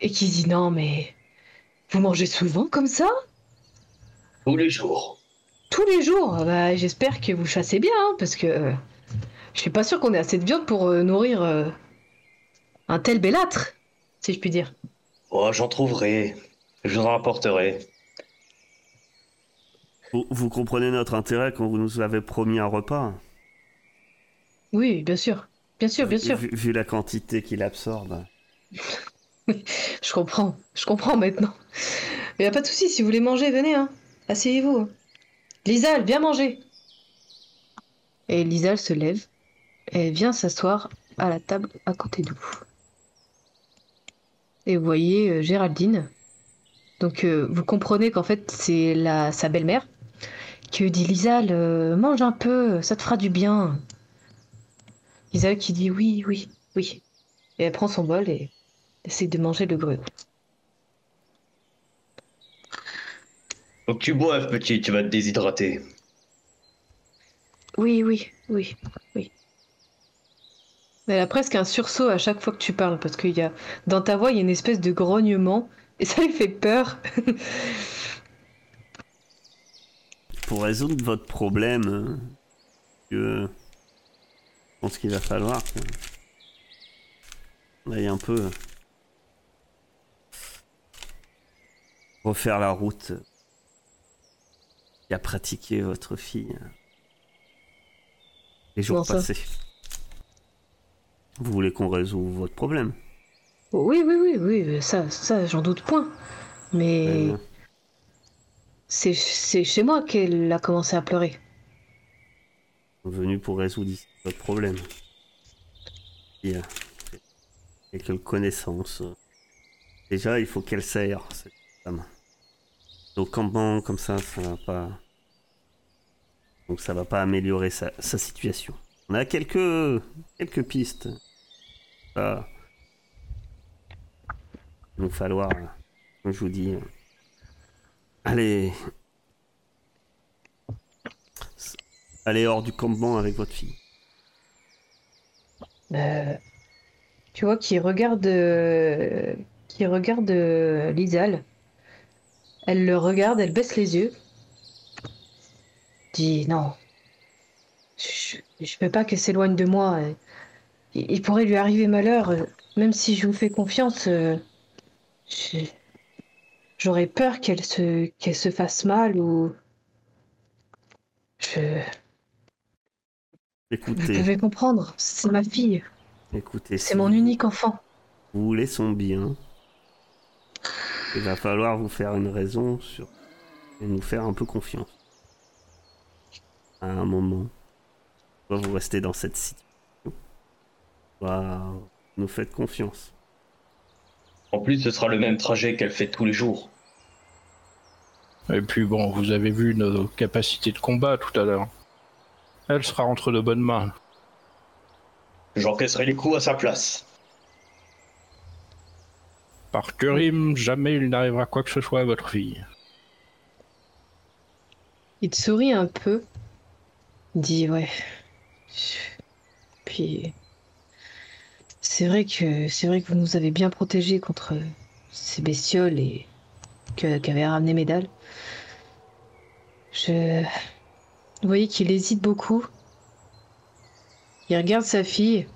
Et qui dit Non, mais vous mangez souvent comme ça? Tous les jours. Tous les jours? Bah, J'espère que vous chassez bien, hein, parce que euh, je suis pas sûr qu'on ait assez de viande pour euh, nourrir euh, un tel bellâtre, si je puis dire. Oh, j'en trouverai. Je vous en rapporterai. Vous, vous comprenez notre intérêt quand vous nous avez promis un repas Oui, bien sûr. Bien sûr, bien sûr. Vu, vu la quantité qu'il absorbe. Je comprends. Je comprends maintenant. Mais y a pas de souci, si vous voulez manger, venez, hein. Asseyez-vous. Lisal, viens manger. Et Lisal se lève et vient s'asseoir à la table à côté de vous. Et vous voyez euh, Géraldine. Donc euh, vous comprenez qu'en fait c'est la sa belle-mère qui dit Lisal, euh, mange un peu, ça te fera du bien. Lisal qui dit oui, oui, oui. Et elle prend son bol et essaie de manger le gruau. Faut que tu boives, petit, tu vas te déshydrater. Oui, oui, oui, oui. Elle a presque un sursaut à chaque fois que tu parles, parce qu'il y a dans ta voix, il y a une espèce de grognement, et ça lui fait peur. Pour résoudre votre problème, que je pense qu'il va falloir que on aille un peu refaire la route qui a pratiqué votre fille les jours Comment passés. Vous voulez qu'on résolve votre problème? Oui, oui, oui, oui, ça, ça, j'en doute point. Mais Euh, c'est c'est chez moi qu'elle a commencé à pleurer. venu pour résoudre ici problème. Il y a quelques connaissances. Déjà, il faut qu'elle serre, cette femme. Donc, campement comme ça, ça va pas. Donc, ça va pas améliorer sa, situation. On a quelques, quelques pistes. Ça. Il va falloir, comme je vous dis, aller. aller hors du campement avec votre fille. Euh, tu vois qui regarde, qui regarde euh, Lisal. Elle le regarde, elle baisse les yeux. Dit non. Je, je veux pas qu'elle s'éloigne de moi. Il, pourrait lui arriver malheur. euh, Même si je vous fais confiance, euh, j'aurais peur qu'elle se, qu'elle se fasse mal ou. Je, vous pouvez comprendre, c'est ma fille, écoutez, c'est si mon unique enfant. vous voulez son bien, il va falloir vous faire une raison sur et nous faire un peu confiance. À un moment, soit vous restez dans cette situation, soit nous faites confiance. En plus, ce sera le même trajet qu'elle fait tous les jours. Et puis bon, vous avez vu nos capacités de combat tout à l'heure. Elle sera entre de bonnes mains. J'encaisserai les coups à sa place. Par Kurim, jamais il n'arrivera quoi que ce soit à votre fille. Il te sourit un peu. Il dit ouais. Puis c'est vrai que c'est vrai que vous nous avez bien protégés contre ces bestioles et que qu'avait ramené Médal. Je vous voyez qu'il hésite beaucoup. Il regarde sa fille.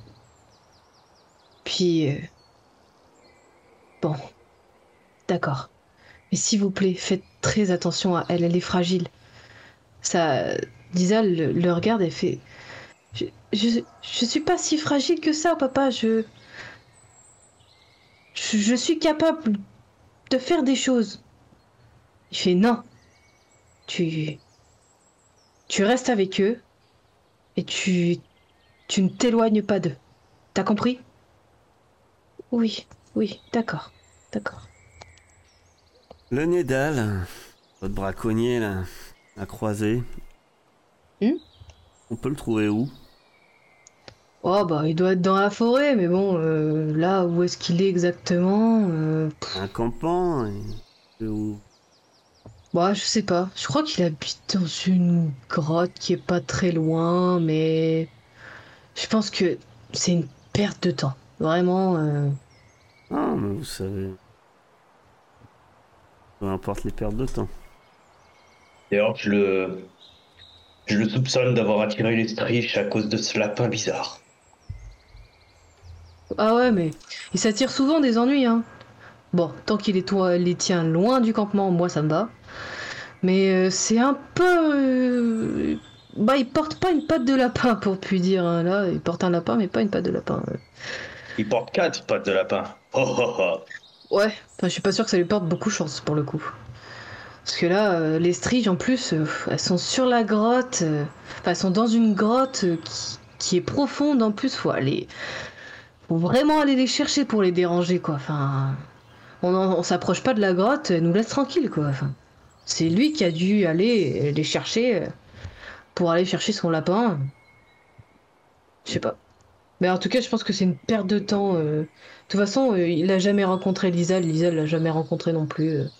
Puis euh, bon. D'accord. Mais s'il vous plaît, faites très attention à elle, elle est fragile. Ça, Lisa le, regarde et fait je, suis pas si fragile que ça, papa. Je, je suis capable de faire des choses. Il fait non. Tu, tu restes avec eux et tu, tu ne t'éloignes pas d'eux. T'as compris? Oui, oui, d'accord, d'accord. Le Nédal, votre braconnier là, à croiser. Hmm? On peut le trouver où? Oh bah il doit être dans la forêt, mais bon, euh, là où est-ce qu'il est exactement euh, Un et- où? Bah je sais pas. Je crois qu'il habite dans une grotte qui est pas très loin, mais je pense que c'est une perte de temps. Vraiment. euh, Ah, mais vous savez. Peu importe les pertes de temps. D'ailleurs, je le... je le soupçonne d'avoir attiré les striches à cause de ce lapin bizarre. Ah ouais, mais il s'attire souvent des ennuis, hein. Bon, tant qu'il les, toi- les tient loin du campement, moi ça me va. Mais euh, c'est un peu. euh, Bah, il porte pas une patte de lapin, pour plus dire. hein. Là, il porte un lapin, mais pas une patte de lapin. Il porte quatre pattes de lapin. Oh oh oh. Ouais, enfin, je suis pas sûr que ça lui porte beaucoup chance pour le coup. Parce que là, euh, les striges en plus, elles sont sur la grotte. Enfin, elles sont dans une grotte qui, qui est profonde en plus. Faut aller. Faut vraiment aller les chercher pour les déranger, quoi. Enfin. On, s'approche pas de la grotte, elle nous laisse tranquille, quoi. Enfin, c'est lui qui a dû aller les chercher euh, pour aller chercher son lapin. Je sais pas. Mais en tout cas, je pense que c'est une perte de temps. euh. De toute façon, euh, il a jamais rencontré Lisa, Lisa l'a jamais rencontré non plus. euh.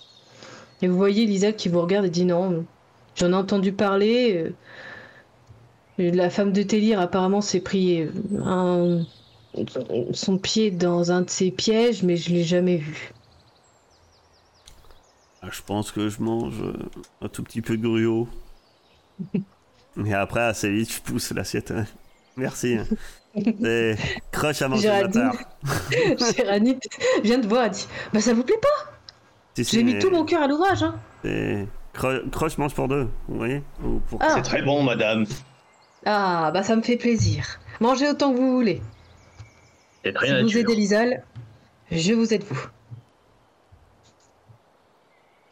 Et vous voyez Lisa qui vous regarde et dit non, euh, j'en ai entendu parler. euh. La femme de Télir apparemment s'est pris euh, son pied dans un de ses pièges, mais je l'ai jamais vu. Ah, je pense que je mange euh, un tout petit peu de gruau. Et après, assez vite, je pousse l'assiette. Merci. Et croche à manger le Géraldine. bâtard. Géraldine vient de voir, elle dit Bah ça vous plaît pas Si, si, J'ai mis tout mon cœur à l'ouvrage, hein c'est- Cro- Croche mange pour deux, vous voyez? Ou pour... Ah. C'est très bon, madame. Ah, bah ça me fait plaisir. Mangez autant que vous voulez. C'est très Si vous aidez Lisal, je vous aide vous.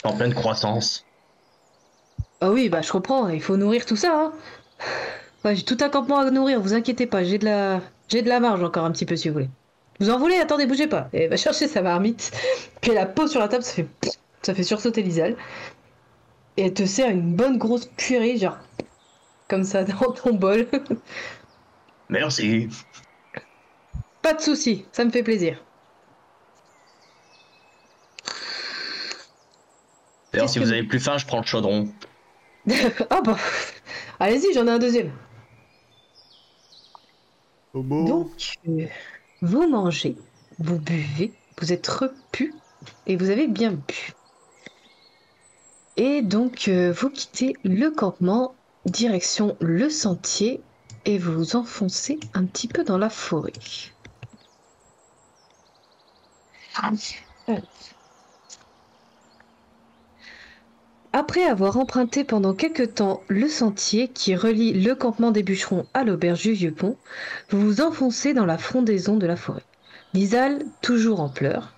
En pleine croissance. Ah oui, bah je comprends, il faut nourrir tout ça. Hein. Ouais, j'ai tout un campement à nourrir, vous inquiétez pas, j'ai de la j'ai de la marge encore un petit peu si vous voulez. Vous en voulez Attendez, bougez pas. Et elle va chercher sa marmite, puis elle la pose sur la table, ça fait ça fait sursauter Lisal. Et elle te sert une bonne grosse cuillerée, genre comme ça dans ton bol. Merci. pas de souci, ça me fait plaisir. D'ailleurs, si vous avez plus faim, je prends le chaudron. ah bah, allez-y, j'en ai un deuxième. Donc, euh, vous mangez, vous buvez, vous êtes repu et vous avez bien bu. Et donc, euh, vous quittez le campement, direction le sentier, et vous vous enfoncez un petit peu dans la forêt. Après avoir emprunté pendant quelque temps le sentier qui relie le campement des bûcherons à l'auberge du Vieux-Pont, vous vous enfoncez dans la frondaison de la forêt. Lisal, toujours en pleurs,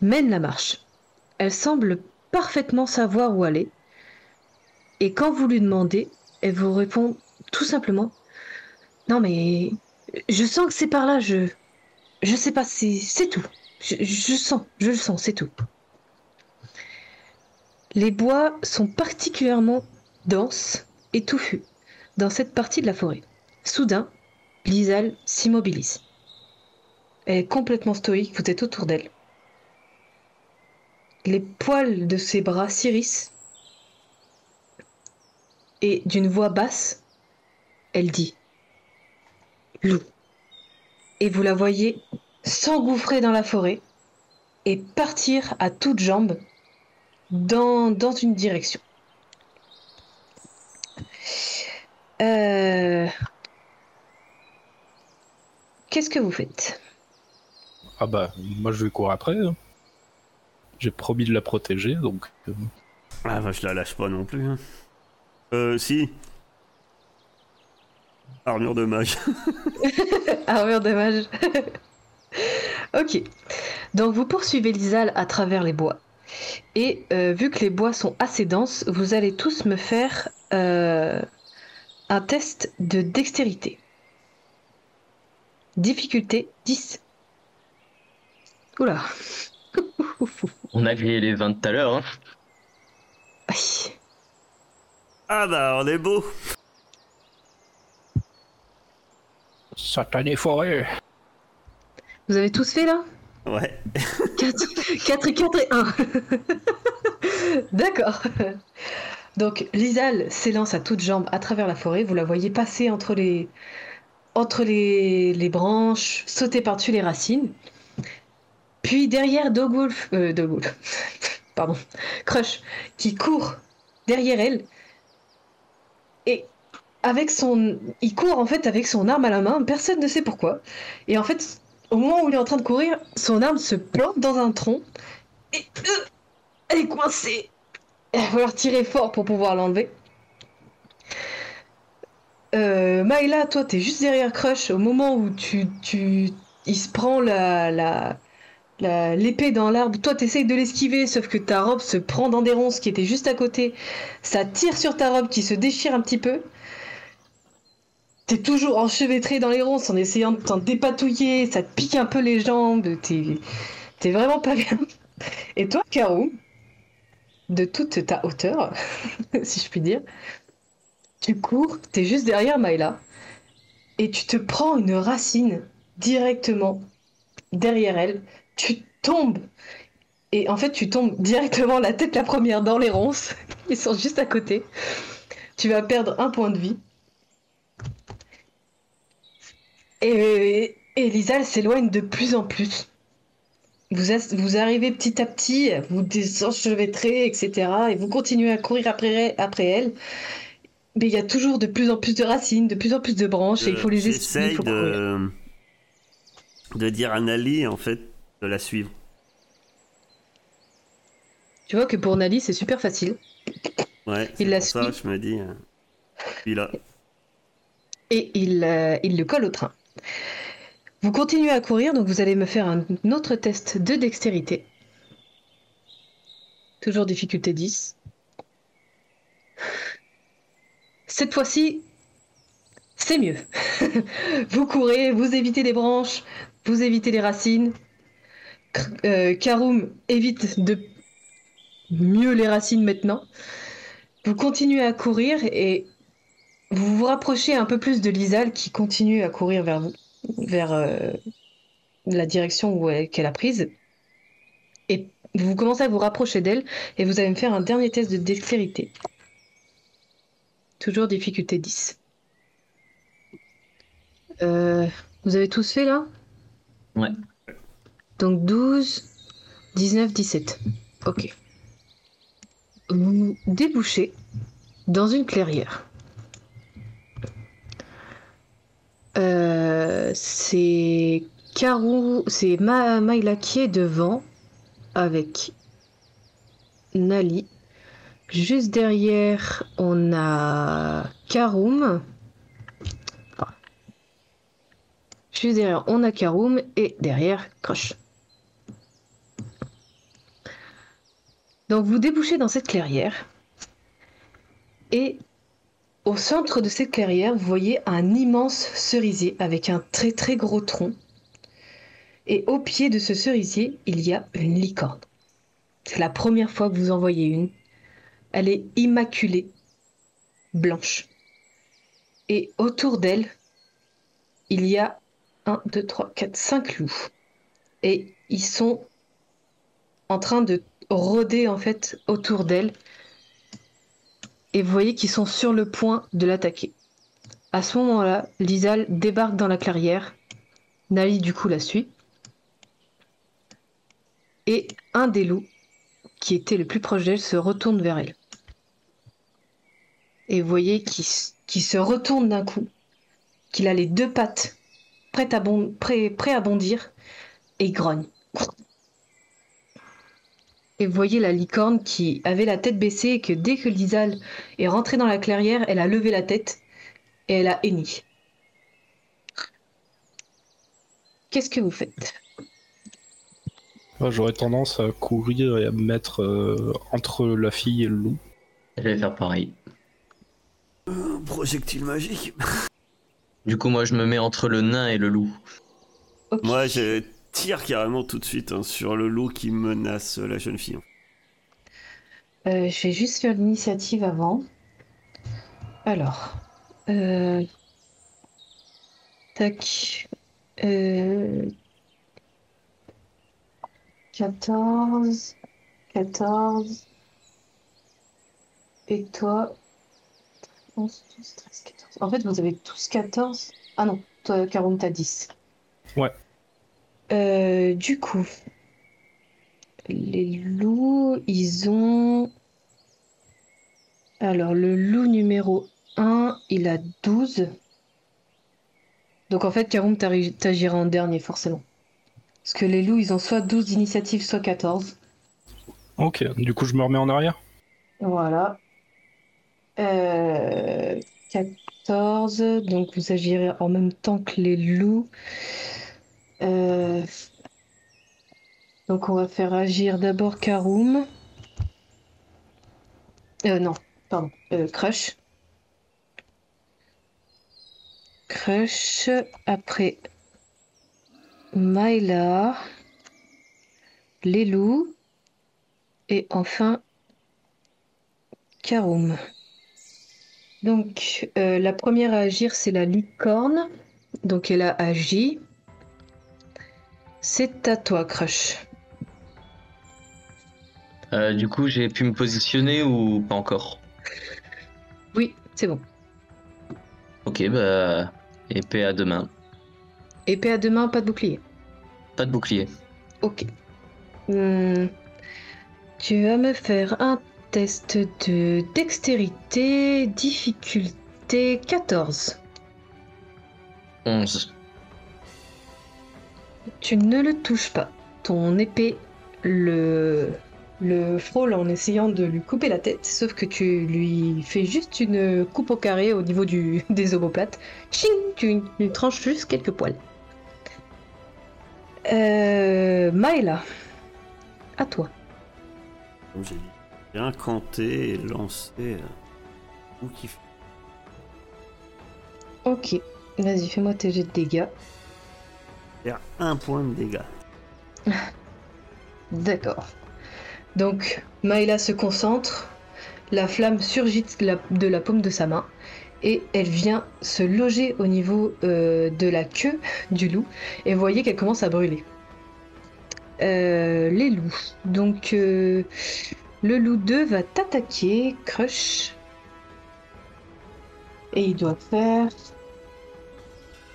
mène la marche. Elle semble parfaitement savoir où aller. Et quand vous lui demandez, elle vous répond tout simplement Non, mais je sens que c'est par là, je. Je sais pas, c'est c'est tout. Sens, je le sens, c'est tout. Les bois sont particulièrement denses et touffus dans cette partie de la forêt. Soudain, Lisal s'immobilise. Elle est complètement stoïque, vous êtes autour d'elle. les poils de ses bras s'irissent. Et d'une voix basse, elle dit Loup. Et vous la voyez s'engouffrer dans la forêt et partir à toutes jambes dans, dans une direction. Euh, Qu'est-ce que vous faites? Ah bah, moi je vais courir après. hein. J'ai promis de la protéger, donc... euh, Ah bah je la lâche pas non plus. hein. Euh si. Armure de mage. Armure de mage. ok. Donc vous poursuivez Lizal à travers les bois. Et euh, vu que les bois sont assez denses, vous allez tous me faire euh, un test de dextérité. Difficulté 10. Oula. On a grillé les 20 tout à l'heure. Hein. Aïe. Ah bah on est beau. Satané forêt Vous avez tous fait là? Ouais. 4, 4 et 4 et 1. D'accord. Donc Lizal s'élance à toutes jambes à travers la forêt. Vous la voyez passer entre les, entre les, les branches, sauter par-dessus les racines. Puis derrière Dogwolf, euh, Dogwolf, pardon, Crush, qui court derrière elle. Et avec son, il court en fait avec son arme à la main. Personne ne sait pourquoi. Et en fait, au moment où il est en train de courir, son arme se plante dans un tronc et euh, elle est coincée. Il va falloir tirer fort pour pouvoir l'enlever. Euh, toi, t'es juste derrière Crush au moment où tu, tu, il se prend la, la, la- l'épée dans l'arbre. Toi, t'essayes de l'esquiver, sauf que ta robe se prend dans des ronces qui étaient juste à côté. Ça tire sur ta robe qui se déchire un petit peu. T'es toujours enchevêtré dans les ronces en essayant de t'en dépatouiller, ça te pique un peu les jambes, t'es vraiment pas bien. Et toi, Caro, de toute ta hauteur, si je puis dire, tu cours, t'es juste derrière Maïla, et tu te prends une racine directement derrière elle, tu tombes, et en fait tu tombes directement la tête la première dans les ronces, qui sont juste à côté. Tu vas perdre un point de vie. Et, et Lisa, elle s'éloigne de plus en plus. Vous, as- vous arrivez petit à petit, vous désenchevêtrez, etc. Et vous continuez à courir après, après elle. Mais il y a toujours de plus en plus de racines, de plus en plus de branches, et il faut les esquiver, il J'essaye de... de dire à Nali en fait de la suivre. Tu vois que pour Nali, c'est super facile. Ouais. Il la pour ça, suit. je me dis. euh, Puis là. Et il, euh, il le colle au train. Vous continuez à courir, donc vous allez me faire un autre test de dextérité. Toujours difficulté 10. Cette fois-ci, c'est mieux. vous courez, vous évitez les branches, vous évitez les racines. Euh, Karum évite de mieux les racines maintenant. Vous continuez à courir et vous vous rapprochez un peu plus de Lizal qui continue à courir vers vous, vers euh, la direction qu'elle a prise. Et vous commencez à vous rapprocher d'elle et vous allez me faire un dernier test de dextérité. Toujours difficulté 10. Euh, vous avez tous fait là? Ouais. Donc 12, 19, 17. Ok. Vous débouchez dans une clairière. Euh, c'est Karou, c'est qui est devant avec Nali. Juste derrière, on a Karoum. Juste derrière, on a Karoum et derrière, Crush. Donc vous débouchez dans cette clairière et au centre de cette clairière, vous voyez un immense cerisier avec un très très gros tronc. Et au pied de ce cerisier, il y a une licorne. C'est la première fois que vous en voyez une. Elle est immaculée, blanche. Et autour d'elle, il y a 1, 2, 3, 4, 5 loups. Et ils sont en train de rôder en fait autour d'elle. Et vous voyez qu'ils sont sur le point de l'attaquer. À ce moment-là, Lizal débarque dans la clairière. Nali du coup la suit. Et un des loups, qui était le plus proche d'elle, se retourne vers elle. Et vous voyez qu'il se retourne d'un coup, qu'il a les deux pattes prêtes à, bondir, et grogne. Et vous voyez la licorne qui avait la tête baissée et que dès que Lizal est rentrée dans la clairière, elle a levé la tête et elle a henni. Qu'est-ce que vous faites? Moi, J'aurais tendance à courir et à me mettre euh, entre la fille et le loup. Je vais faire pareil. Un projectile magique. Du coup, moi, je me mets entre le nain et le loup. Moi, je tire carrément tout de suite hein, sur le loup qui menace la jeune fille. Euh, je vais juste faire l'initiative avant. Alors. euh, Tac. Euh, 14. 14. Et toi 11, 12, 13, 14. En fait, vous avez tous 14. Ah non, toi, Caron, t'as 10. Ouais. Euh, du coup, les loups, ils ont. Alors, le loup numéro 1, il a 12. Donc, en fait, Karoum, t'agiras en dernier, forcément. Parce que les loups, ils ont soit 12 d'initiative, soit 14. Ok, du coup je me remets en arrière. Voilà. Euh, 14. Donc, vous agirez en même temps que les loups. Euh, Donc, on va faire agir d'abord Karoum. Euh, non, pardon. Euh, Crush. Crush. Après, Myla. Les loups. Et enfin, Karoum. Donc, la première à agir, c'est la licorne. Donc, elle a agi. C'est à toi, Crush. Euh, du coup, j'ai pu me positionner ou pas encore? Oui, c'est bon. Ok, bah. Épée à deux mains. Épée à deux mains, pas de bouclier. Pas de bouclier. Ok. Hmm. Tu vas me faire un test de dextérité, difficulté 14. 11. Tu ne le touches pas. Ton épée le, le frôle en essayant de lui couper la tête, sauf que tu lui fais juste une coupe au carré au niveau du, des omoplates. Ching Tu lui tranches juste quelques poils. Euh, Maëla, à toi. Comme j'ai incanté et lancé euh, ou. Ok, vas-y, fais-moi tes jets de dégâts. Un point de dégâts. D'accord. Donc, Maëla se concentre, la flamme surgit de la, de la paume de sa main et elle vient se loger au niveau euh, de la queue du loup et vous voyez qu'elle commence à brûler. Euh, les loups. Donc, euh, le loup 2 va t'attaquer, Crush. Et il doit faire.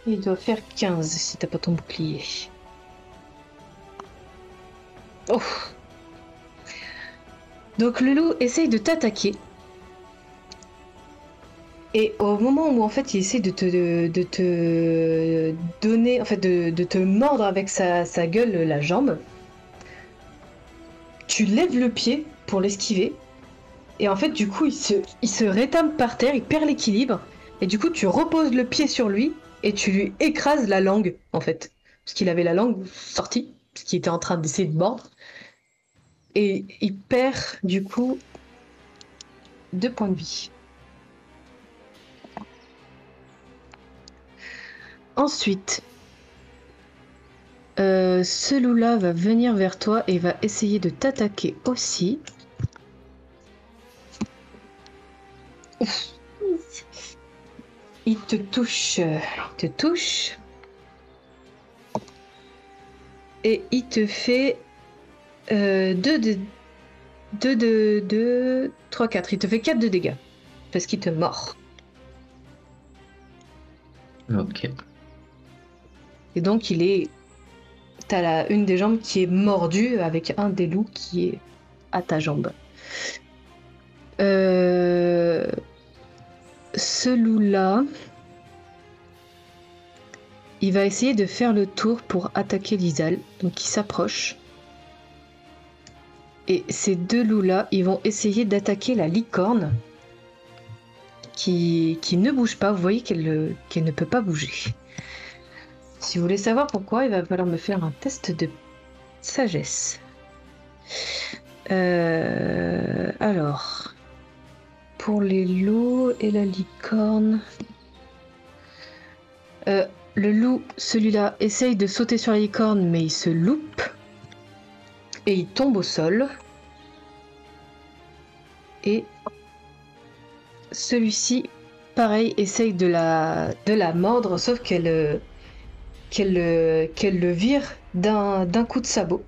Il doit faire 15 si t'as pas ton bouclier. Oh. Donc le loup essaye de t'attaquer. Et au moment où en fait il essaie de te, donner, en fait de, de te mordre avec sa, sa gueule la jambe, tu lèves le pied pour l'esquiver. Et en fait du coup il se, il se rétame par terre, il perd l'équilibre. Et du coup tu reposes le pied sur lui et tu lui écrases la langue en fait. Parce qu'il avait la langue sortie, parce qu'il était en train d'essayer de mordre. Et il perd du coup deux points de vie. Ensuite, euh, ce loup-là va venir vers toi et va essayer de t'attaquer aussi. Il te touche. Il te touche. Et il te fait 2 de 2 de 2, 3, 4. Il te fait 4 de dégâts. Parce qu'il te mord. Ok. Et donc il est. T'as la, une des jambes qui est mordue avec un des loups qui est à ta jambe. Euh, Ce loup-là. Il va essayer de faire le tour pour attaquer Lizal. Donc il s'approche. Et ces deux loups-là, ils vont essayer d'attaquer la licorne. Qui, ne bouge pas. Vous voyez qu'elle qu'elle ne peut pas bouger. Si vous voulez savoir pourquoi, il va falloir me faire un test de sagesse. Euh, alors, pour les loups et la licorne. Euh, le loup, celui-là, essaye de sauter sur la licorne, mais il se loupe. Et il tombe au sol. Et celui-ci, pareil, essaye de la, mordre, sauf qu'elle le, vire d'un coup de sabot.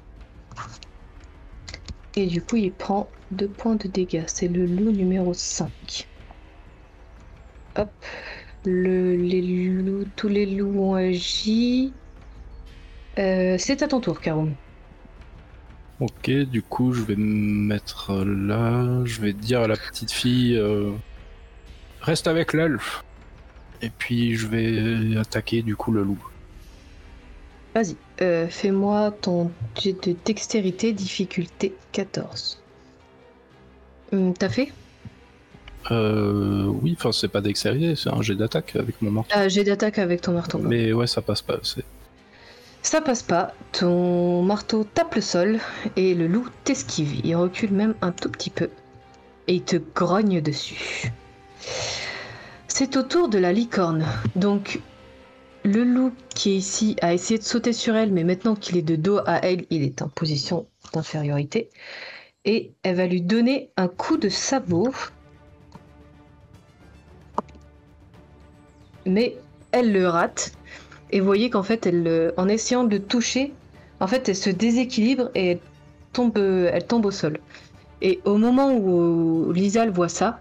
Et du coup, il prend deux points de dégâts. C'est le loup numéro 5. Hop. Le, les loups, tous les loups ont agi. Euh, c'est à ton tour, Karum. Ok, du coup, je vais me mettre là. Je vais dire à la petite fille euh, Reste avec l'elfe. Et puis, je vais attaquer du coup le loup. Vas-y, euh, fais-moi ton jet de dextérité, difficulté 14. Hum, T'as fait Euh, oui, enfin, c'est pas dextérité, c'est un jet d'attaque avec mon marteau. Ah, J'ai d'attaque avec ton marteau. Mais ouais, ça passe pas. c'est- Ça passe pas, ton marteau tape le sol et le loup t'esquive. Il recule même un tout petit peu et il te grogne dessus. C'est au tour de la licorne. Donc, le loup qui est ici a essayé de sauter sur elle, mais maintenant qu'il est de dos à elle, il est en position d'infériorité. Et elle va lui donner un coup de sabot. Mais elle le rate. Et vous voyez qu'en fait, elle, euh, en essayant de le toucher, en fait, elle se déséquilibre et elle tombe, euh, au sol. Et au moment où Lisa voit ça,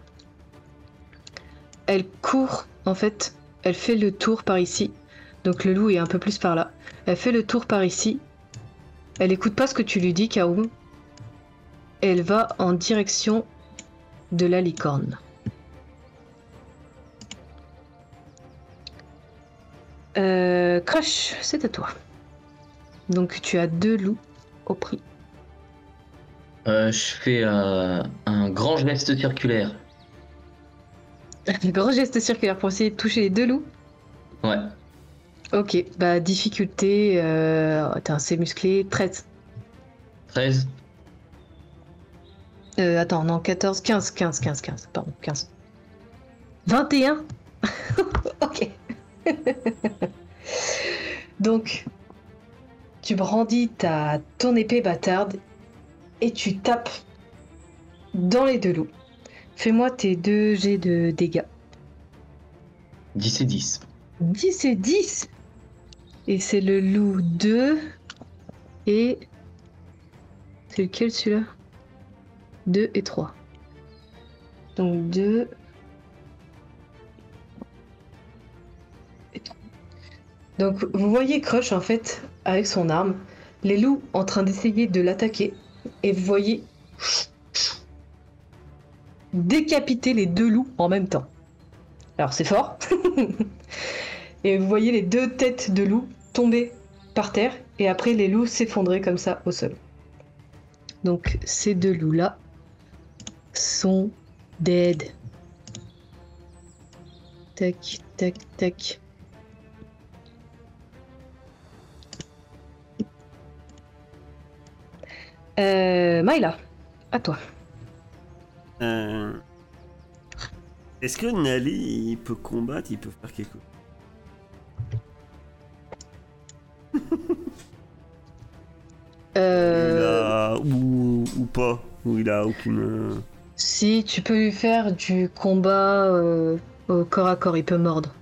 elle court, en fait, elle fait le tour par ici. Donc le loup est un peu plus par là. Elle fait le tour par ici. Elle écoute pas ce que tu lui dis, Kaoum. Et elle va en direction de la licorne. Euh, Crush, c'est à toi. Donc tu as deux loups au prix. Euh, je fais euh, un grand geste circulaire. Un gros geste circulaire pour essayer de toucher les deux loups. Ouais. Ok, bah difficulté, euh... c'est musclé, 13. 13. Euh, attends, non, 14, 15, 15, 15, 15, pardon, 15. 21 Ok. Donc, tu brandis ta, ton épée bâtarde et tu tapes dans les deux loups. Fais-moi tes deux jets de dégâts. 10 et 10. 10 et 10 Et c'est le loup 2 et... C'est lequel celui-là? 2 et 3. Donc 2 et 3. Donc vous voyez Crush en fait avec son arme, les loups en train d'essayer de l'attaquer et vous voyez décapiter les deux loups en même temps. Alors c'est fort. et vous voyez les deux têtes de loups tomber par terre et après les loups s'effondrer comme ça au sol. Donc ces deux loups là sont dead. Tac, tac, tac. Euh, Myla, à toi. Euh, Est-ce que Nali, il peut combattre, il peut faire quelque chose? Euh, Il a- ou, ou pas Ou il a aucune... euh, Si tu peux lui faire du combat euh, au corps à corps, il peut mordre.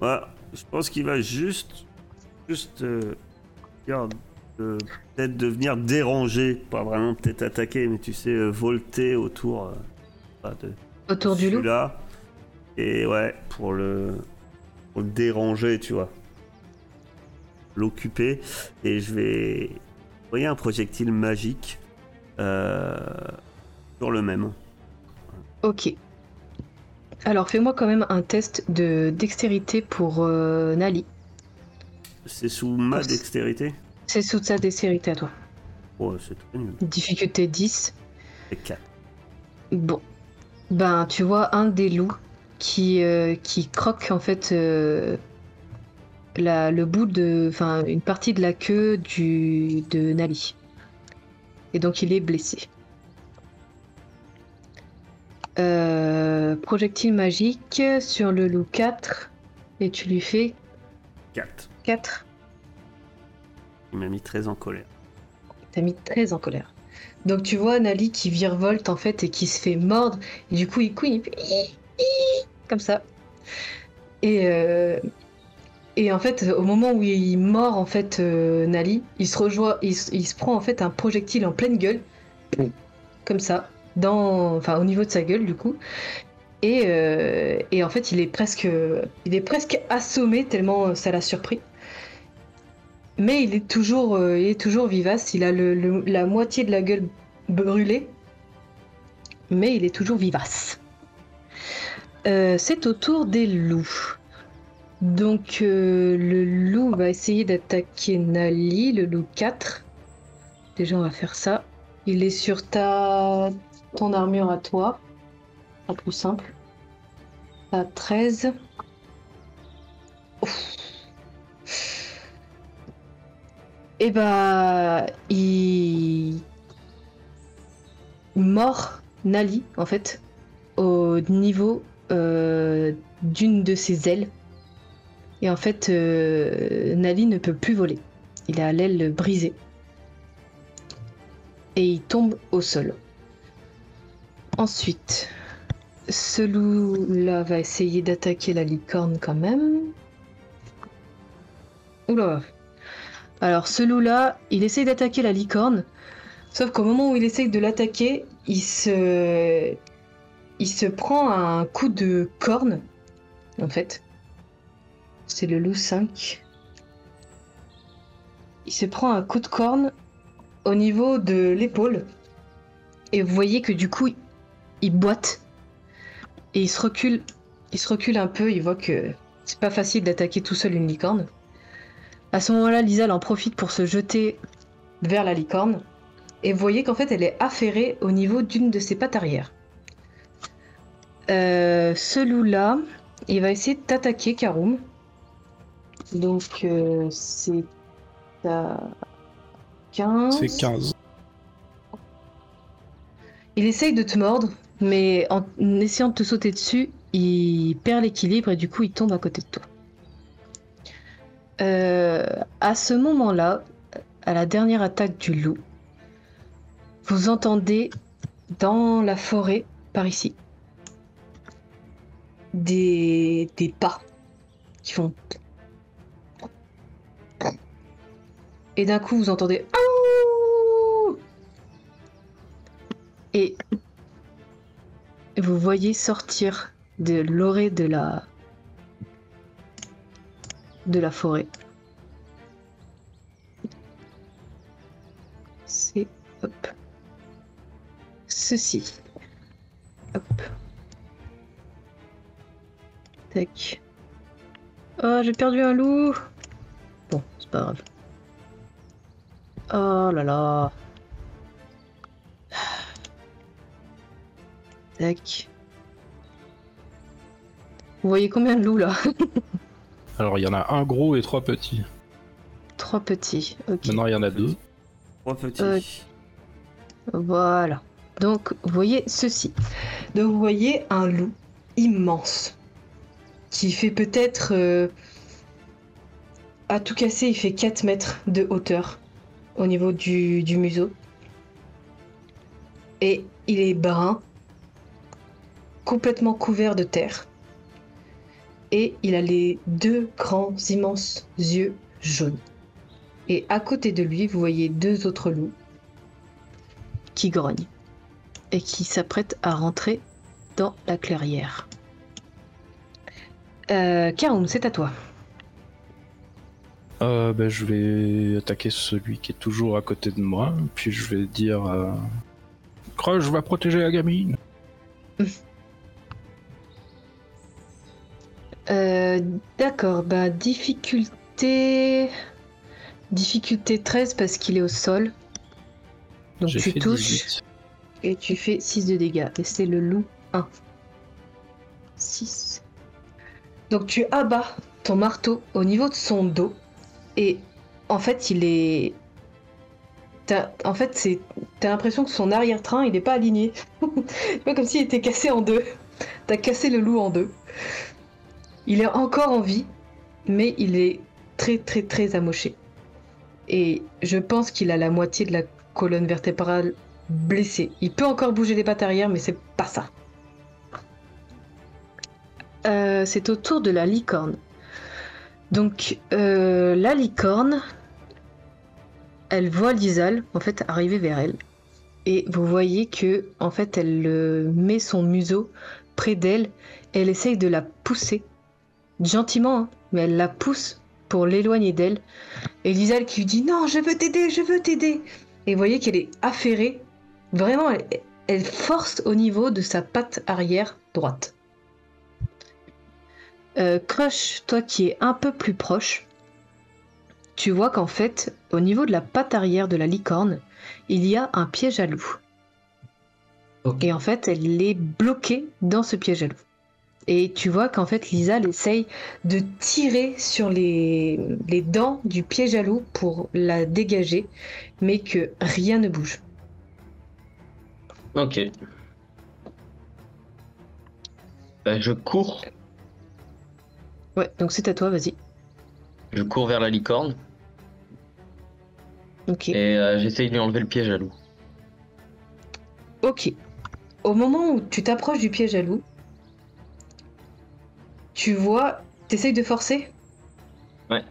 Ouais, je pense qu'il va juste... Juste... euh, Regarde. peut peut-être devenir dérangé, pas vraiment peut-être attaquer, mais tu sais, euh, volter autour euh, de Autour du loup. Et ouais, pour le, pour le déranger, tu vois. L'occuper. Et je vais envoyer un projectile magique euh, sur le même. Ok. Alors fais-moi quand même un test de dextérité pour euh, Nali. C'est sous ma dextérité C'est sous sa dextérité à toi. Oh, c'est très nul. Difficulté 10. C'est 4. Bon. Ben tu vois un des loups qui, euh, qui croque en fait euh, la, le bout de... Enfin une partie de la queue du, de Nali. Et donc il est blessé. Euh, projectile magique sur le loup 4. Et tu lui fais 4. 4. Il m'a mis très en colère. T'as mis très en colère. Donc tu vois Nali qui virevolte en fait et qui se fait mordre. Et du coup il couine, il fait comme ça. Et, euh, et en fait au moment où il mord en fait euh, Nali, il se rejoint, il se prend en fait un projectile en pleine gueule, comme ça, enfin au niveau de sa gueule du coup. Et, euh, et en fait il est presque, il est presque assommé tellement ça l'a surpris. Mais il est toujours, euh, vivace. Il a la moitié de la gueule brûlée, mais il est toujours vivace. Euh, c'est au tour des loups. Donc euh, le loup va essayer d'attaquer Nali, le loup 4. Déjà on va faire ça. Il est sur ta ton armure à toi. Pas plus simple. À 13. Ouf. Et bah, il mord Nali en fait au niveau euh, d'une de ses ailes. Et en fait, euh, Nali ne peut plus voler. Il a l'aile brisée. Et il tombe au sol. Ensuite, ce loup-là va essayer d'attaquer la licorne quand même. Oula, alors ce loup-là, il essaye d'attaquer la licorne, sauf qu'au moment où il essaye de l'attaquer, il se... il se prend un coup de corne, en fait. C'est le loup 5. Il se prend un coup de corne au niveau de l'épaule. Et vous voyez que du coup, il boite. Et il se recule, il se recule un peu, il voit que c'est pas facile d'attaquer tout seul une licorne. À ce moment-là, Lisa elle en profite pour se jeter vers la licorne. Et vous voyez qu'en fait, elle est affairée au niveau d'une de ses pattes arrière. Euh, ce loup-là, il va essayer de t'attaquer. Donc, euh, c'est à 15. C'est 15. Il essaye de te mordre, mais en essayant de te sauter dessus, il perd l'équilibre et du coup, il tombe à côté de toi. Euh, à ce moment-là, à la dernière attaque du loup, vous entendez dans la forêt, par ici, des, des pas qui font. Et d'un coup, vous entendez. Et vous voyez sortir de l'orée de la de la forêt. C'est hop ceci. Hop. Tac. Oh, j'ai perdu un loup. Bon, c'est pas grave. Oh là là. Tac. Vous voyez combien de loups là Alors il y en a un gros et trois petits. Trois petits. Ok. Maintenant il y en a deux. Trois petits. Euh, Voilà. Donc, vous voyez ceci. Donc, vous voyez un loup immense qui fait peut-être. euh, à tout casser, il fait 4 mètres de hauteur au niveau du, museau. Et il est brun, complètement couvert de terre. Et il a les deux grands, immenses yeux jaunes. Et à côté de lui, vous voyez deux autres loups qui grognent et qui s'apprêtent à rentrer dans la clairière. Euh, c'est à toi. Euh, ben, je vais attaquer celui qui est toujours à côté de moi, puis je vais dire euh... Crush va protéger la gamine. Euh, D'accord, bah difficulté... Difficulté 13 parce qu'il est au sol. Donc tu touches 18. et tu fais 6 de dégâts. Et c'est le loup 1. 6. Donc tu abats ton marteau au niveau de son dos. Et en fait, il est. En fait, c'est. T'as l'impression que son arrière-train, il est pas aligné. C'est pas comme s'il était cassé en deux. T'as cassé le loup en deux. Il est encore en vie, mais il est très très très amoché. Et je pense qu'il a la moitié de la colonne vertébrale blessée. Il peut encore bouger les pattes arrière, mais c'est pas ça. Euh, c'est au tour de la licorne. Donc, euh, la licorne, elle voit Lizal, en fait, arriver vers elle. Et vous voyez que, en fait, elle euh, met son museau près d'elle. Elle essaye de la pousser. Gentiment, hein, mais elle la pousse pour l'éloigner d'elle. Et Lizal qui lui dit Non, je veux t'aider, je veux t'aider. Et vous voyez qu'elle est affairée. Vraiment, elle, elle force au niveau de sa patte arrière droite. Euh, Crush, toi qui es un peu plus proche, tu vois qu'en fait, au niveau de la patte arrière de la licorne, il y a un piège à loup. Et en fait, elle est bloquée dans ce piège à loup. Et tu vois qu'en fait, Lisa elle essaye de tirer sur les, les dents du piège à loup pour la dégager, mais que rien ne bouge. Ok. Bah, je cours. Ouais, donc c'est à toi, vas-y. Je cours vers la licorne Ok. et euh, j'essaye de lui enlever le piège à loup. Ok. Au moment où tu t'approches du piège à loup, tu vois, t'essayes de forcer? Ouais.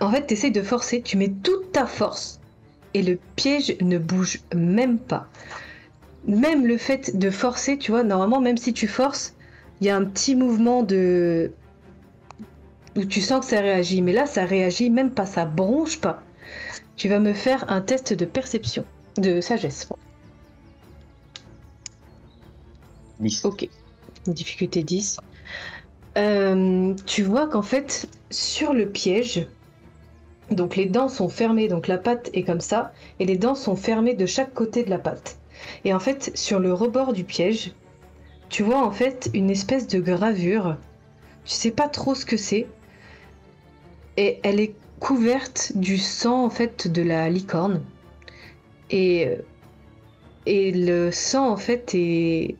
En fait, t'essayes de forcer, tu mets toute ta force et le piège ne bouge même pas. Même le fait de forcer, tu vois, normalement, même si tu forces, il y a un petit mouvement de. Où tu sens que ça réagit. Mais là, ça réagit même pas, ça bronche pas. Tu vas me faire un test de perception, de sagesse. 10. Ok. Difficulté 10. Euh, tu vois qu'en fait, sur le piège, donc les dents sont fermées, donc la patte est comme ça, et les dents sont fermées de chaque côté de la patte. Et en fait, sur le rebord du piège, tu vois en fait une espèce de gravure. Tu sais pas trop ce que c'est. Et elle est couverte du sang en fait de la licorne. Et, et le sang en fait est,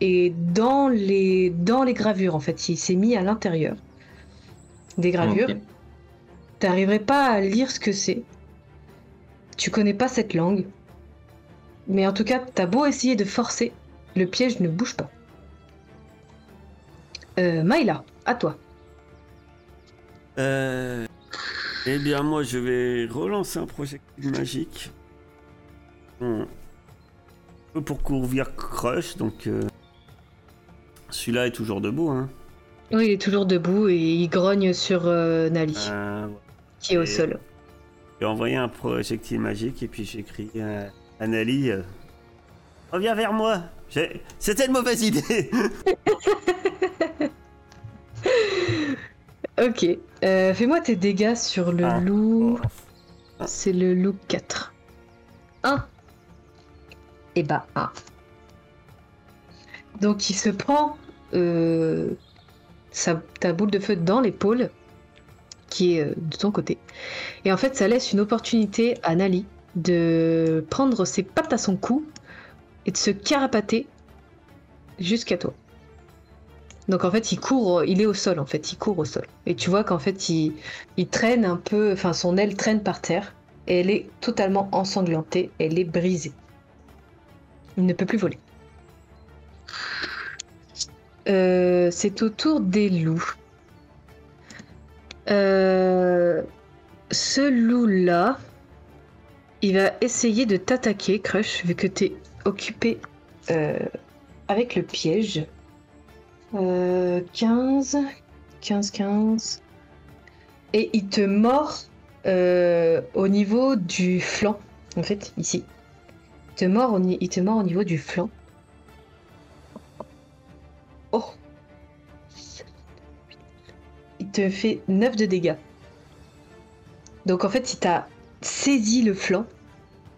dans les, dans les gravures, en fait, il s'est mis à l'intérieur des gravures. T'arriverais pas à lire ce que c'est. Tu connais pas cette langue. Mais en tout cas, t'as beau essayer de forcer, le piège ne bouge pas. Euh, Maïla, à toi. Euh, eh bien, moi, je vais relancer un projectile magique. Bon, un peu pour couvrir Crush, donc euh, celui-là est toujours debout. Hein. Oui, il est toujours debout et il grogne sur euh, Nali, Euh, qui est au sol. J'ai envoyé un projectile magique et puis j'ai écrit à Nali, euh, Reviens vers moi C'était une mauvaise idée Ok, euh, fais-moi tes dégâts sur le Ah. loup. Oh. C'est le loup 4. 1. Et bah 1. Donc il se prend euh, sa, ta boule de feu dans l'épaule, qui est euh, de ton côté. Et en fait, ça laisse une opportunité à Nali de prendre ses pattes à son cou et de se carapater jusqu'à toi. Donc en fait, il court, il est au sol en fait, il court au sol. Et tu vois qu'en fait, il, traîne un peu, enfin son aile traîne par terre et elle est totalement ensanglantée, elle est brisée. Il ne peut plus voler. Euh, c'est au tour des loups. Euh, ce loup-là, il va essayer de t'attaquer, Crush, vu que t'es occupé euh, avec le piège. Euh, 15, 15, 15. Et il te mord euh, au niveau du flanc, en fait, ici. Il te mord au, il te mord au niveau du flanc. Oh Il te fait 9 de dégâts. Donc en fait, il t'a saisi le flanc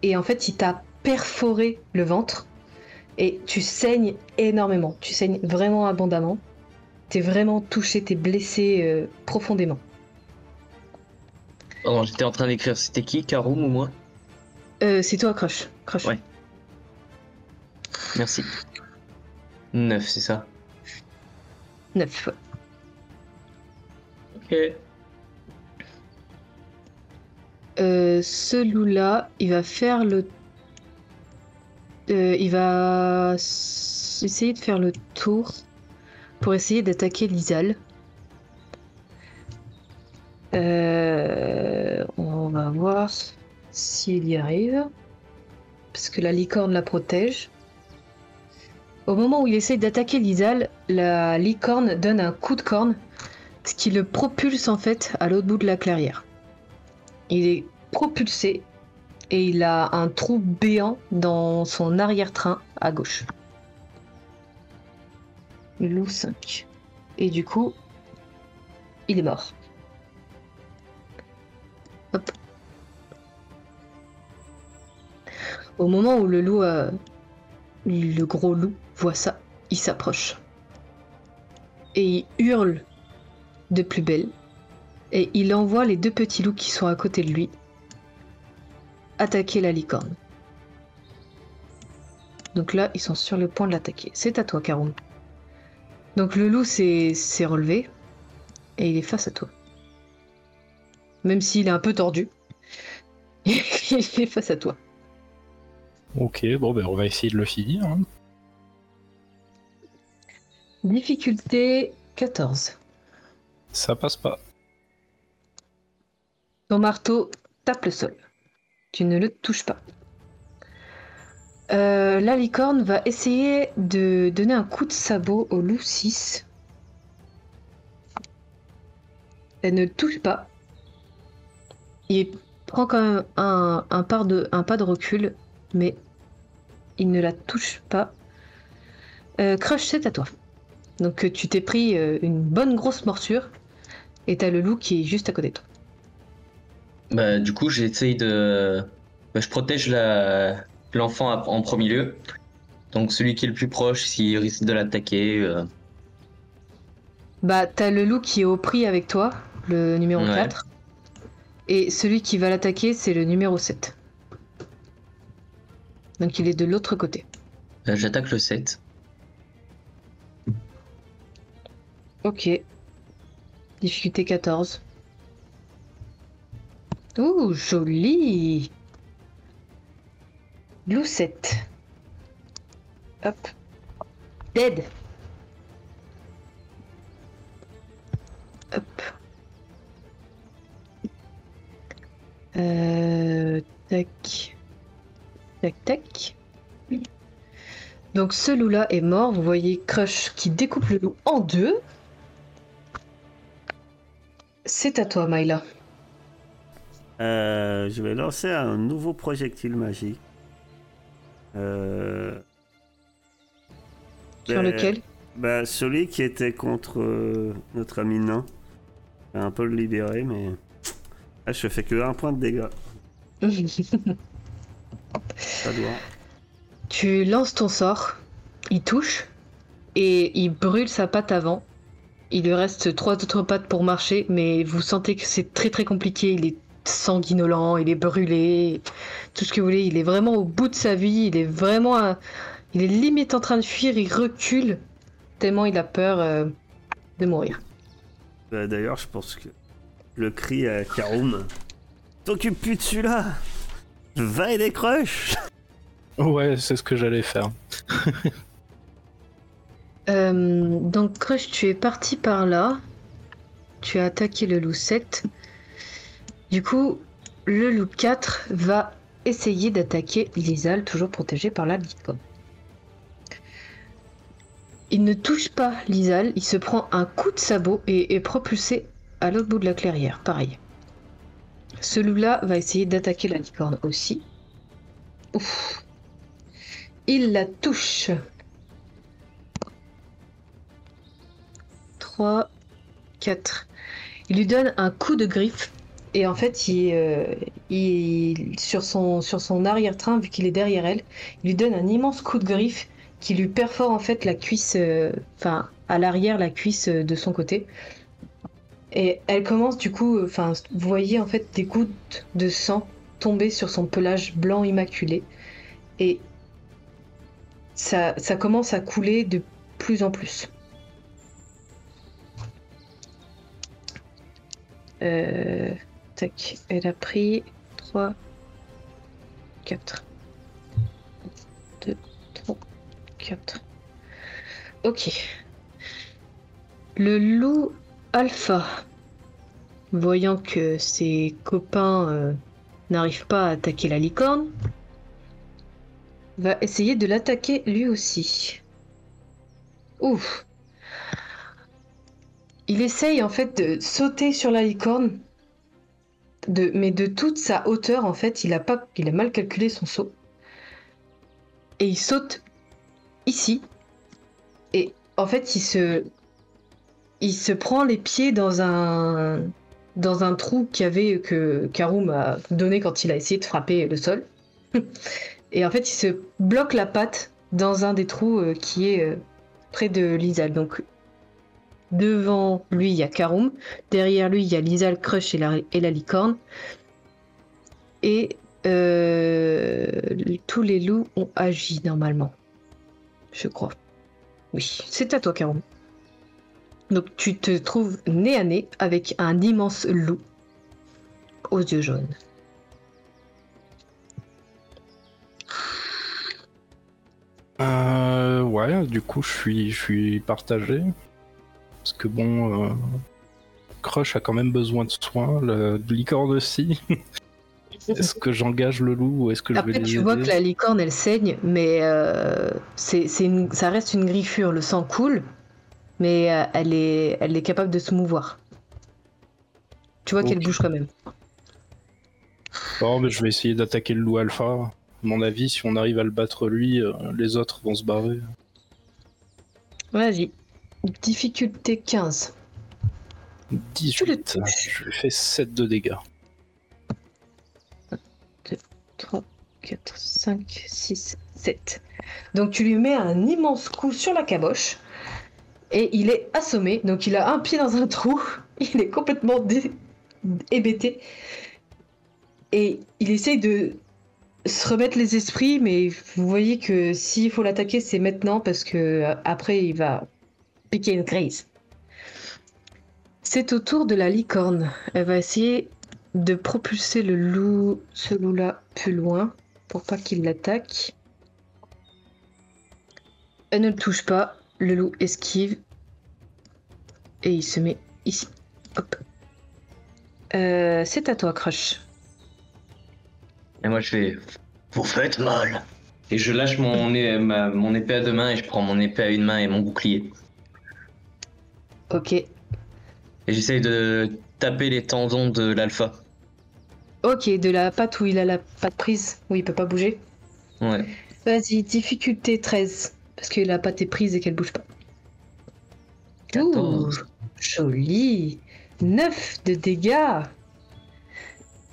et en fait, il t'a perforé le ventre et tu saignes énormément. Tu saignes vraiment abondamment. T'es vraiment touché, t'es blessé euh, profondément. Pardon, j'étais en train d'écrire. C'était qui, Karoum ou moi Euh, c'est toi, Crush. Crush. Ouais. Merci. 9, c'est ça 9. ouais. Ok. Euh, ce loup-là, il va faire le. Euh, il va essayer de faire le tour pour essayer d'attaquer Lizal. Euh, on va voir s'il y arrive. Parce que la licorne la protège. Au moment où il essaye d'attaquer Lizal, la licorne donne un coup de corne, ce qui le propulse en fait à l'autre bout de la clairière. Il est propulsé et il a un trou béant dans son arrière-train à gauche. Loup 5. Et du coup, il est mort. Hop. Au moment où le loup, euh, le gros loup, voit ça, il s'approche. Et il hurle de plus belle et il envoie les deux petits loups qui sont à côté de lui attaquer la licorne. Donc là, ils sont sur le point de l'attaquer. C'est à toi, Karum. Donc le loup s'est s'est relevé et il est face à toi. Même s'il est un peu tordu, il est face à toi. Ok, bon, ben on va essayer de le finir. hein. Difficulté 14. Ça passe pas. Ton marteau tape le sol. Tu ne le touches pas. Euh, la licorne va essayer de donner un coup de sabot au loup 6. Elle ne touche pas. Il prend quand même un, pas de, recul, mais il ne la touche pas. Euh, Crush, c'est à toi. Donc euh, tu t'es pris une bonne grosse morsure et t'as le loup qui est juste à côté de toi. Bah, du coup, j'essaye de. bah, je protège l'enfant en premier lieu. Donc, celui qui est le plus proche, s'il risque de l'attaquer. euh, Bah, t'as le loup qui est au prix avec toi, le numéro Ouais. 4. Et celui qui va l'attaquer, c'est le numéro 7. Donc il est de l'autre côté. bah, J'attaque le 7. Ok. Difficulté 14. Ouh, joli 7. Hop. Dead. Hop. Euh, tac. Tac, tac. Donc ce loup-là est mort. Vous voyez Crush qui découpe le loup en deux. C'est à toi, Myla. Euh, je vais lancer un nouveau projectile magique. Euh, Sur ben, lequel bah, Celui qui était contre euh, notre ami nain. Un peu le libéré, mais. Ah, je fais que un point de dégâts. Ça doit. Tu lances ton sort, il touche, et il brûle sa patte avant. Il lui reste trois autres pattes pour marcher, mais vous sentez que c'est très très compliqué. Il est sanguinolent, il est brûlé, tout ce que vous voulez. Il est vraiment au bout de sa vie, il est vraiment. à- Il est limite en train de fuir, il recule, tellement il a peur euh, de mourir. Bah, D'ailleurs, je pense que le cri à Karum. T'occupe plus de celui-là Va et décroche Ouais, c'est ce que j'allais faire. Euh, donc, Crush, tu es parti par là. Tu as attaqué le loup 7. Du coup, le loup 4 va essayer d'attaquer Lizal, toujours protégé par la licorne. Il ne touche pas Lizal, il se prend un coup de sabot et est propulsé à l'autre bout de la clairière, pareil. Ce loup-là va essayer d'attaquer la licorne aussi. Ouf. Il la touche. 3, 4. Il lui donne un coup de griffe. Et en fait, il, euh, il- sur son, sur son arrière-train, vu qu'il est derrière elle, il lui donne un immense coup de griffe qui lui perfore en fait la cuisse, euh, enfin à l'arrière la cuisse euh, de son côté. Et elle commence du coup, enfin vous voyez en fait des gouttes de sang tomber sur son pelage blanc immaculé. Et ça, ça commence à couler de plus en plus. Euh, elle a pris 3, 4. 2, 3, 4. Ok. Le loup alpha, voyant que ses copains euh, n'arrivent pas à attaquer la licorne, va essayer de l'attaquer lui aussi. Ouf. Il essaye en fait de sauter sur la licorne, mais de toute sa hauteur en fait, il a, mal calculé son saut. Et il saute ici. Et en fait, il se, prend les pieds dans un, trou que Karum a donné quand il a essayé de frapper le sol. Et en fait, il se bloque la patte dans un des trous euh, qui est euh, près de Lizal. Donc, devant lui, il y a Karum. Derrière lui, il y a Lizal, Crush et la, et la licorne. Et euh, tous les loups ont agi normalement. Je crois. Oui, c'est à toi, Karum. Donc, tu te trouves nez à nez avec un immense loup aux yeux jaunes. Euh, ouais, du coup, je suis, je suis partagé. Parce que bon, euh, Crush a quand même besoin de soins, le licorne aussi. est-ce que j'engage le loup ou est-ce que je vais les tu vois que la licorne, elle saigne, mais euh, c'est, c'est une- ça reste une griffure. Le sang coule, mais euh, elle, est, elle est capable de se mouvoir. Tu vois qu'elle bouge quand même. Bon, mais je vais essayer d'attaquer le loup alpha. À mon avis, si on arrive à le battre lui, euh, les autres vont se barrer. Vas-y. Difficulté 15. 18. Je lui fais 7 de dégâts. 3, 4, 5, 6, 7. Donc tu lui mets un immense coup sur la caboche. Et il est assommé. Donc il a un pied dans un trou. Il est complètement dé- hébété. Et il essaye de se remettre les esprits. Mais vous voyez que s'il faut l'attaquer, c'est maintenant. Parce que euh, après, il va une crise. C'est au tour de la licorne. Elle va essayer de propulser le loup, ce loup-là, plus loin pour pas qu'il l'attaque. Elle ne le touche pas. Le loup esquive. Et il se met ici. Hop. Euh, c'est à toi, Crush. Et moi, je fais Vous faites mal. Et je lâche mon épée à deux mains et je prends mon épée à une main et mon bouclier. Ok. Et j'essaye de taper les tendons de l'alpha. Ok, de la patte où il a la patte prise, où il peut pas bouger. Ouais. Vas-y, difficulté 13. Parce que la patte est prise et qu'elle bouge pas. 14. Ouh, joli 9 de dégâts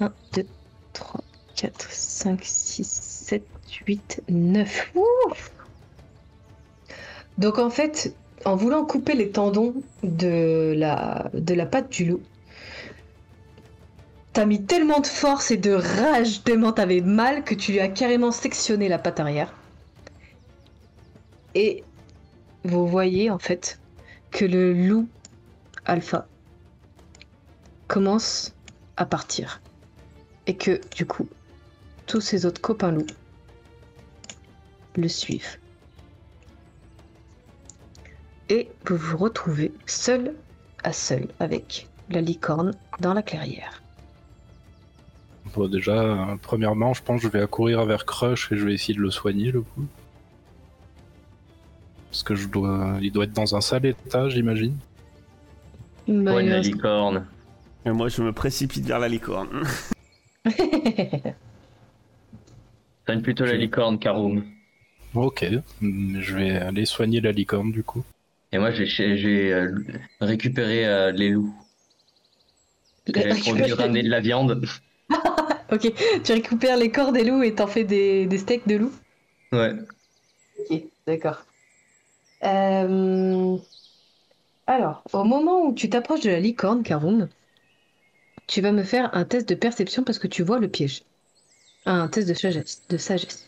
1, 2, 3, 4, 5, 6, 7, 8, 9. Ouf Donc en fait, en voulant couper les tendons de la, de patte du loup, t'as mis tellement de force et de rage, tellement t'avais mal que tu lui as carrément sectionné la patte arrière. Et vous voyez en fait que le loup alpha commence à partir. Et que du coup, tous ses autres copains loups le suivent. Et vous vous retrouvez seul à seul avec la licorne dans la clairière. Bon, déjà, euh, premièrement, je pense que je vais accourir vers Crush et je vais essayer de le soigner, le coup. Parce que je dois, il doit être dans un sale état, j'imagine. Bah, Soigne la licorne. Et moi, je me précipite vers la licorne. Soigne plutôt la licorne, Karoum. Ok, je vais aller soigner la licorne, du coup. Et moi, j'ai j'ai, euh, récupéré euh, les loups. J'avais promis de ramener de la viande. ok, tu récupères les corps des loups et t'en fais des, des steaks de loup Ouais. Ok, d'accord. Euh, Alors, au moment où tu t'approches de la licorne, Karoum, tu vas me faire un test de perception parce que tu vois le piège. Un test de sagesse. De sagesse.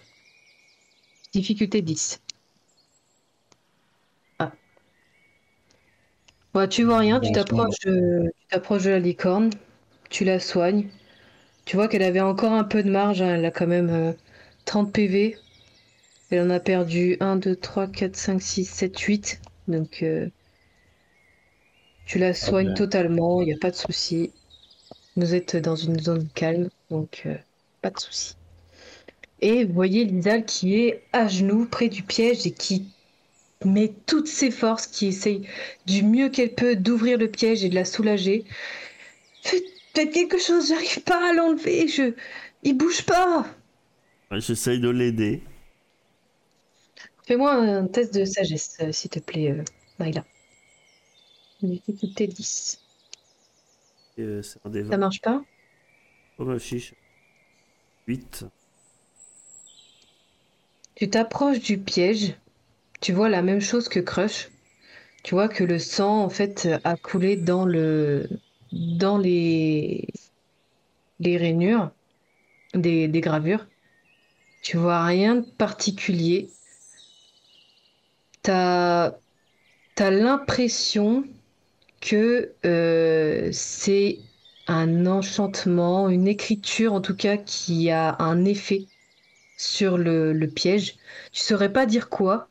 Difficulté 10. Bon, tu vois rien, tu t'approches de... tu t'approches de la licorne, tu la soignes. Tu vois qu'elle avait encore un peu de marge, hein, elle a quand même euh, 30 PV. Elle en a perdu 1, 2, 3, 4, 5, 6, 7, 8. Donc, euh, tu la soignes bien. totalement, il n'y a pas de souci. Vous êtes dans une zone calme, donc euh, pas de souci. Et vous voyez Lizal qui est à genoux près du piège et qui met toutes ses forces, qui essaye du mieux qu'elle peut d'ouvrir le piège et de la soulager. Faites, quelque chose, j'arrive pas à l'enlever, je... il bouge pas. J'essaye de l'aider. Fais-moi un test de sagesse, euh, s'il te plaît, euh, Maïla. Difficulté 10. Et, euh, C'est un des Ça 20. marche pas? Oh ma fiche. 8. Tu t'approches du piège. Tu vois la même chose que Crush. Tu vois que le sang, en fait, a coulé dans le... les... rainures des, gravures. Tu vois rien de particulier. T'as t'as l'impression que euh, c'est un enchantement, une écriture en tout cas qui a un effet sur le, piège. Tu saurais pas dire quoi,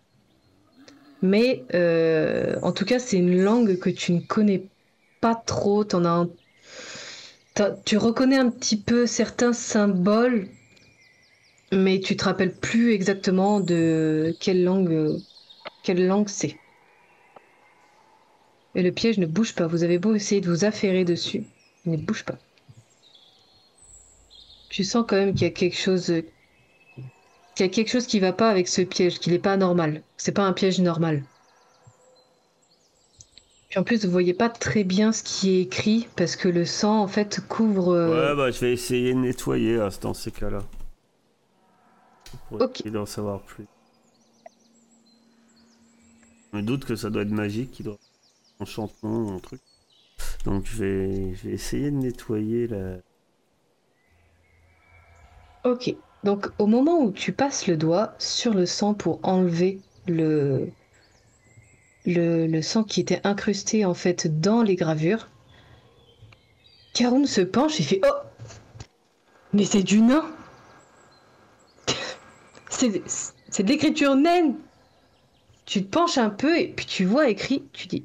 mais euh, en tout cas c'est une langue que tu ne connais pas trop. T'en as tu reconnais un petit peu certains symboles, mais tu te rappelles plus exactement de quelle langue, quelle langue c'est. Et le piège ne bouge pas. Vous avez beau essayer de vous affairer dessus, il ne bouge pas. Tu sens quand même qu'il y a quelque chose, qu'il y a quelque chose qui va pas avec ce piège, qu'il n'est pas normal. C'est pas un piège normal. Puis en plus, vous voyez pas très bien ce qui est écrit parce que le sang en fait couvre. euh, Ouais, bah je vais essayer de nettoyer à dans ces cas-là. Pour Ok. essayer d'en savoir plus. Je me doute que ça doit être magique, qu'il doit enchantement, un truc. Donc je vais, je vais essayer de nettoyer la. Ok. Donc au moment où tu passes le doigt sur le sang pour enlever le sang qui était incrusté en fait dans les gravures, Karoum se penche et fait Oh! Mais c'est du nain! C'est c'est de l'écriture naine! Tu te penches un peu et puis tu vois écrit, tu dis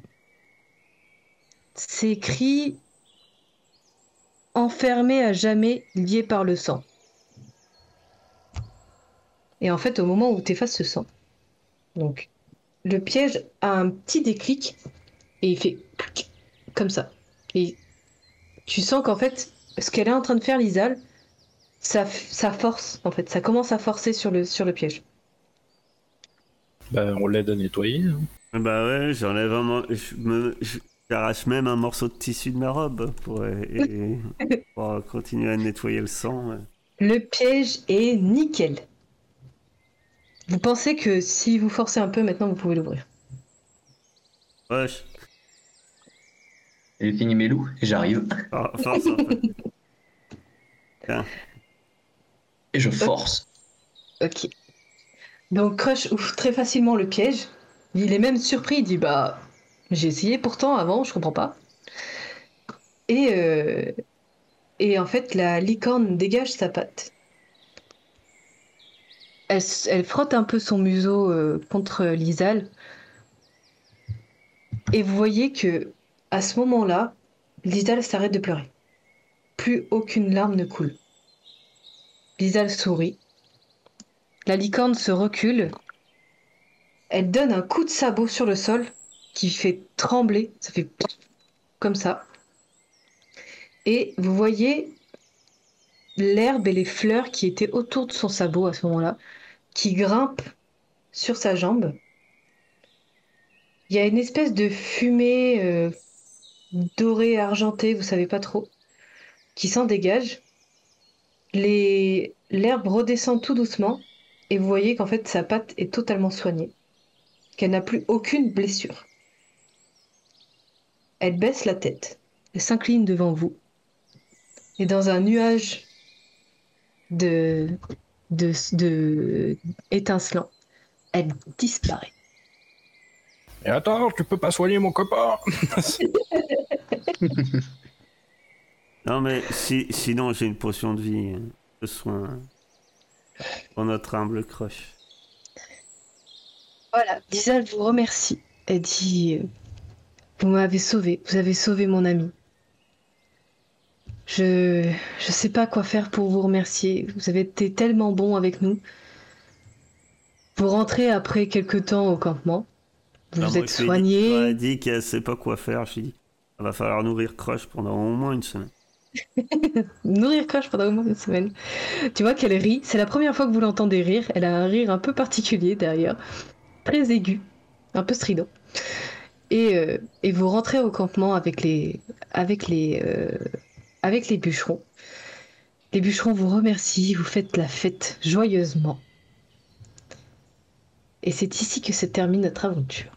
C'est écrit enfermé à jamais, lié par le sang. Et en fait, au moment où tu effaces ce sang, donc le piège a un petit déclic et il fait comme ça. Et tu sens qu'en fait, ce qu'elle est en train de faire, Lisal, ça, ça force, en fait, ça commence à forcer sur le, sur le piège. Bah, on l'aide à nettoyer. hein. Bah ouais, j'enlève un. Je me- J'arrache même un morceau de tissu de ma robe pour, et- pour continuer à nettoyer le sang. ouais. Le piège est nickel. Vous pensez que si vous forcez un peu, maintenant vous pouvez l'ouvrir? Wesh. J'ai fini mes loups et j'arrive. Ah, force un peu. Et je force. Ok. Donc Crush ouvre très facilement le piège. Il est même surpris, il dit bah j'ai essayé pourtant avant, je comprends pas. Et euh, et en fait la licorne dégage sa patte. Elle, frotte un peu son museau euh, contre l'Isal. Et vous voyez que à ce moment-là, l'Isal s'arrête de pleurer. Plus aucune larme ne coule. Lisa sourit. La licorne se recule. Elle donne un coup de sabot sur le sol qui fait trembler. Ça fait comme ça. Et vous voyez l'herbe et les fleurs qui étaient autour de son sabot à ce moment-là, qui grimpent sur sa jambe. Il y a une espèce de fumée euh, dorée, argentée, vous savez pas trop, qui s'en dégage. Les... L'herbe redescend tout doucement et vous voyez qu'en fait sa patte est totalement soignée, qu'elle n'a plus aucune blessure. Elle baisse la tête, elle s'incline devant vous et dans un nuage de, de, de étincelant, elle disparaît. Et attends, tu peux pas soigner mon copain Non, mais si, sinon, j'ai une potion de vie, hein, de soin pour notre humble crush. Voilà, Dizal vous remercie. Elle dit euh, Vous m'avez sauvé, vous avez sauvé mon ami. Je je sais pas quoi faire pour vous remercier. Vous avez été tellement bon avec nous. Vous rentrez après quelque temps au campement. Vous Bah, vous êtes soigné. Elle a dit qu'elle sait pas quoi faire. Je dit, il va falloir nourrir Crush pendant au moins une semaine. Nourrir coche pendant au moins une semaine. Tu vois qu'elle rit. C'est la première fois que vous l'entendez rire. Elle a un rire un peu particulier d'ailleurs. Très aigu. Un peu strident. Et, euh, et vous rentrez au campement avec les, avec les, euh, avec les bûcherons. Les bûcherons vous remercient. Vous faites la fête joyeusement. Et c'est ici que se termine notre aventure.